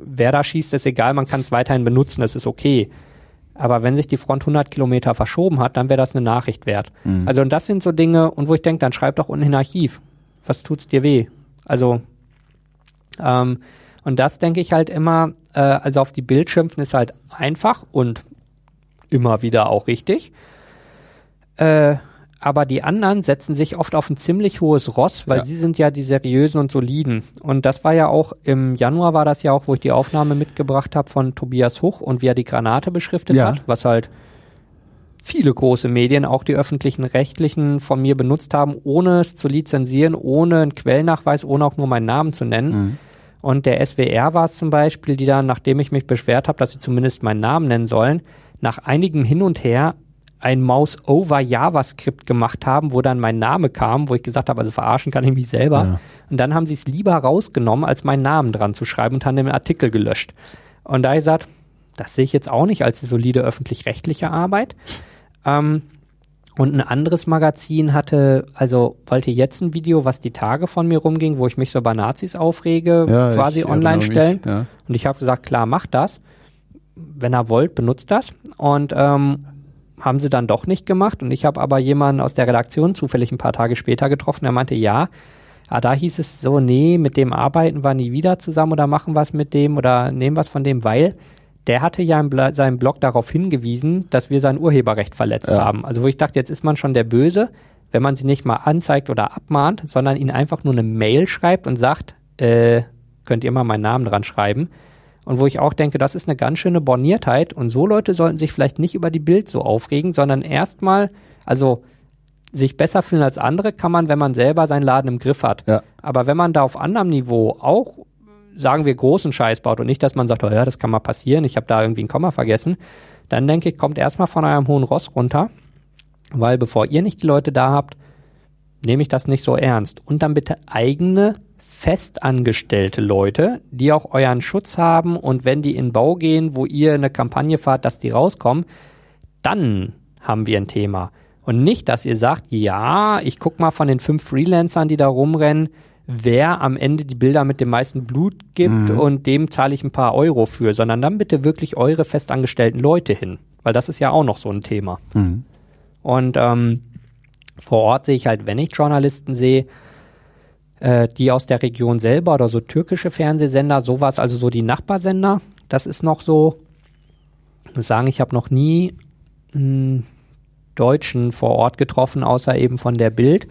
wer da schießt, ist egal, man kann es weiterhin benutzen, das ist okay. Aber wenn sich die Front 100 Kilometer verschoben hat, dann wäre das eine Nachricht wert. Also und das sind so Dinge, und wo ich denke, dann schreib doch unten in Archiv. Was tut's dir weh? Also, ähm, und das denke ich halt immer, äh, also auf die Bild schimpfen ist halt einfach und immer wieder auch richtig. Äh, aber die anderen setzen sich oft auf ein ziemlich hohes Ross, weil Ja. sie sind ja die seriösen und soliden. Und das war ja auch im Januar war das ja auch, wo ich die Aufnahme mitgebracht habe von Tobias Huch und wie er die Granate beschriftet Ja. hat, was halt viele große Medien, auch die öffentlichen rechtlichen, von mir benutzt haben, ohne es zu lizenzieren, ohne einen Quellnachweis, ohne auch nur meinen Namen zu nennen. Mhm. Und der SWR war es zum Beispiel, die dann, nachdem ich mich beschwert habe, dass sie zumindest meinen Namen nennen sollen, nach einigem Hin und Her ein Mouse-over-JavaScript gemacht haben, wo dann mein Name kam, wo ich gesagt habe, also verarschen kann ich mich selber. Ja. Und dann haben sie es lieber rausgenommen, als meinen Namen dran zu schreiben und haben den Artikel gelöscht. Und da ich gesagt, das sehe ich jetzt auch nicht als solide öffentlich-rechtliche Arbeit. Ähm, und ein anderes Magazin hatte, also wollte jetzt ein Video, was die Tage von mir rumging, wo ich mich so bei Nazis aufrege, Ja, quasi ich online erinnere mich, stellen. Ja. Und ich habe gesagt, klar, macht das. Wenn er wollt, benutzt das. Und ähm, haben sie dann doch nicht gemacht. Und ich habe aber jemanden aus der Redaktion zufällig ein paar Tage später getroffen, der meinte, ja, ah, da hieß es so, nee, mit dem arbeiten wir nie wieder zusammen oder machen was mit dem oder nehmen was von dem, weil der hatte ja in Bla- seinem Blog darauf hingewiesen, dass wir sein Urheberrecht verletzt Ja. haben. Also wo ich dachte, jetzt ist man schon der Böse, wenn man sie nicht mal anzeigt oder abmahnt, sondern ihnen einfach nur eine Mail schreibt und sagt, äh, könnt ihr mal meinen Namen dran schreiben. Und wo ich auch denke, das ist eine ganz schöne Borniertheit und so Leute sollten sich vielleicht nicht über die Bild so aufregen, sondern erstmal, also sich besser fühlen als andere kann man, wenn man selber seinen Laden im Griff hat. Ja. Aber wenn man da auf anderem Niveau auch, sagen wir, großen Scheiß baut und nicht, dass man sagt, oh ja, das kann mal passieren, ich habe da irgendwie ein Komma vergessen, dann denke ich, kommt erstmal von eurem hohen Ross runter, weil bevor ihr nicht die Leute da habt, nehme ich das nicht so ernst. Und dann bitte eigene festangestellte Leute, die auch euren Schutz haben und wenn die in Bau gehen, wo ihr eine Kampagne fahrt, dass die rauskommen, dann haben wir ein Thema. Und nicht, dass ihr sagt, ja, ich guck mal von den fünf Freelancern, die da rumrennen, wer am Ende die Bilder mit dem meisten Blut gibt und dem zahle ich ein paar Euro für, sondern dann bitte wirklich eure festangestellten Leute hin. Weil das ist ja auch noch so ein Thema. Mhm. Und ähm, vor Ort sehe ich halt, wenn ich Journalisten sehe, äh, die aus der Region selber oder so türkische Fernsehsender, sowas, also so die Nachbarsender, das ist noch so, ich muss sagen, ich habe noch nie mh, Deutschen vor Ort getroffen, außer eben von der Bild.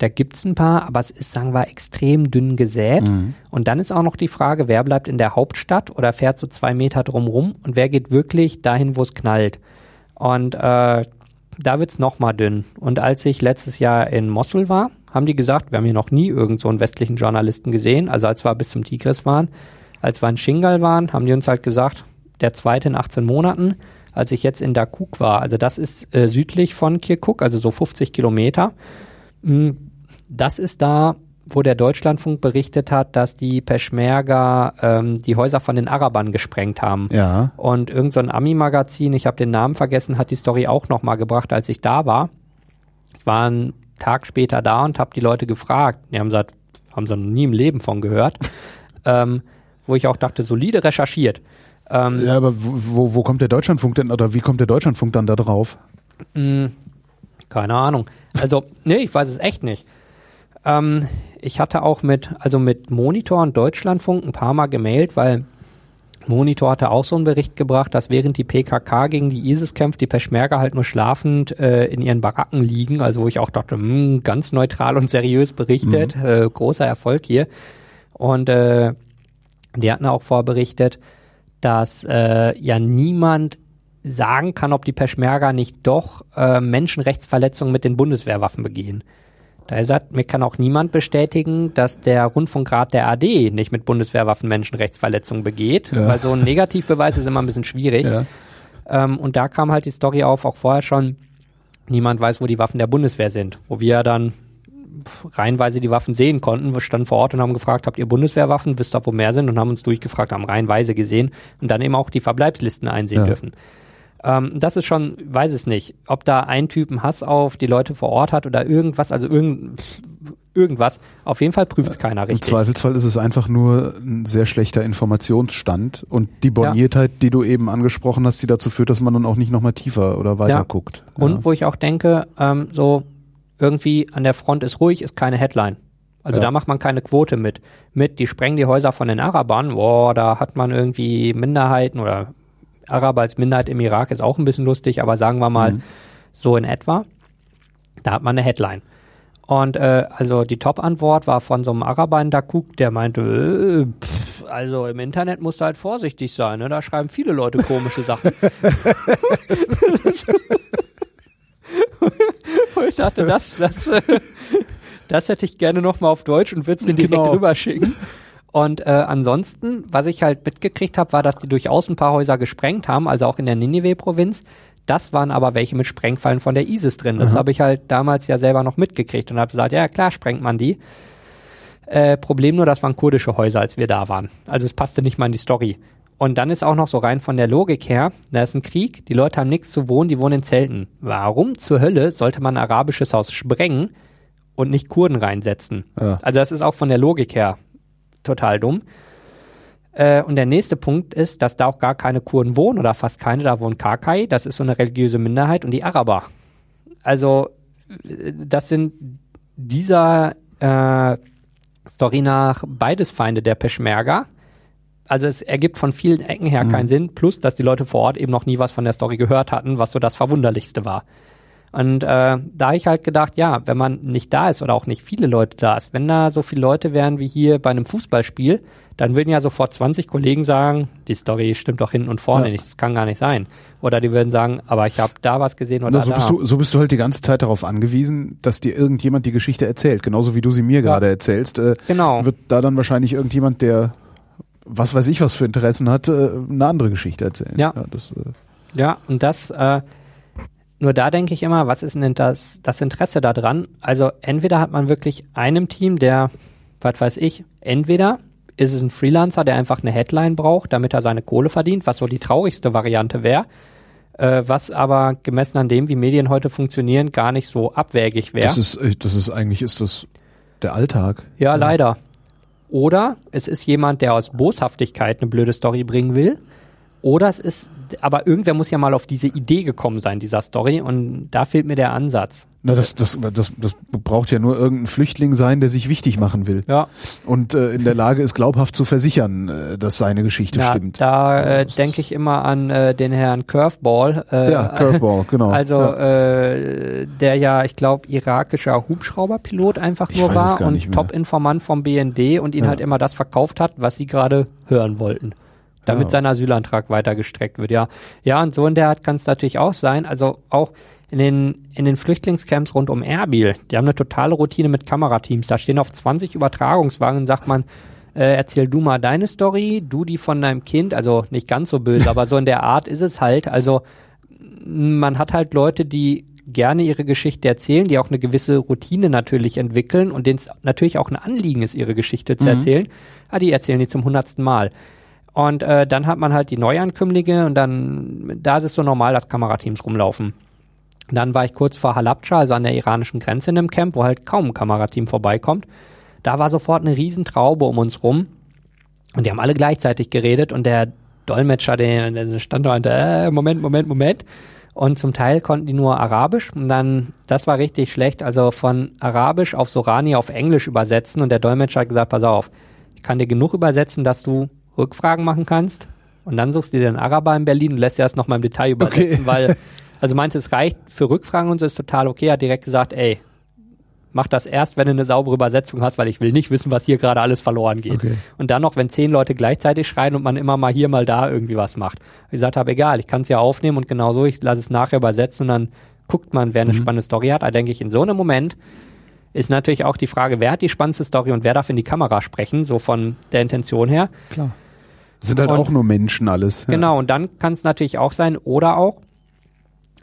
Da gibt's ein paar, aber es ist, sagen wir, extrem dünn gesät. Mhm. Und dann ist auch noch die Frage, wer bleibt in der Hauptstadt oder fährt so zwei Meter drumrum und wer geht wirklich dahin, wo es knallt. Und äh, da wird's noch mal dünn. Und als ich letztes Jahr in Mosul war, haben die gesagt, wir haben hier noch nie irgend so einen westlichen Journalisten gesehen. Also als wir bis zum Tigris waren, als wir in Shingal waren, haben die uns halt gesagt, der zweite in 18 Monaten. Als ich jetzt in Dakuk war, also das ist äh, südlich von Kirkuk, also so 50 Kilometer. Mm, Das ist da, wo der Deutschlandfunk berichtet hat, dass die Peschmerga ähm, die Häuser von den Arabern gesprengt haben. Ja. Und irgend so Ami-Magazin, ich habe den Namen vergessen, hat die Story auch nochmal gebracht, als ich da war. Ich war einen Tag später da und habe die Leute gefragt. Die haben gesagt, haben sie noch nie im Leben von gehört. ähm, wo ich auch dachte, solide recherchiert. Ähm, Ja, aber wo, wo, wo kommt der Deutschlandfunk denn, oder wie kommt der Deutschlandfunk dann da drauf? mh, keine Ahnung. Also, nee, ich weiß es echt nicht. Ähm, ich hatte auch mit, also mit Monitor und Deutschlandfunk ein paar Mal gemailt, weil Monitor hatte auch so einen Bericht gebracht, dass während die PKK gegen die ISIS kämpft, die Peschmerga halt nur schlafend äh, in ihren Baracken liegen. Also wo ich auch dachte, mh, ganz neutral und seriös berichtet, äh, großer Erfolg hier. Und äh, die hatten auch vorberichtet, dass äh, ja niemand sagen kann, ob die Peschmerga nicht doch äh, Menschenrechtsverletzungen mit den Bundeswehrwaffen begehen. Da er sagt, mir kann auch niemand bestätigen, dass der Rundfunkrat der AD nicht mit Bundeswehrwaffen Menschenrechtsverletzungen begeht, Ja. weil so ein Negativbeweis ist immer ein bisschen schwierig. Ja. Ähm, und da kam halt die Story auf, auch vorher schon, niemand weiß, wo die Waffen der Bundeswehr sind. Wo wir dann reihenweise die Waffen sehen konnten. Wir standen vor Ort und haben gefragt, habt ihr Bundeswehrwaffen? Wisst ihr, wo mehr sind? Und haben uns durchgefragt, haben reihenweise gesehen und dann eben auch die Verbleibslisten einsehen Ja. dürfen. Ähm, das ist schon, weiß es nicht, ob da ein Typen Hass auf die Leute vor Ort hat oder irgendwas, also irgend, irgendwas. Auf jeden Fall prüft es keiner Im richtig. Zweifelsfall ist es einfach nur ein sehr schlechter Informationsstand und die Borniertheit, die du eben angesprochen hast, die dazu führt, dass man dann auch nicht nochmal tiefer oder weiter Ja. guckt. Und wo ich auch denke, ähm, so irgendwie an der Front ist ruhig, ist keine Headline. Also Ja. da macht man keine Quote mit. Mit, die sprengen die Häuser von den Arabern, boah, da hat man irgendwie Minderheiten oder Araber als Minderheit im Irak ist auch ein bisschen lustig, aber sagen wir mal Mhm. so in etwa. Da hat man eine Headline. Und äh, also die Top-Antwort war von so einem Araber in Dakuk, der meinte, äh, pff, also im Internet musst du halt vorsichtig sein, ne? da schreiben viele Leute komische Sachen. Und ich dachte, das, das, äh, das hätte ich gerne nochmal auf Deutsch und würde es dir direkt Genau. rüberschicken. Und äh, ansonsten, was ich halt mitgekriegt habe, war, dass die durchaus ein paar Häuser gesprengt haben, also auch in der Ninive-Provinz. Das waren aber welche mit Sprengfallen von der ISIS drin. Das habe ich halt damals ja selber noch mitgekriegt und habe gesagt, ja klar, sprengt man die. Äh, Problem nur, das waren kurdische Häuser, als wir da waren. Also es passte nicht mal in die Story. Und dann ist auch noch so rein von der Logik her, da ist ein Krieg, die Leute haben nichts zu wohnen, die wohnen in Zelten. Warum zur Hölle sollte man ein arabisches Haus sprengen und nicht Kurden reinsetzen? Ja. Also das ist auch von der Logik her total dumm. Äh, und der nächste Punkt ist, dass da auch gar keine Kurden wohnen oder fast keine, da wohnen Kakai, das ist so eine religiöse Minderheit und die Araber. Also äh, das sind dieser äh, Story nach beides Feinde der Peschmerga. Also es ergibt von vielen Ecken her keinen Sinn, plus dass die Leute vor Ort eben noch nie was von der Story gehört hatten, was so das Verwunderlichste war. Und äh, da habe ich halt gedacht, ja, wenn man nicht da ist oder auch nicht viele Leute da ist, wenn da so viele Leute wären wie hier bei einem Fußballspiel, dann würden ja sofort 20 Kollegen sagen, die Story stimmt doch hinten und vorne Ja. nicht, das kann gar nicht sein. Oder die würden sagen, aber ich habe da was gesehen oder Na, so, da. bist du, so bist du halt die ganze Zeit darauf angewiesen, dass dir irgendjemand die Geschichte erzählt, genauso wie du sie mir gerade erzählst. Äh, Genau. Wird da dann wahrscheinlich irgendjemand, der was weiß ich was für Interessen hat, äh, eine andere Geschichte erzählen. Ja. das, äh, Ja, und das, äh, nur da denke ich immer, was ist denn das, das Interesse daran? Also entweder hat man wirklich einem Team, der, was weiß ich, entweder ist es ein Freelancer, der einfach eine Headline braucht, damit er seine Kohle verdient, was so die traurigste Variante wäre, äh, was aber gemessen an dem, wie Medien heute funktionieren, gar nicht so abwägig wäre. das ist, äh, das ist eigentlich ist das der Alltag. Ja, leider. Oder es ist jemand, der aus Boshaftigkeit eine blöde Story bringen will. Oder es ist, aber irgendwer muss ja mal auf diese Idee gekommen sein, dieser Story, und da fehlt mir der Ansatz. Na, das, das, das, das braucht ja nur irgendein Flüchtling sein, der sich wichtig machen will. Ja. Und äh, in der Lage ist, glaubhaft zu versichern, äh, dass seine Geschichte Ja, stimmt. da äh, denke ich immer an äh, den Herrn Curveball. Äh, Ja, Curveball, genau. Also Ja. äh, der ja, ich glaube, irakischer Hubschrauberpilot einfach nur war und. Top-Informant vom BND und ihn Ja. halt immer das verkauft hat, was sie gerade hören wollten. Damit Ja. sein Asylantrag weiter gestreckt wird, ja. Ja, und so in der Art kann es natürlich auch sein. Also auch in den, in den Flüchtlingscamps rund um Erbil, die haben eine totale Routine mit Kamerateams. Da stehen auf 20 Übertragungswagen und sagt man, äh, erzähl du mal deine Story, du die von deinem Kind, also nicht ganz so böse, aber so in der Art ist es halt. Also man hat halt Leute, die gerne ihre Geschichte erzählen, die auch eine gewisse Routine natürlich entwickeln und denen es natürlich auch ein Anliegen ist, ihre Geschichte zu Mhm. erzählen. Ah, die erzählen die zum hundertsten Mal. Und äh, dann hat man halt die Neuankömmlinge und dann, da ist es so normal, dass Kamerateams rumlaufen. Dann war ich kurz vor Halabja, also an der iranischen Grenze in einem Camp, wo halt kaum ein Kamerateam vorbeikommt. Da war sofort eine Riesentraube um uns rum und die haben alle gleichzeitig geredet und der Dolmetscher, der, der stand da und äh, Moment, Moment, Moment. Und zum Teil konnten die nur Arabisch und dann, das war richtig schlecht, also von Arabisch auf Sorani auf Englisch übersetzen und der Dolmetscher hat gesagt, pass auf, ich kann dir genug übersetzen, dass du Rückfragen machen kannst und dann suchst du dir einen Araber in Berlin und lässt dir das nochmal im Detail übersetzen, Okay. weil, also meinte, es reicht für Rückfragen und so ist total okay, hat direkt gesagt, ey, mach das erst, wenn du eine saubere Übersetzung hast, weil ich will nicht wissen, was hier gerade alles verloren geht. Okay. Und dann noch, wenn zehn Leute gleichzeitig schreien und man immer mal hier, mal da irgendwie was macht. Ich gesagt habe, egal, ich kann es ja aufnehmen und genau so, ich lasse es nachher übersetzen und dann guckt man, wer eine spannende Story hat. Da denke ich, in so einem Moment ist natürlich auch die Frage, wer hat die spannendste Story und wer darf in die Kamera sprechen, so von der Intention her. Klar. Sind halt Und- auch nur Menschen alles. Ja. Genau, und dann kann es natürlich auch sein, oder auch,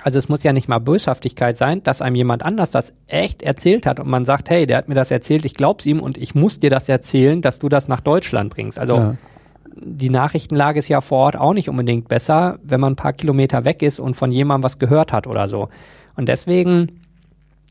also es muss ja nicht mal Böshaftigkeit sein, dass einem jemand anders das echt erzählt hat und man sagt, hey, der hat mir das erzählt, ich glaub's ihm und ich muss dir das erzählen, dass du das nach Deutschland bringst. Also Ja. die Nachrichtenlage ist ja vor Ort auch nicht unbedingt besser, wenn man ein paar Kilometer weg ist und von jemandem was gehört hat oder so. Und deswegen,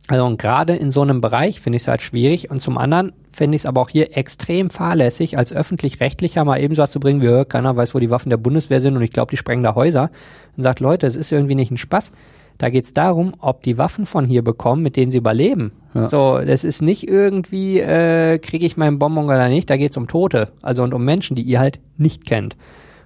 also und gerade in so einem Bereich finde ich es halt schwierig und zum anderen finde ich es aber auch hier extrem fahrlässig, als öffentlich-rechtlicher mal eben so was zu bringen, wie, keiner weiß, wo die Waffen der Bundeswehr sind und ich glaube, die sprengen da Häuser. Und sagt, Leute, es ist irgendwie nicht ein Spaß. Da geht es darum, ob die Waffen von hier bekommen, mit denen sie überleben. Ja. So, das ist nicht irgendwie, äh, kriege ich meinen Bonbon oder nicht, da geht es um Tote, also und um Menschen, die ihr halt nicht kennt.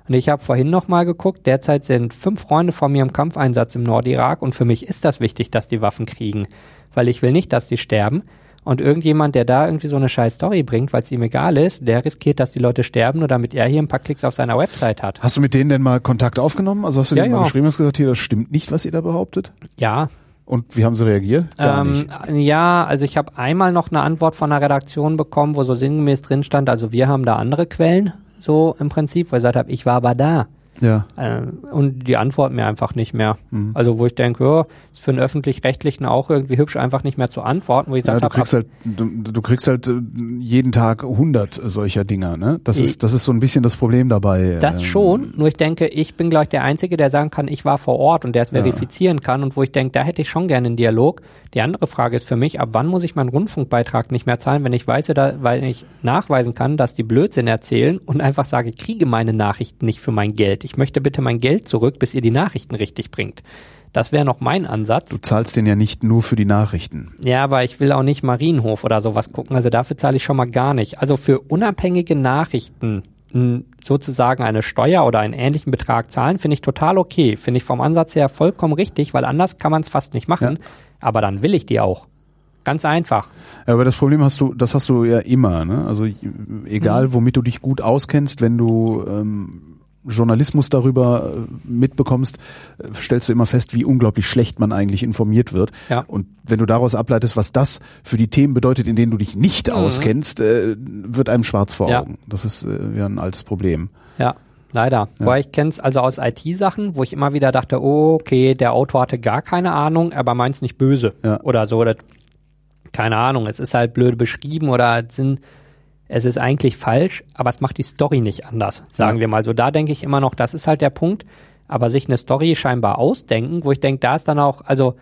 Und ich habe vorhin noch mal geguckt, derzeit sind fünf Freunde von mir im Kampfeinsatz im Nordirak und für mich ist das wichtig, dass die Waffen kriegen, weil ich will nicht, dass die sterben. Und irgendjemand, der da irgendwie so eine scheiß Story bringt, weil es ihm egal ist, der riskiert, dass die Leute sterben, nur damit er hier ein paar Klicks auf seiner Website hat. Hast du mit denen denn mal Kontakt aufgenommen? Also hast du Ja, denen mal ja. geschrieben, hast gesagt, hier, das stimmt nicht, was ihr da behauptet? Ja, Und wie haben sie reagiert? Ähm. Ja, also ich habe einmal noch eine Antwort von der Redaktion bekommen, wo so sinngemäß drin stand, also wir haben da andere Quellen, so im Prinzip, weil ich gesagt habe, ich war aber da. Ja. Ähm, und die antworten mir einfach nicht mehr. Mhm. Also wo ich denke, ja, ist für einen öffentlich-rechtlichen auch irgendwie hübsch, einfach nicht mehr zu antworten, wo ich Ja, gesagt du kriegst halt, du, du kriegst halt äh, jeden Tag 100 solcher Dinger, ne? Das ist, das ist so ein bisschen das Problem dabei. Das ähm, schon, nur ich denke, ich bin gleich der Einzige, der sagen kann, ich war vor Ort und der es Ja. verifizieren kann und wo ich denke, da hätte ich schon gerne einen Dialog. Die andere Frage ist für mich, ab wann muss ich meinen Rundfunkbeitrag nicht mehr zahlen, wenn ich weiß, da, weil ich nachweisen kann, dass die Blödsinn erzählen und einfach sage, ich kriege meine Nachrichten nicht für mein Geld. Ich möchte bitte mein Geld zurück, bis ihr die Nachrichten richtig bringt. Das wäre noch mein Ansatz. Du zahlst den ja nicht nur für die Nachrichten. Ja, aber ich will auch nicht Marienhof oder sowas gucken. Also dafür zahle ich schon mal gar nicht. Also für unabhängige Nachrichten sozusagen eine Steuer oder einen ähnlichen Betrag zahlen, finde ich total okay. Finde ich vom Ansatz her vollkommen richtig, weil anders kann man es fast nicht machen. Aber dann will ich die auch. Ganz einfach. Ja, aber das Problem hast du, das hast du ja immer, ne? Also egal, Mhm. womit du dich gut auskennst, wenn du ähm, Journalismus darüber äh, mitbekommst, äh, stellst du immer fest, wie unglaublich schlecht man eigentlich informiert wird. Ja. Und wenn du daraus ableitest, was das für die Themen bedeutet, in denen du dich nicht Mhm. auskennst, äh, wird einem schwarz vor Ja. Augen. Das ist äh, ja ein altes Problem. Ja, leider. Weil ich kenne es also aus IT-Sachen, wo ich immer wieder dachte, oh, okay, der Autor hatte gar keine Ahnung, aber meint's nicht böse. Ja. Oder so. Oder, keine Ahnung, es ist halt blöd beschrieben oder es sind, es ist eigentlich falsch, aber es macht die Story nicht anders, sagen Ja. wir mal so. Da denke ich immer noch, das ist halt der Punkt. Aber sich eine Story scheinbar ausdenken, wo ich denke, da ist dann auch, also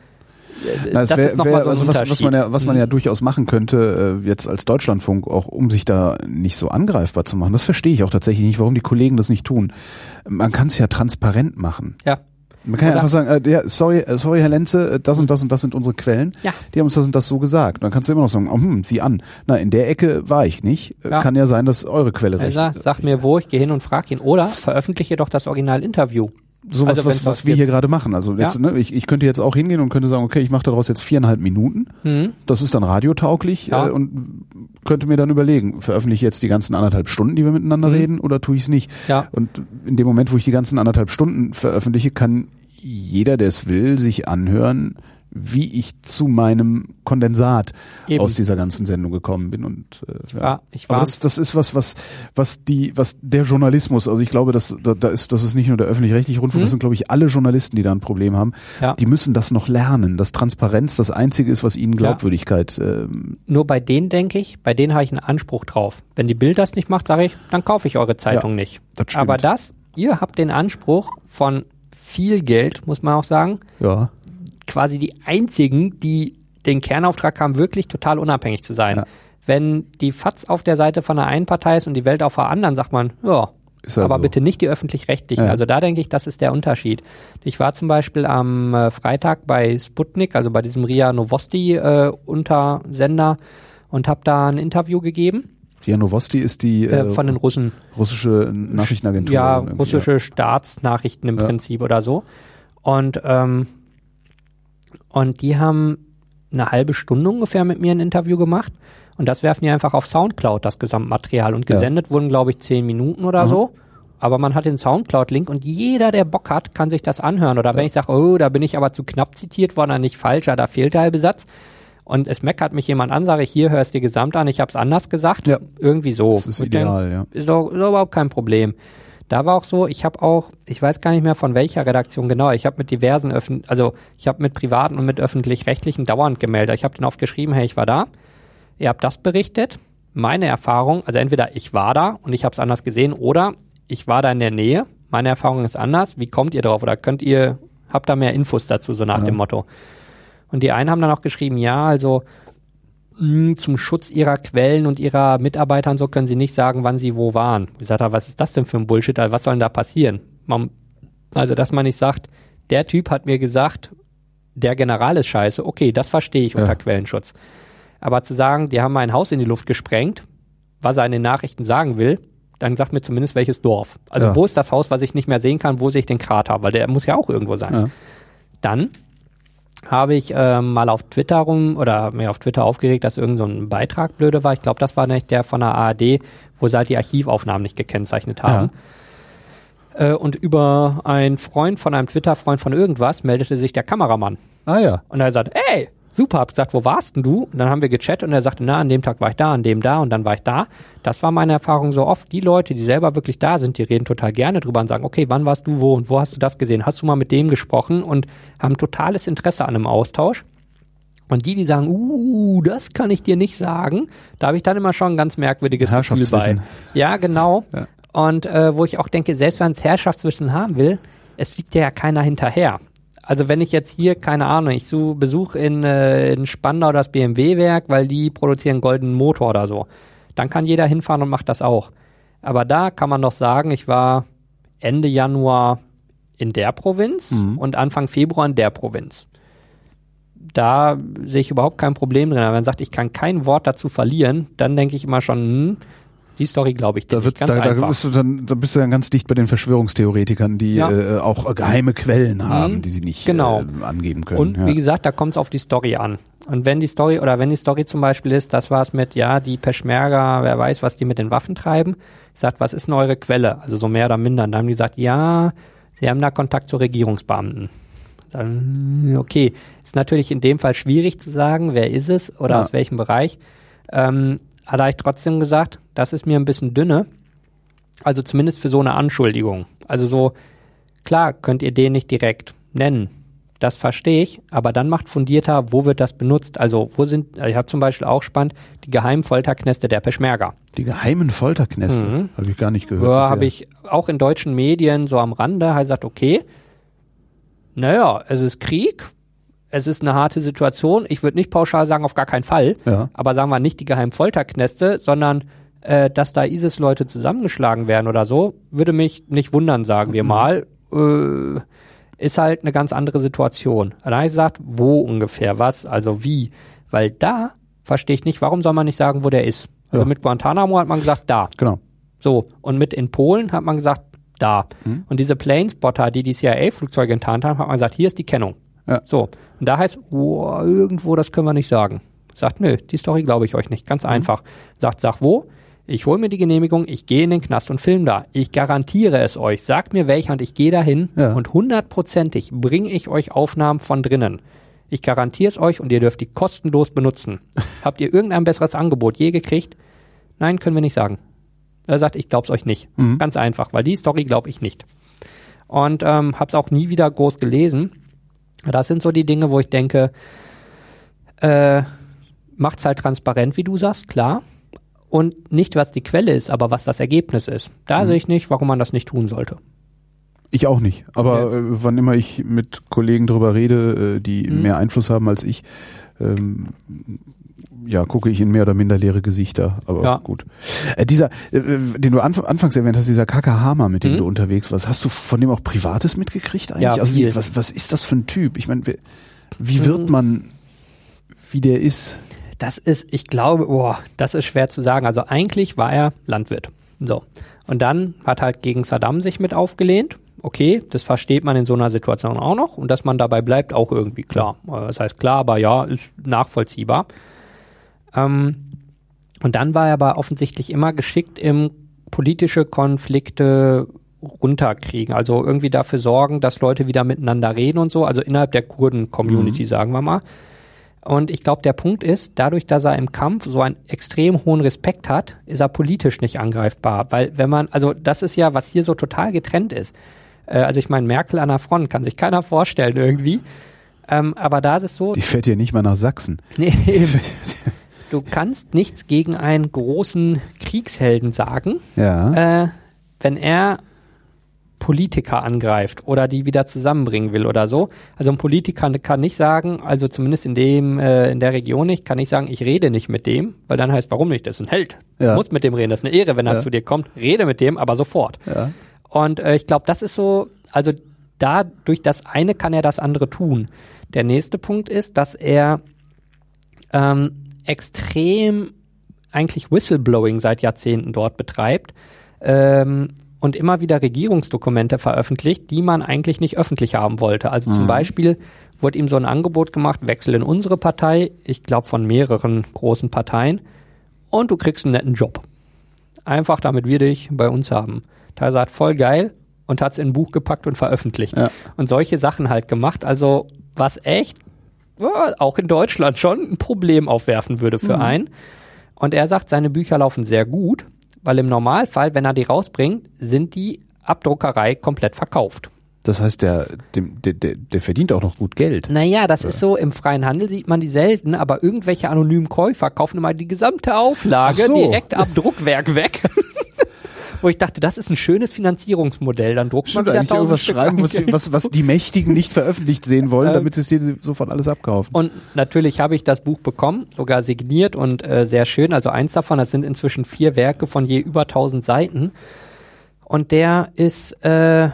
Na, es das wär, ist noch wär, mal so also was, was man ja, was man Mhm. ja durchaus machen könnte, äh, jetzt als Deutschlandfunk, auch um sich da nicht so angreifbar zu machen. Das verstehe ich auch tatsächlich nicht, warum die Kollegen das nicht tun. Man kann es ja transparent machen. Ja. Man kann ja einfach sagen, äh, ja, sorry, äh, sorry, Herr Lenze, äh, das und das und das sind unsere Quellen. Ja. Die haben uns das und das so gesagt. Und dann kannst du immer noch sagen, oh, hm, sieh an. Na, in der Ecke war ich nicht. Äh, Ja. Kann ja sein, dass eure Quelle Er recht sagt, sag mir wo, ich gehe hin und frag ihn. Oder veröffentliche doch das Original-Interview. Sowas, Also was, was was wir hier gerade machen. Also jetzt, ne, ich, ich könnte jetzt auch hingehen und könnte sagen, okay, ich mache daraus jetzt viereinhalb Minuten. Mhm. Das ist dann radiotauglich Ja. äh, und könnte mir dann überlegen, veröffentliche ich jetzt die ganzen anderthalb Stunden, die wir miteinander Mhm. reden, oder tue ich es nicht? Ja. Und in dem Moment, wo ich die ganzen anderthalb Stunden veröffentliche, kann jeder, der es will, sich anhören, wie ich zu meinem Kondensat Eben. aus dieser ganzen Sendung gekommen bin. Und äh, ja. war- ich war- Aber das, das ist was, was, was die, was der Journalismus, also ich glaube, dass da, da ist, das ist nicht nur der öffentlich-rechtliche Rundfunk, Mhm. das sind, glaube ich, alle Journalisten, die da ein Problem haben. Ja. Die müssen das noch lernen, dass Transparenz das Einzige ist, was ihnen Glaubwürdigkeit ähm, Nur bei denen denke ich, bei denen habe ich einen Anspruch drauf. Wenn die Bild das nicht macht, sage ich, dann kaufe ich eure Zeitung Ja, nicht. das. Aber das, ihr habt den Anspruch von viel Geld, muss man auch sagen, ja. Quasi die einzigen, die den Kernauftrag haben, wirklich total unabhängig zu sein. Ja. Wenn die FATS auf der Seite von der einen Partei ist und die Welt auf der anderen, sagt man, ja, halt aber bitte nicht die öffentlich-rechtlichen. Ja. Also da denke ich, das ist der Unterschied. Ich war zum Beispiel am äh, Freitag bei Sputnik, also bei diesem RIA Novosti äh, Untersender und habe da ein Interview gegeben Ria Novosti ist die äh, äh, von den Russen. russische Nachrichtenagentur. Ja, russische Staatsnachrichten im Ja. Prinzip oder so. Und, ähm, und die haben eine halbe Stunde ungefähr mit mir ein Interview gemacht. Und das werfen die einfach auf Soundcloud, das Gesamtmaterial. Und Ja. gesendet wurden, glaube ich, zehn Minuten oder Mhm. so. Aber man hat den Soundcloud-Link und jeder, der Bock hat, kann sich das anhören. Oder wenn ich sage, oh, da bin ich aber zu knapp zitiert worden, dann nicht falsch, ja, da fehlt der halbe Satz. Und es meckert mich jemand an, sage ich, hier hörst du dir gesamt an, ich habe es anders gesagt. Ja. Irgendwie so. Das ist Und ideal, ja. ist doch, ist doch überhaupt kein Problem. Da war auch so, ich habe auch, ich weiß gar nicht mehr von welcher Redaktion genau, ich habe mit diversen Öffn also ich habe mit privaten und mit öffentlich-rechtlichen dauernd gemeldet. Ich habe denen oft geschrieben, hey, ich war da. Ihr habt das berichtet. Meine Erfahrung, also entweder ich war da und ich habe es anders gesehen oder ich war da in der Nähe. Meine Erfahrung ist anders. Wie kommt ihr drauf? Oder könnt ihr, habt da mehr Infos dazu, so nach Ja. dem Motto. Und die einen haben dann auch geschrieben, ja, also mh, zum Schutz ihrer Quellen und ihrer Mitarbeiter und so können sie nicht sagen, wann sie wo waren. Ich gesagt habe, was ist das denn für ein Bullshit? Also was soll denn da passieren? Man, also, dass man nicht sagt, der Typ hat mir gesagt, der General ist scheiße. Okay, das verstehe ich Ja. unter Quellenschutz. Aber zu sagen, die haben mein Haus in die Luft gesprengt, was er in den Nachrichten sagen will, dann sagt mir zumindest welches Dorf. Also Ja. wo ist das Haus, was ich nicht mehr sehen kann, wo sehe ich den Krater? Weil der muss ja auch irgendwo sein. Ja. Dann habe ich ähm, mal auf Twitter rum oder mir auf Twitter aufgeregt, dass irgend so ein Beitrag blöde war. Ich glaube, das war nicht der von der ARD, wo sie halt die Archivaufnahmen nicht gekennzeichnet haben. Äh, und über einen Freund von einem Twitter-Freund von irgendwas meldete sich der Kameramann. Ah ja. Und er sagt, ey, super, hab gesagt, wo warst denn du? Und dann haben wir gechattet und er sagte, na, an dem Tag war ich da, an dem da und dann war ich da. Das war meine Erfahrung so oft. Die Leute, die selber wirklich da sind, die reden total gerne drüber und sagen, okay, wann warst du wo und wo hast du das gesehen? Hast du mal mit dem gesprochen und haben totales Interesse an einem Austausch. Und die, die sagen, uh, das kann ich dir nicht sagen, da habe ich dann immer schon ein ganz merkwürdiges Gefühl bei. Herrschaftswissen. Ja, genau. Ja. Und äh, wo ich auch denke, selbst wenn es Herrschaftswissen haben will, es fliegt ja keiner hinterher. Also wenn ich jetzt hier, keine Ahnung, ich so Besuch in, äh, in Spandau das BMW-Werk, weil die produzieren einen goldenen Motor oder so, dann kann jeder hinfahren und macht das auch. Aber da kann man doch sagen, ich war Ende Januar in der Provinz Mhm. und Anfang Februar in der Provinz. Da sehe ich überhaupt kein Problem drin. Aber wenn man sagt, ich kann kein Wort dazu verlieren, dann denke ich immer schon, hm, die Story glaube ich dir Da, wird, Ganz da, da, einfach. bist du dann, da bist du dann ganz dicht bei den Verschwörungstheoretikern, die Ja. äh, auch geheime Quellen haben, Mhm. die sie nicht Genau. äh, angeben können. Und ja. wie gesagt, da kommt es auf die Story an. Und wenn die Story oder wenn die Story zum Beispiel ist, das war's mit, ja, die Peschmerga, wer weiß, was die mit den Waffen treiben, sagt, was ist denn eure Quelle? Also so mehr oder minder. Und dann haben die gesagt, ja, sie haben da Kontakt zu Regierungsbeamten. Dann, okay, ist natürlich in dem Fall schwierig zu sagen, wer ist es oder Ja. aus welchem Bereich. Ähm, hat er ich trotzdem gesagt, das ist mir ein bisschen dünne. Also zumindest für so eine Anschuldigung. Also so, klar, könnt ihr den nicht direkt nennen. Das verstehe ich, aber dann macht fundierter, wo wird das benutzt? Also, wo sind, ich habe zum Beispiel auch spannend, die geheimen Folterknäste der Peschmerga. Die geheimen Folterknäste, Mhm. habe ich gar nicht gehört. Ja, habe ich auch in deutschen Medien so am Rande halt gesagt, okay, naja, es ist Krieg, es ist eine harte Situation. Ich würde nicht pauschal sagen, auf gar keinen Fall. Ja. Aber sagen wir nicht die geheimen Folterknäste, sondern äh, dass da ISIS-Leute zusammengeschlagen werden oder so, würde mich nicht wundern, sagen wir mal. Äh, ist halt eine ganz andere Situation. Dann habe ich gesagt, wo ungefähr, was, also wie. Weil da verstehe ich nicht, warum soll man nicht sagen, wo der ist. Also Ja. mit Guantanamo hat man gesagt, da. Genau. So. Und mit in Polen hat man gesagt, da. Mhm. Und diese Planespotter, die die CIA-Flugzeuge enttarnt haben, hat man gesagt, hier ist die Kennung. Ja. So. Und da heißt, oh, irgendwo, das können wir nicht sagen. Sagt, nö, die Story glaube ich euch nicht. Ganz Mhm. einfach. Sagt, sag wo? Ich hole mir die Genehmigung, ich gehe in den Knast und film da. Ich garantiere es euch. Sagt mir welcher und ich gehe dahin Ja. und hundertprozentig bringe ich euch Aufnahmen von drinnen. Ich garantiere es euch und ihr dürft die kostenlos benutzen. Habt ihr irgendein besseres Angebot je gekriegt? Nein, können wir nicht sagen. Er sagt, ich glaub's euch nicht. Ganz einfach, weil die Story glaube ich nicht. Und ähm, hab's auch nie wieder groß gelesen. Das sind so die Dinge, wo ich denke, äh, macht's halt transparent, wie du sagst, klar. Und nicht, was die Quelle ist, aber was das Ergebnis ist. Da sehe ich nicht, warum man das nicht tun sollte. Ich auch nicht. Aber äh, wann immer ich mit Kollegen drüber rede, äh, die Mhm. mehr Einfluss haben als ich, ähm, ja, gucke ich in mehr oder minder leere Gesichter. Aber Ja. gut. Äh, dieser, äh, den du anf anfangs erwähnt hast, dieser Kaka Hama, mit dem Mhm. du unterwegs warst, hast du von dem auch Privates mitgekriegt eigentlich? Ja, also wie, was, was ist das für ein Typ? Ich meine, wie, wie Mhm. wird man, wie der ist? Das ist, ich glaube, boah, das ist schwer zu sagen. Also eigentlich war er Landwirt. So. Und dann hat halt gegen Saddam sich mit aufgelehnt. Okay, das versteht man in so einer Situation auch noch. Und dass man dabei bleibt, auch irgendwie klar. Äh, Das heißt klar, aber ja, ist nachvollziehbar. Ähm, und dann war er aber offensichtlich immer geschickt im politische Konflikte runterkriegen. Also irgendwie dafür sorgen, dass Leute wieder miteinander reden und so. Also innerhalb der Kurden-Community, sagen wir mal. Und ich glaube, der Punkt ist, dadurch, dass er im Kampf so einen extrem hohen Respekt hat, ist er politisch nicht angreifbar. Weil wenn man, also das ist ja, was hier so total getrennt ist. Äh, also ich meine, Merkel an der Front kann sich keiner vorstellen irgendwie. Ähm, aber da ist es so, Die fährt ja nicht mal nach Sachsen. nee, du kannst nichts gegen einen großen Kriegshelden sagen, Ja. äh, wenn er Politiker angreift oder die wieder zusammenbringen will oder so. Also ein Politiker kann nicht sagen, also zumindest in dem äh, in der Region nicht, kann nicht sagen, ich rede nicht mit dem, weil dann heißt, warum nicht? Das ist ein Held. Ja. Du musst mit dem reden, das ist eine Ehre, wenn er Ja. zu dir kommt. Rede mit dem, aber sofort. ja. Und äh, ich glaube, das ist so, also da durch das eine kann er das andere tun. Der nächste Punkt ist, dass er ähm, extrem eigentlich Whistleblowing seit Jahrzehnten dort betreibt ähm, und immer wieder Regierungsdokumente veröffentlicht, die man eigentlich nicht öffentlich haben wollte. Also zum Beispiel wurde ihm so ein Angebot gemacht, wechsel in unsere Partei, ich glaube von mehreren großen Parteien, und du kriegst einen netten Job. Einfach damit wir dich bei uns haben. Da sagt voll geil und hat es in ein Buch gepackt und veröffentlicht. Ja. Und solche Sachen halt gemacht. Also was echt ja, auch in Deutschland schon ein Problem aufwerfen würde für einen. Und er sagt, seine Bücher laufen sehr gut, weil im Normalfall, wenn er die rausbringt, sind die ab Druckerei komplett verkauft. Das heißt, der, der, der, der verdient auch noch gut Geld. Naja, das ist so, im freien Handel sieht man die selten, aber irgendwelche anonymen Käufer kaufen immer die gesamte Auflage so. direkt ab Druckwerk weg. Wo ich dachte, das ist ein schönes Finanzierungsmodell. Dann druckt Stimmt, man wieder eigentlich irgendwas Stück schreiben, was, was, was die Mächtigen nicht veröffentlicht sehen wollen, Ähm, damit sie es dir sofort alles abkaufen. Und natürlich habe ich das Buch bekommen, sogar signiert und äh, sehr schön. Also eins davon, das sind inzwischen vier Werke von je über 1000 Seiten. Und der ist äh,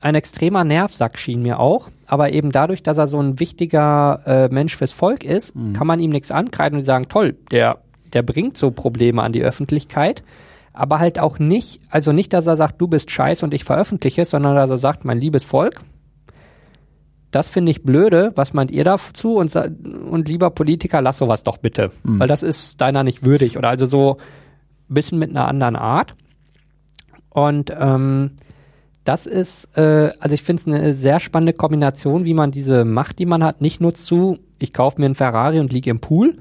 ein extremer Nervsack, schien mir auch. Aber eben dadurch, dass er so ein wichtiger äh, Mensch fürs Volk ist, kann man ihm nichts ankreiden und sagen, toll, der, der bringt so Probleme an die Öffentlichkeit. Aber halt auch nicht, also nicht, dass er sagt, du bist scheiß und ich veröffentliche es, sondern dass er sagt, mein liebes Volk, das finde ich blöde. Was meint ihr dazu? Und, und lieber Politiker, lass sowas doch bitte. Weil das ist deiner nicht würdig. Oder also so ein bisschen mit einer anderen Art. Und ähm, das ist, äh, also ich finde es eine sehr spannende Kombination, wie man diese Macht, die man hat, nicht nur zu, ich kaufe mir einen Ferrari und liege im Pool,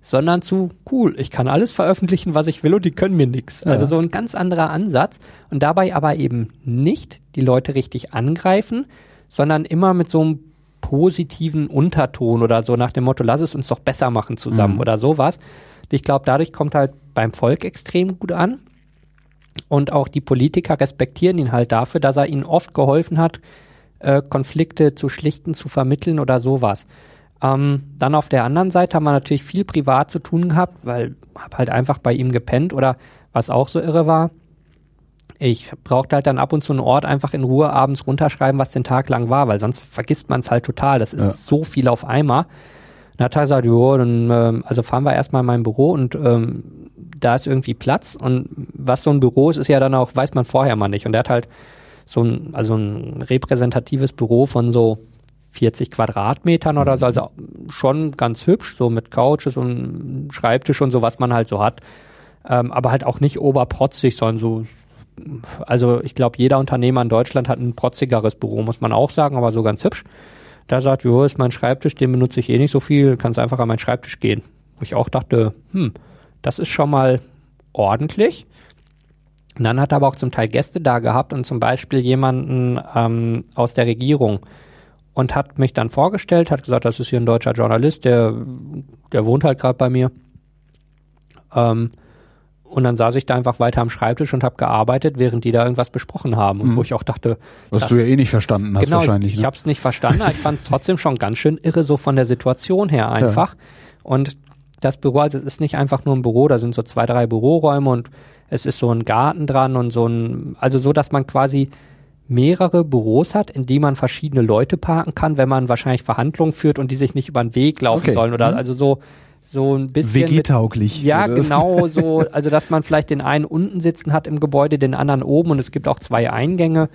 sondern zu, cool, ich kann alles veröffentlichen, was ich will und die können mir nichts. Also so ein ganz anderer Ansatz und dabei aber eben nicht die Leute richtig angreifen, sondern immer mit so einem positiven Unterton oder so nach dem Motto, lass es uns doch besser machen zusammen oder sowas. Ich glaube, dadurch kommt halt beim Volk extrem gut an. Und auch die Politiker respektieren ihn halt dafür, dass er ihnen oft geholfen hat, äh, Konflikte zu schlichten, zu vermitteln oder sowas. Ähm, dann auf der anderen Seite haben wir natürlich viel privat zu tun gehabt, weil hab halt einfach bei ihm gepennt oder was auch so irre war. Ich brauchte halt dann ab und zu einen Ort einfach in Ruhe abends runterschreiben, was den Tag lang war, weil sonst vergisst man es halt total. Das ist Ja. so viel auf einmal. Dann hat er gesagt, jo, dann, ähm, also fahren wir erstmal in mein Büro und ähm, da ist irgendwie Platz. Und was so ein Büro ist, ist ja dann auch, weiß man vorher mal nicht. Und er hat halt so ein, also ein repräsentatives Büro von so 40 Quadratmetern oder so, also schon ganz hübsch, so mit Couches und Schreibtisch und so, was man halt so hat. Ähm, aber halt auch nicht oberprotzig, sondern so, also ich glaube, jeder Unternehmer in Deutschland hat ein protzigeres Büro, muss man auch sagen, aber so ganz hübsch. Da sagt, jo, ist mein Schreibtisch, den benutze ich eh nicht so viel, kannst einfach an meinen Schreibtisch gehen. Wo ich auch dachte, hm, das ist schon mal ordentlich. Und dann hat er aber auch zum Teil Gäste da gehabt und zum Beispiel jemanden ähm, aus der Regierung und hat mich dann vorgestellt, hat gesagt, das ist hier ein deutscher Journalist, der, der wohnt halt gerade bei mir. Ähm, und dann saß ich da einfach weiter am Schreibtisch und habe gearbeitet, während die da irgendwas besprochen haben. Und wo ich auch dachte, Was das- du ja eh nicht verstanden hast genau, wahrscheinlich. ich ne? habe es nicht verstanden, aber ich fand es trotzdem schon ganz schön irre, so von der Situation her einfach. Und das Büro, also es ist nicht einfach nur ein Büro, da sind so zwei, drei Büroräume und es ist so ein Garten dran und so ein, also so, dass man quasi mehrere Büros hat, in die man verschiedene Leute parken kann, wenn man wahrscheinlich Verhandlungen führt und die sich nicht über den Weg laufen Okay. sollen oder Mhm. also so so ein bisschen WG-tauglich. ja, genau so. Also, dass man vielleicht den einen unten sitzen hat im Gebäude, den anderen oben und es gibt auch zwei Eingänge.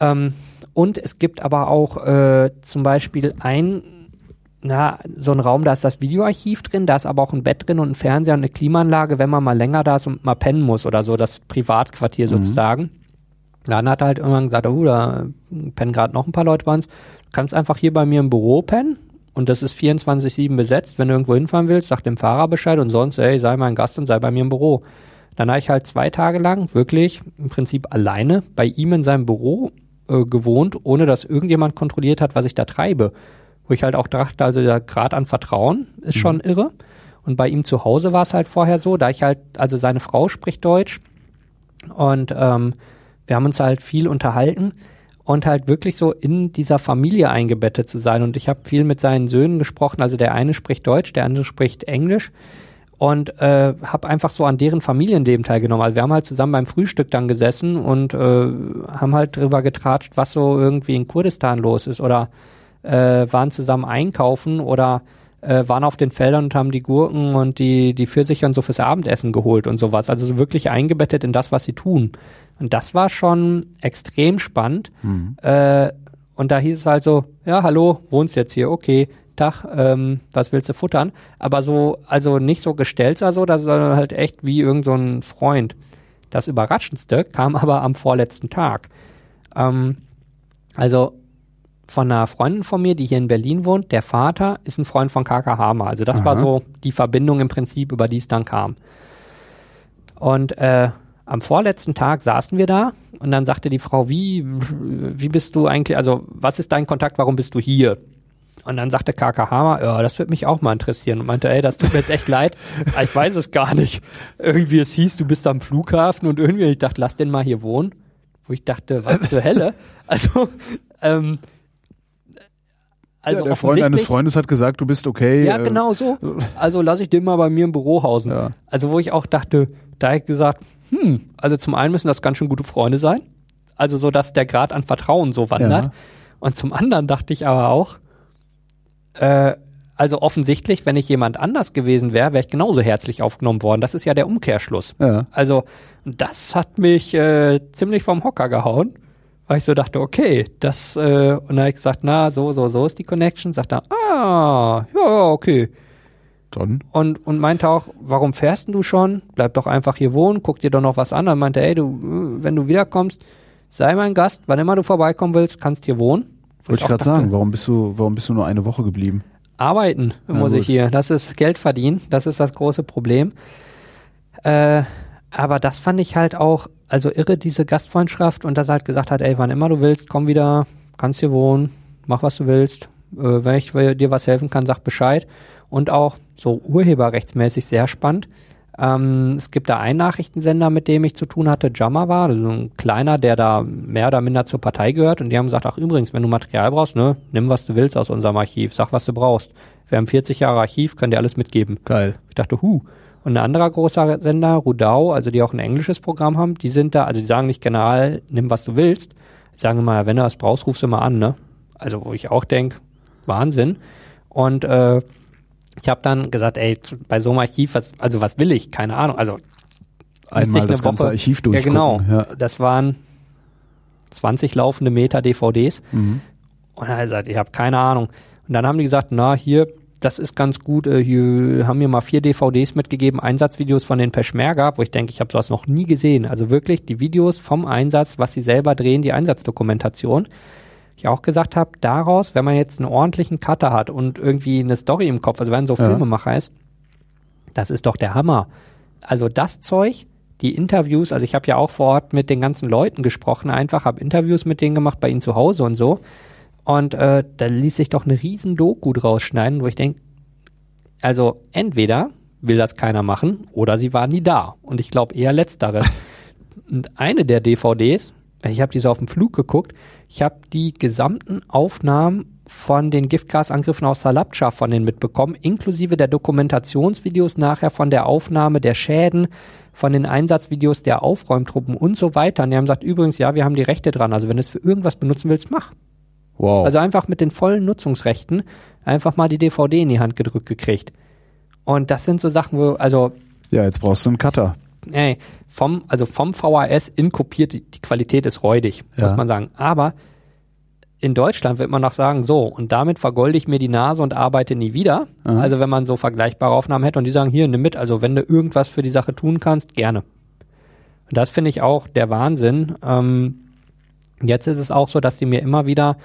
Ähm, und es gibt aber auch äh, zum Beispiel ein, na, so ein Raum, da ist das Videoarchiv drin, da ist aber auch ein Bett drin und ein Fernseher und eine Klimaanlage, wenn man mal länger da ist und mal pennen muss oder so, das Privatquartier sozusagen. Dann hat er halt irgendwann gesagt, oh, da pennen gerade noch ein paar Leute bei uns. Du kannst einfach hier bei mir im Büro pennen und das ist 24-7 besetzt. Wenn du irgendwo hinfahren willst, sag dem Fahrer Bescheid und sonst, ey, sei mein Gast und sei bei mir im Büro. Dann habe ich halt zwei Tage lang wirklich im Prinzip alleine bei ihm in seinem Büro äh, gewohnt, ohne dass irgendjemand kontrolliert hat, was ich da treibe. Wo ich halt auch dachte, also der Grad an Vertrauen ist schon irre. Und bei ihm zu Hause war es halt vorher so, da ich halt, also seine Frau spricht Deutsch und ähm, wir haben uns halt viel unterhalten und halt wirklich so in dieser Familie eingebettet zu sein. Und ich habe viel mit seinen Söhnen gesprochen. Also der eine spricht Deutsch, der andere spricht Englisch und äh, habe einfach so an deren Familienleben teilgenommen. Also wir haben halt zusammen beim Frühstück dann gesessen und äh, haben halt drüber getratscht, was so irgendwie in Kurdistan los ist oder äh, waren zusammen einkaufen oder äh, waren auf den Feldern und haben die Gurken und die, die Pfirsiche und so fürs Abendessen geholt und sowas. Also so wirklich eingebettet in das, was sie tun. Und das war schon extrem spannend. Äh, und da hieß es halt so, ja, hallo, wohnst jetzt hier, okay, Tag, ähm, was willst du futtern? Aber so, also nicht so gestellt oder so, das sondern halt echt wie irgend so ein Freund. Das Überraschendste kam aber am vorletzten Tag. Ähm, also von einer Freundin von mir, die hier in Berlin wohnt, der Vater ist ein Freund von Kaka Hama. Also das war Aha. so die Verbindung im Prinzip, über die es dann kam. Und äh, am vorletzten Tag saßen wir da und dann sagte die Frau, wie, wie bist du eigentlich, also was ist dein Kontakt, warum bist du hier? Und dann sagte Kaka Hama, ja, das würde mich auch mal interessieren. Und meinte, ey, das tut mir jetzt echt leid, ich weiß es gar nicht. Irgendwie, es hieß, du bist am Flughafen und irgendwie, ich dachte, lass den mal hier wohnen. Wo ich dachte, was zur Hölle? Also, ähm, also ja, der Freund eines Freundes hat gesagt, du bist okay. ja, äh, genau so. Also lass ich den mal bei mir im Büro hausen. Ja. Also wo ich auch dachte, da hab ich gesagt, hm, also zum einen müssen das ganz schön gute Freunde sein. Also so, dass der Grad an Vertrauen so wandert. Ja. Und zum anderen dachte ich aber auch, äh, also offensichtlich, wenn ich jemand anders gewesen wäre, wäre ich genauso herzlich aufgenommen worden. Das ist ja der Umkehrschluss. Ja. Also das hat mich äh, ziemlich vom Hocker gehauen, weil ich so dachte, okay, das äh, und dann habe ich gesagt, na so so so ist die Connection. Sagt er, ah ja ja okay Dann. und und meinte auch, warum fährst du schon? Bleib doch einfach hier wohnen, guck dir doch noch was an. Dann meinte, ey du, wenn du wiederkommst, sei mein Gast, wann immer du vorbeikommen willst, kannst hier wohnen. Wo Wollte ich gerade sagen, warum bist du, warum bist du nur eine Woche geblieben? Arbeiten muss gut. ich hier. Das ist Geld verdienen. Das ist das große Problem. Äh, aber das fand ich halt auch, also irre, diese Gastfreundschaft und dass er halt gesagt hat, ey, wann immer du willst, komm wieder, kannst hier wohnen, mach was du willst. Äh, wenn ich dir was helfen kann, sag Bescheid. Und auch so urheberrechtsmäßig sehr spannend. Ähm, es gibt da einen Nachrichtensender, mit dem ich zu tun hatte, Jammer war, also ein kleiner, der da mehr oder minder zur Partei gehört. Und die haben gesagt, ach übrigens, wenn du Material brauchst, ne, nimm was du willst aus unserem Archiv, sag was du brauchst. Wir haben 40 Jahre Archiv, können dir alles mitgeben. Geil. Ich dachte, hu. Und ein anderer großer Sender, Rudau, also die auch ein englisches Programm haben, die sind da, also die sagen nicht general, nimm was du willst. Die sagen immer, wenn du was brauchst, rufst du mal an, ne? Also wo ich auch denk, Wahnsinn. Und äh, ich habe dann gesagt, ey, bei so einem Archiv, was, also was will ich? Keine Ahnung. Also Einmal das eine ganze Woche- Archiv ja durchgucken. genau. Ja. Das waren 20 laufende Meter DVDs. Mhm. Und er hat gesagt, ich habe keine Ahnung. Und dann haben die gesagt, na hier, das ist ganz gut. Äh, hier haben mir mal vier DVDs mitgegeben, Einsatzvideos von den Peschmerga, wo ich denke, ich habe sowas noch nie gesehen. Also wirklich die Videos vom Einsatz, was sie selber drehen, die Einsatzdokumentation. Ich auch gesagt habe, daraus, wenn man jetzt einen ordentlichen Cutter hat und irgendwie eine Story im Kopf, also wenn so Ja. Filmemacher ist, das ist doch der Hammer. Also das Zeug, die Interviews, also ich habe ja auch vor Ort mit den ganzen Leuten gesprochen, einfach habe Interviews mit denen gemacht bei ihnen zu Hause und so. Und äh, da ließ sich doch eine riesen Doku draus schneiden, wo ich denke, also entweder will das keiner machen oder sie waren nie da. Und ich glaube eher letzteres. und eine der DVDs, ich habe die so auf dem Flug geguckt, ich habe die gesamten Aufnahmen von den Giftgasangriffen aus Salabcha von denen mitbekommen, inklusive der Dokumentationsvideos nachher von der Aufnahme der Schäden, von den Einsatzvideos der Aufräumtruppen und so weiter. Und die haben gesagt, übrigens, ja, wir haben die Rechte dran. Also wenn du es für irgendwas benutzen willst, mach. Wow. Also einfach mit den vollen Nutzungsrechten einfach mal die DVD in die Hand gedrückt gekriegt. Und das sind so Sachen, wo, also, ja, jetzt brauchst du einen Cutter. Ey, vom, also vom VHS in kopiert, die, die Qualität ist räudig, Ja. muss man sagen. Aber in Deutschland wird man noch sagen, so, und damit vergolde ich mir die Nase und arbeite nie wieder. Aha. Also wenn man so vergleichbare Aufnahmen hätte und die sagen, hier, nimm mit, also wenn du irgendwas für die Sache tun kannst, gerne. Und das finde ich auch der Wahnsinn. Ähm, jetzt ist es auch so, dass die mir immer wieder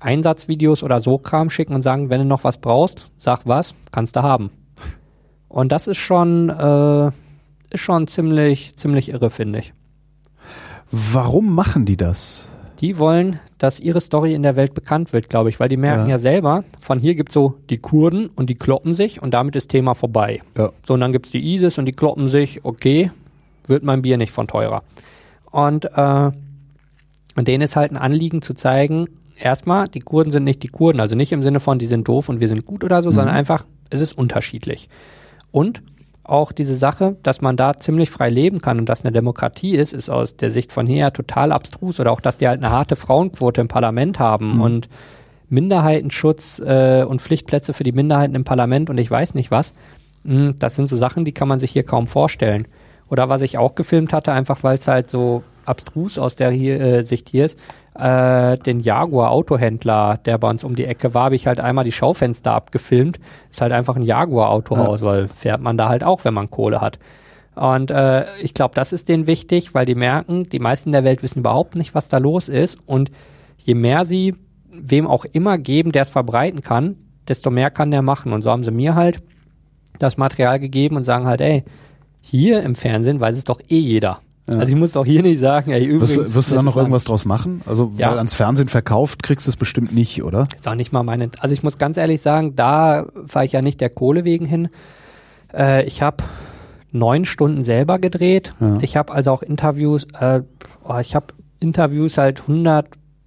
Einsatzvideos oder so Kram schicken und sagen, wenn du noch was brauchst, sag was, kannst du haben. Und das ist schon, äh, ist schon ziemlich, ziemlich irre, finde ich. Warum machen die das? Die wollen, dass ihre Story in der Welt bekannt wird, glaube ich, weil die merken Ja. ja. selber, von hier gibt's so die Kurden und die kloppen sich und damit ist Thema vorbei. Ja. So, und dann gibt's die ISIS und die kloppen sich, okay, wird mein Bier nicht von teurer. Und, äh, und denen ist halt ein Anliegen zu zeigen, erstmal, die Kurden sind nicht die Kurden, also nicht im Sinne von, die sind doof und wir sind gut oder so, sondern einfach, es ist unterschiedlich. Und auch diese Sache, dass man da ziemlich frei leben kann und dass eine Demokratie ist, ist aus der Sicht von hier total abstrus. Oder auch, dass die halt eine harte Frauenquote im Parlament haben und Minderheitenschutz äh, und Pflichtplätze für die Minderheiten im Parlament und ich weiß nicht was. Mm, Das sind so Sachen, die kann man sich hier kaum vorstellen. Oder was ich auch gefilmt hatte, einfach weil es halt so abstrus aus der hier, äh, Sicht hier ist, äh, den Jaguar Autohändler, der bei uns um die Ecke war, habe ich halt einmal die Schaufenster abgefilmt. Ist halt einfach ein Jaguar Autohaus, weil fährt man da halt auch, wenn man Kohle hat. Und äh, ich glaube, das ist denen wichtig, weil die merken, die meisten der Welt wissen überhaupt nicht, was da los ist. Und je mehr sie wem auch immer geben, der es verbreiten kann, desto mehr kann der machen. Und so haben sie mir halt das Material gegeben und sagen halt, ey, hier im Fernsehen weiß es doch eh jeder. Ja. Also ich muss doch hier nicht sagen, ey, übrigens. Wirst, du- wirst du da noch irgendwas draus machen? Also, Ja. weil ans Fernsehen verkauft kriegst du es bestimmt nicht, oder? Ist auch nicht mal meine. Also ich muss ganz ehrlich sagen, da fahre ich ja nicht der Kohle wegen hin. Äh, ich habe neun Stunden selber gedreht. Ja. Ich habe also auch Interviews, äh, oh, ich habe Interviews halt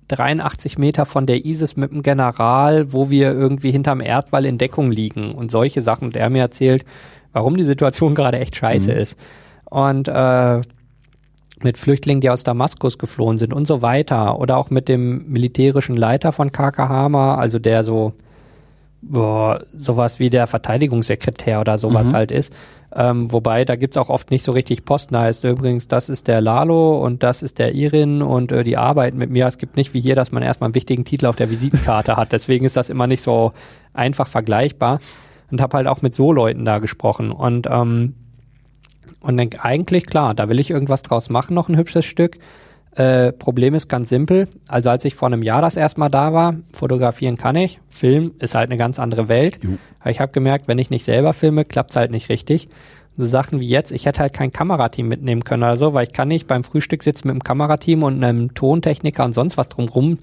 183 Meter von der ISIS mit dem General, wo wir irgendwie hinterm Erdwall in Deckung liegen und solche Sachen. Der mir erzählt, warum die Situation gerade echt scheiße ist. Und äh, mit Flüchtlingen, die aus Damaskus geflohen sind und so weiter. Oder auch mit dem militärischen Leiter von KK Hama, also der so boah, sowas wie der Verteidigungssekretär oder sowas halt ist. Ähm, wobei, da gibt's auch oft nicht so richtig Posten. Da heißt übrigens, das ist der Lalo und das ist der Irin und äh, die arbeiten mit mir. Es gibt nicht wie hier, dass man erstmal einen wichtigen Titel auf der Visitenkarte hat. Deswegen ist das immer nicht so einfach vergleichbar. Und habe halt auch mit so Leuten da gesprochen. Und ähm, und denk eigentlich, klar, da will ich irgendwas draus machen, noch ein hübsches Stück. Äh, Problem ist ganz simpel. Also als ich vor einem Jahr das erstmal da war, fotografieren kann ich. Film ist halt eine ganz andere Welt. Aber ich habe gemerkt, wenn ich nicht selber filme, klappt's halt nicht richtig. So Sachen wie jetzt, ich hätte halt kein Kamerateam mitnehmen können oder so, weil ich kann nicht beim Frühstück sitzen mit einem Kamerateam und einem Tontechniker und sonst was drumrum.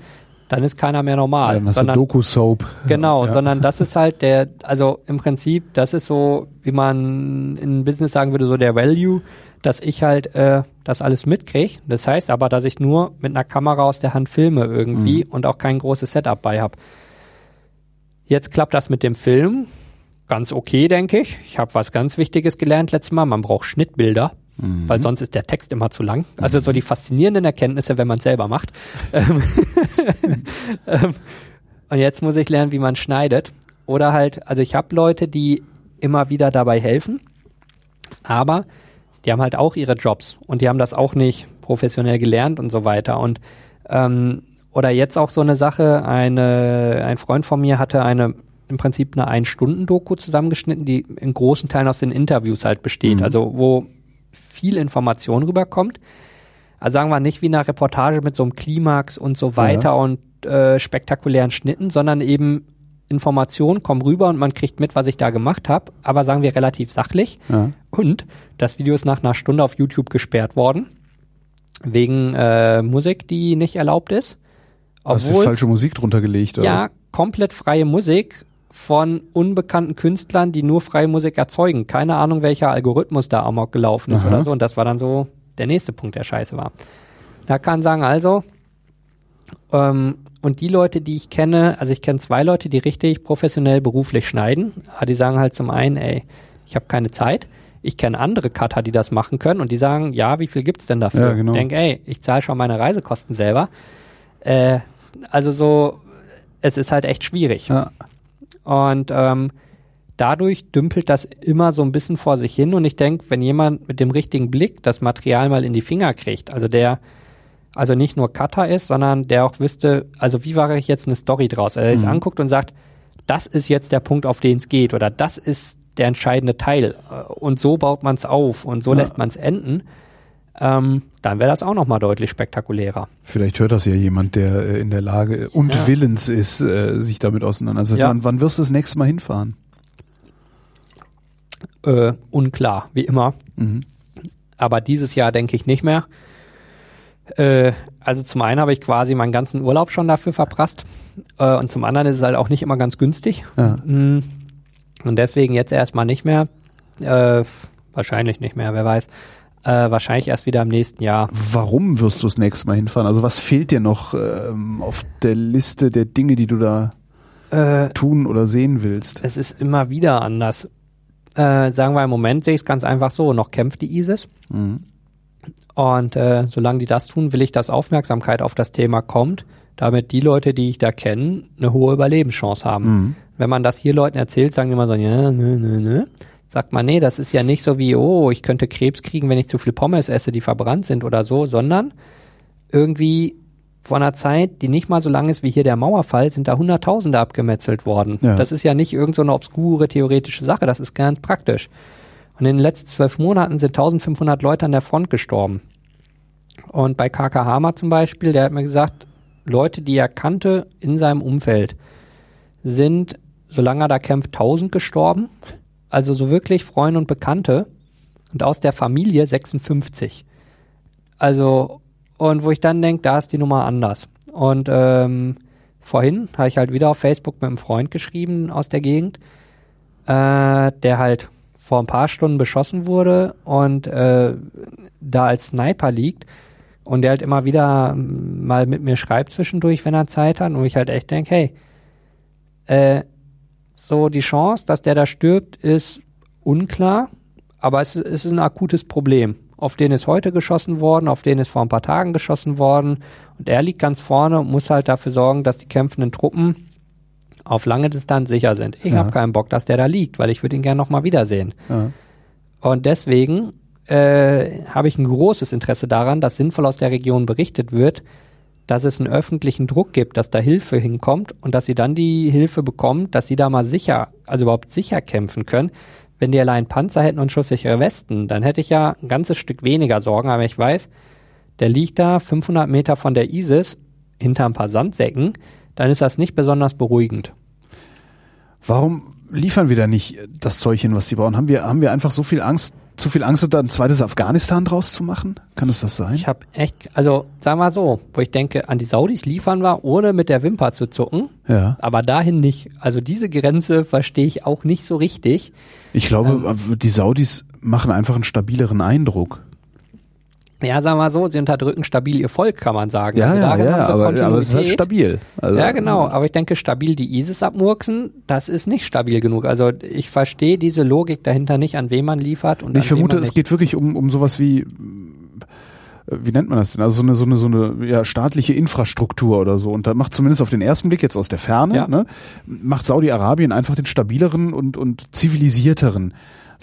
Dann ist keiner mehr normal. Dann hast du sondern, Doku-Soap. genau, Ja. sondern das ist halt der, also im Prinzip, das ist so, wie man in Business sagen würde, so der Value, dass ich halt äh, das alles mitkriege. Das heißt aber, dass ich nur mit einer Kamera aus der Hand filme irgendwie und auch kein großes Setup bei habe. Jetzt klappt das mit dem Film ganz okay, denke ich. Ich habe was ganz Wichtiges gelernt letztes Mal. Man braucht Schnittbilder, weil sonst ist der Text immer zu lang. Also so die faszinierenden Erkenntnisse, wenn man es selber macht. Ähm, ähm, und jetzt muss ich lernen, wie man schneidet. Oder halt, also ich habe Leute, die immer wieder dabei helfen, aber die haben halt auch ihre Jobs und die haben das auch nicht professionell gelernt und so weiter. Und ähm, oder jetzt auch so eine Sache, eine, ein Freund von mir hatte eine im Prinzip eine Ein-Stunden-Doku zusammengeschnitten, die in großen Teilen aus den Interviews halt besteht, also wo viel Information rüberkommt. Also sagen wir nicht wie eine Reportage mit so einem Klimax und so weiter und äh, spektakulären Schnitten, sondern eben Informationen kommen rüber und man kriegt mit, was ich da gemacht habe, aber sagen wir relativ sachlich. Ja. Und das Video ist nach einer Stunde auf YouTube gesperrt worden, wegen äh, Musik, die nicht erlaubt ist. Hast du Obwohl, falsche Musik drunter gelegt? Oder? ja, komplett freie Musik von unbekannten Künstlern, die nur freie Musik erzeugen. Keine Ahnung, welcher Algorithmus da amok gelaufen ist Aha. oder so. Und das war dann so der nächste Punkt, der scheiße war. Da kann sagen, also, ähm, und die Leute, die ich kenne, also ich kenne zwei Leute, die richtig professionell beruflich schneiden, aber die sagen halt zum einen, ey, ich habe keine Zeit. Ich kenne andere Cutter, die das machen können und die sagen, ja, wie viel gibt's denn dafür? Ja, genau. Ich denk, ey, ich zahle schon meine Reisekosten selber. Äh, also so, es ist halt echt schwierig. Ja. Und ähm, dadurch dümpelt das immer so ein bisschen vor sich hin. Und ich denke, wenn jemand mit dem richtigen Blick das Material mal in die Finger kriegt, also der also nicht nur Cutter ist, sondern der auch wüsste, also wie mache ich jetzt eine Story draus? Also er es anguckt und sagt, das ist jetzt der Punkt, auf den es geht oder das ist der entscheidende Teil und so baut man es auf und so Ja. lässt man es enden, ähm, dann wäre das auch nochmal deutlich spektakulärer. Vielleicht hört das ja jemand, der äh, in der Lage und Ja. willens ist, äh, sich damit auseinanderzusetzen. Ja. Wann, wirst du das nächste Mal hinfahren? Äh, unklar, wie immer. Mhm. aber dieses Jahr denke ich nicht mehr. Äh, also zum einen habe ich quasi meinen ganzen Urlaub schon dafür verprasst äh, und zum anderen ist es halt auch nicht immer ganz günstig. Ja. Mm. Und deswegen jetzt erstmal nicht mehr. Wahrscheinlich nicht mehr, wer weiß. Äh, wahrscheinlich erst wieder im nächsten Jahr. Warum wirst du das nächste Mal hinfahren? Also was fehlt dir noch ähm, auf der Liste der Dinge, die du da Äh, tun oder sehen willst? es ist immer wieder anders. Äh, sagen wir im Moment sehe ich es ganz einfach so. Noch kämpft die ISIS. Mhm. Und äh, solange die das tun, will ich, dass Aufmerksamkeit auf das Thema kommt, damit die Leute, die ich da kenne, eine hohe Überlebenschance haben. Mhm. Wenn man das hier Leuten erzählt, sagen die immer so, ja, nö, nö, nö. Sagt man, nee, das ist ja nicht so wie, oh, ich könnte Krebs kriegen, wenn ich zu viel Pommes esse, die verbrannt sind oder so, sondern irgendwie vor einer Zeit, die nicht mal so lang ist wie hier der Mauerfall, sind da Hunderttausende abgemetzelt worden. Ja. Das ist ja nicht irgend so eine obskure theoretische Sache, das ist ganz praktisch. Und in den letzten zwölf Monaten sind 1500 Leute an der Front gestorben. Und bei KK Hammer zum Beispiel, der hat mir gesagt, Leute, die er kannte in seinem Umfeld, sind, solange er da kämpft, 1000 gestorben. Also so wirklich Freunde und Bekannte. Und aus der Familie 56. Also, und wo ich dann denke, da ist die Nummer anders. Und ähm, vorhin habe ich halt wieder auf Facebook mit einem Freund geschrieben aus der Gegend, äh, der halt vor ein paar Stunden beschossen wurde und äh, da als Sniper liegt und der halt immer wieder mal mit mir schreibt zwischendurch, wenn er Zeit hat und ich halt echt denke, hey, äh, so die Chance, dass der da stirbt, ist unklar, aber es, es ist ein akutes Problem. Auf den ist heute geschossen worden, auf den ist vor ein paar Tagen geschossen worden und er liegt ganz vorne und muss halt dafür sorgen, dass die kämpfenden Truppen auf lange Distanz sicher sind. Ich Ja. habe keinen Bock, dass der da liegt, weil ich würde ihn gerne nochmal wiedersehen. Ja. Und deswegen äh, habe ich ein großes Interesse daran, dass sinnvoll aus der Region berichtet wird, dass es einen öffentlichen Druck gibt, dass da Hilfe hinkommt und dass sie dann die Hilfe bekommt, dass sie da mal sicher, also überhaupt sicher kämpfen können. Wenn die allein Panzer hätten und schusssichere Westen, dann hätte ich ja ein ganzes Stück weniger Sorgen, aber ich weiß, der liegt da 500 Meter von der ISIS hinter ein paar Sandsäcken, dann ist das nicht besonders beruhigend. Warum liefern wir da nicht das Zeug hin, was sie brauchen? Haben wir, haben wir einfach so viel Angst zu viel Angst hat, da ein zweites Afghanistan draus zu machen? Kann es das sein? Ich habe echt, also sagen wir mal so, wo ich denke, an die Saudis liefern wir, ohne mit der Wimper zu zucken. Ja. Aber dahin nicht. Also diese Grenze verstehe ich auch nicht so richtig. Ich glaube, die Saudis machen einfach einen stabileren Eindruck. Ja, sagen wir mal so, sie unterdrücken stabil ihr Volk, kann man sagen. Ja, also ja, ja, aber, aber es ist halt stabil. Also, Ja, genau. Aber ich denke, stabil die ISIS abmurksen, das ist nicht stabil genug. Also ich verstehe diese Logik dahinter nicht, an wen man liefert und Ich vermute, es geht wirklich um, um sowas wie, wie nennt man das denn? Also so eine, so eine, so eine ja, staatliche Infrastruktur oder so. Und da macht zumindest auf den ersten Blick jetzt aus der Ferne, Ja. ne, macht Saudi-Arabien einfach den stabileren und, und zivilisierteren,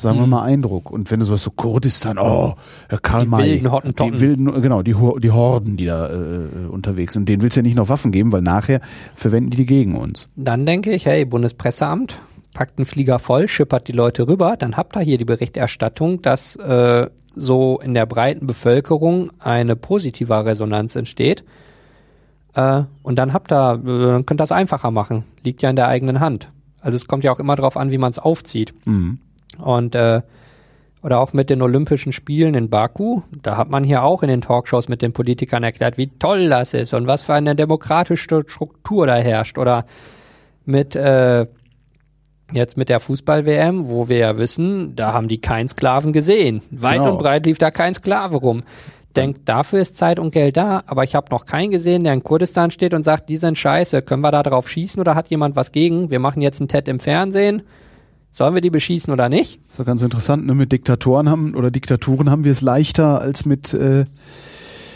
sagen wir Mhm. mal, Eindruck. Und wenn du so so Kurdistan, oh, Herr Karl Die May, wilden Hottentotten. die wilden, genau, die, die Horden, die da äh, unterwegs sind, denen willst du ja nicht noch Waffen geben, weil nachher verwenden die die gegen uns. Dann denke ich, hey, Bundespresseamt, packt einen Flieger voll, schippert die Leute rüber, dann habt ihr hier die Berichterstattung, dass äh, so in der breiten Bevölkerung eine positive Resonanz entsteht. Äh, und dann habt ihr, äh, dann könnt ihr das einfacher machen. Liegt ja in der eigenen Hand. Also es kommt ja auch immer darauf an, wie man es aufzieht. Mhm. Und äh, oder auch mit den Olympischen Spielen in Baku, da hat man hier auch in den Talkshows mit den Politikern erklärt, wie toll das ist und was für eine demokratische Struktur da herrscht. Oder mit äh, jetzt mit der Fußball-WM, wo wir ja wissen, da haben die keinen Sklaven gesehen. Weit Genau. und breit lief da kein Sklave rum. Denkt, dafür ist Zeit und Geld da, aber ich habe noch keinen gesehen, der in Kurdistan steht und sagt, die sind scheiße, können wir da drauf schießen oder hat jemand was gegen? Wir machen jetzt ein TED im Fernsehen. Sollen wir die beschießen oder nicht? ist doch ganz interessant, ne? Mit Diktatoren haben oder Diktaturen haben wir es leichter als mit äh,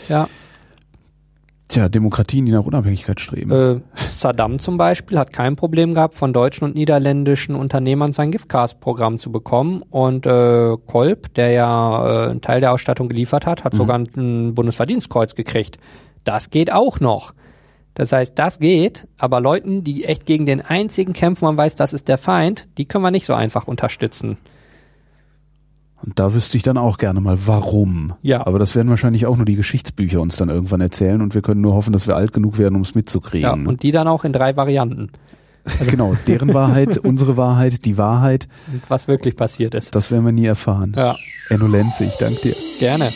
Ja. tja, Demokratien, die nach Unabhängigkeit streben. Äh, Saddam zum Beispiel hat kein Problem gehabt, von deutschen und niederländischen Unternehmern sein Giftgas-Programm zu bekommen. Und äh, Kolb, der ja äh, einen Teil der Ausstattung geliefert hat, hat sogar ein Bundesverdienstkreuz gekriegt. Das geht auch noch. Das heißt, das geht, aber Leuten, die echt gegen den einzigen kämpfen, man weiß, das ist der Feind, die können wir nicht so einfach unterstützen. Und da wüsste ich dann auch gerne mal, warum. Ja. Aber das werden wahrscheinlich auch nur die Geschichtsbücher uns dann irgendwann erzählen und wir können nur hoffen, dass wir alt genug werden, um es mitzukriegen. Ja, und die dann auch in drei Varianten, genau, deren Wahrheit, unsere Wahrheit, die Wahrheit, was wirklich passiert ist. das werden wir nie erfahren. Ja, Enno Lenze, ich danke dir. gerne.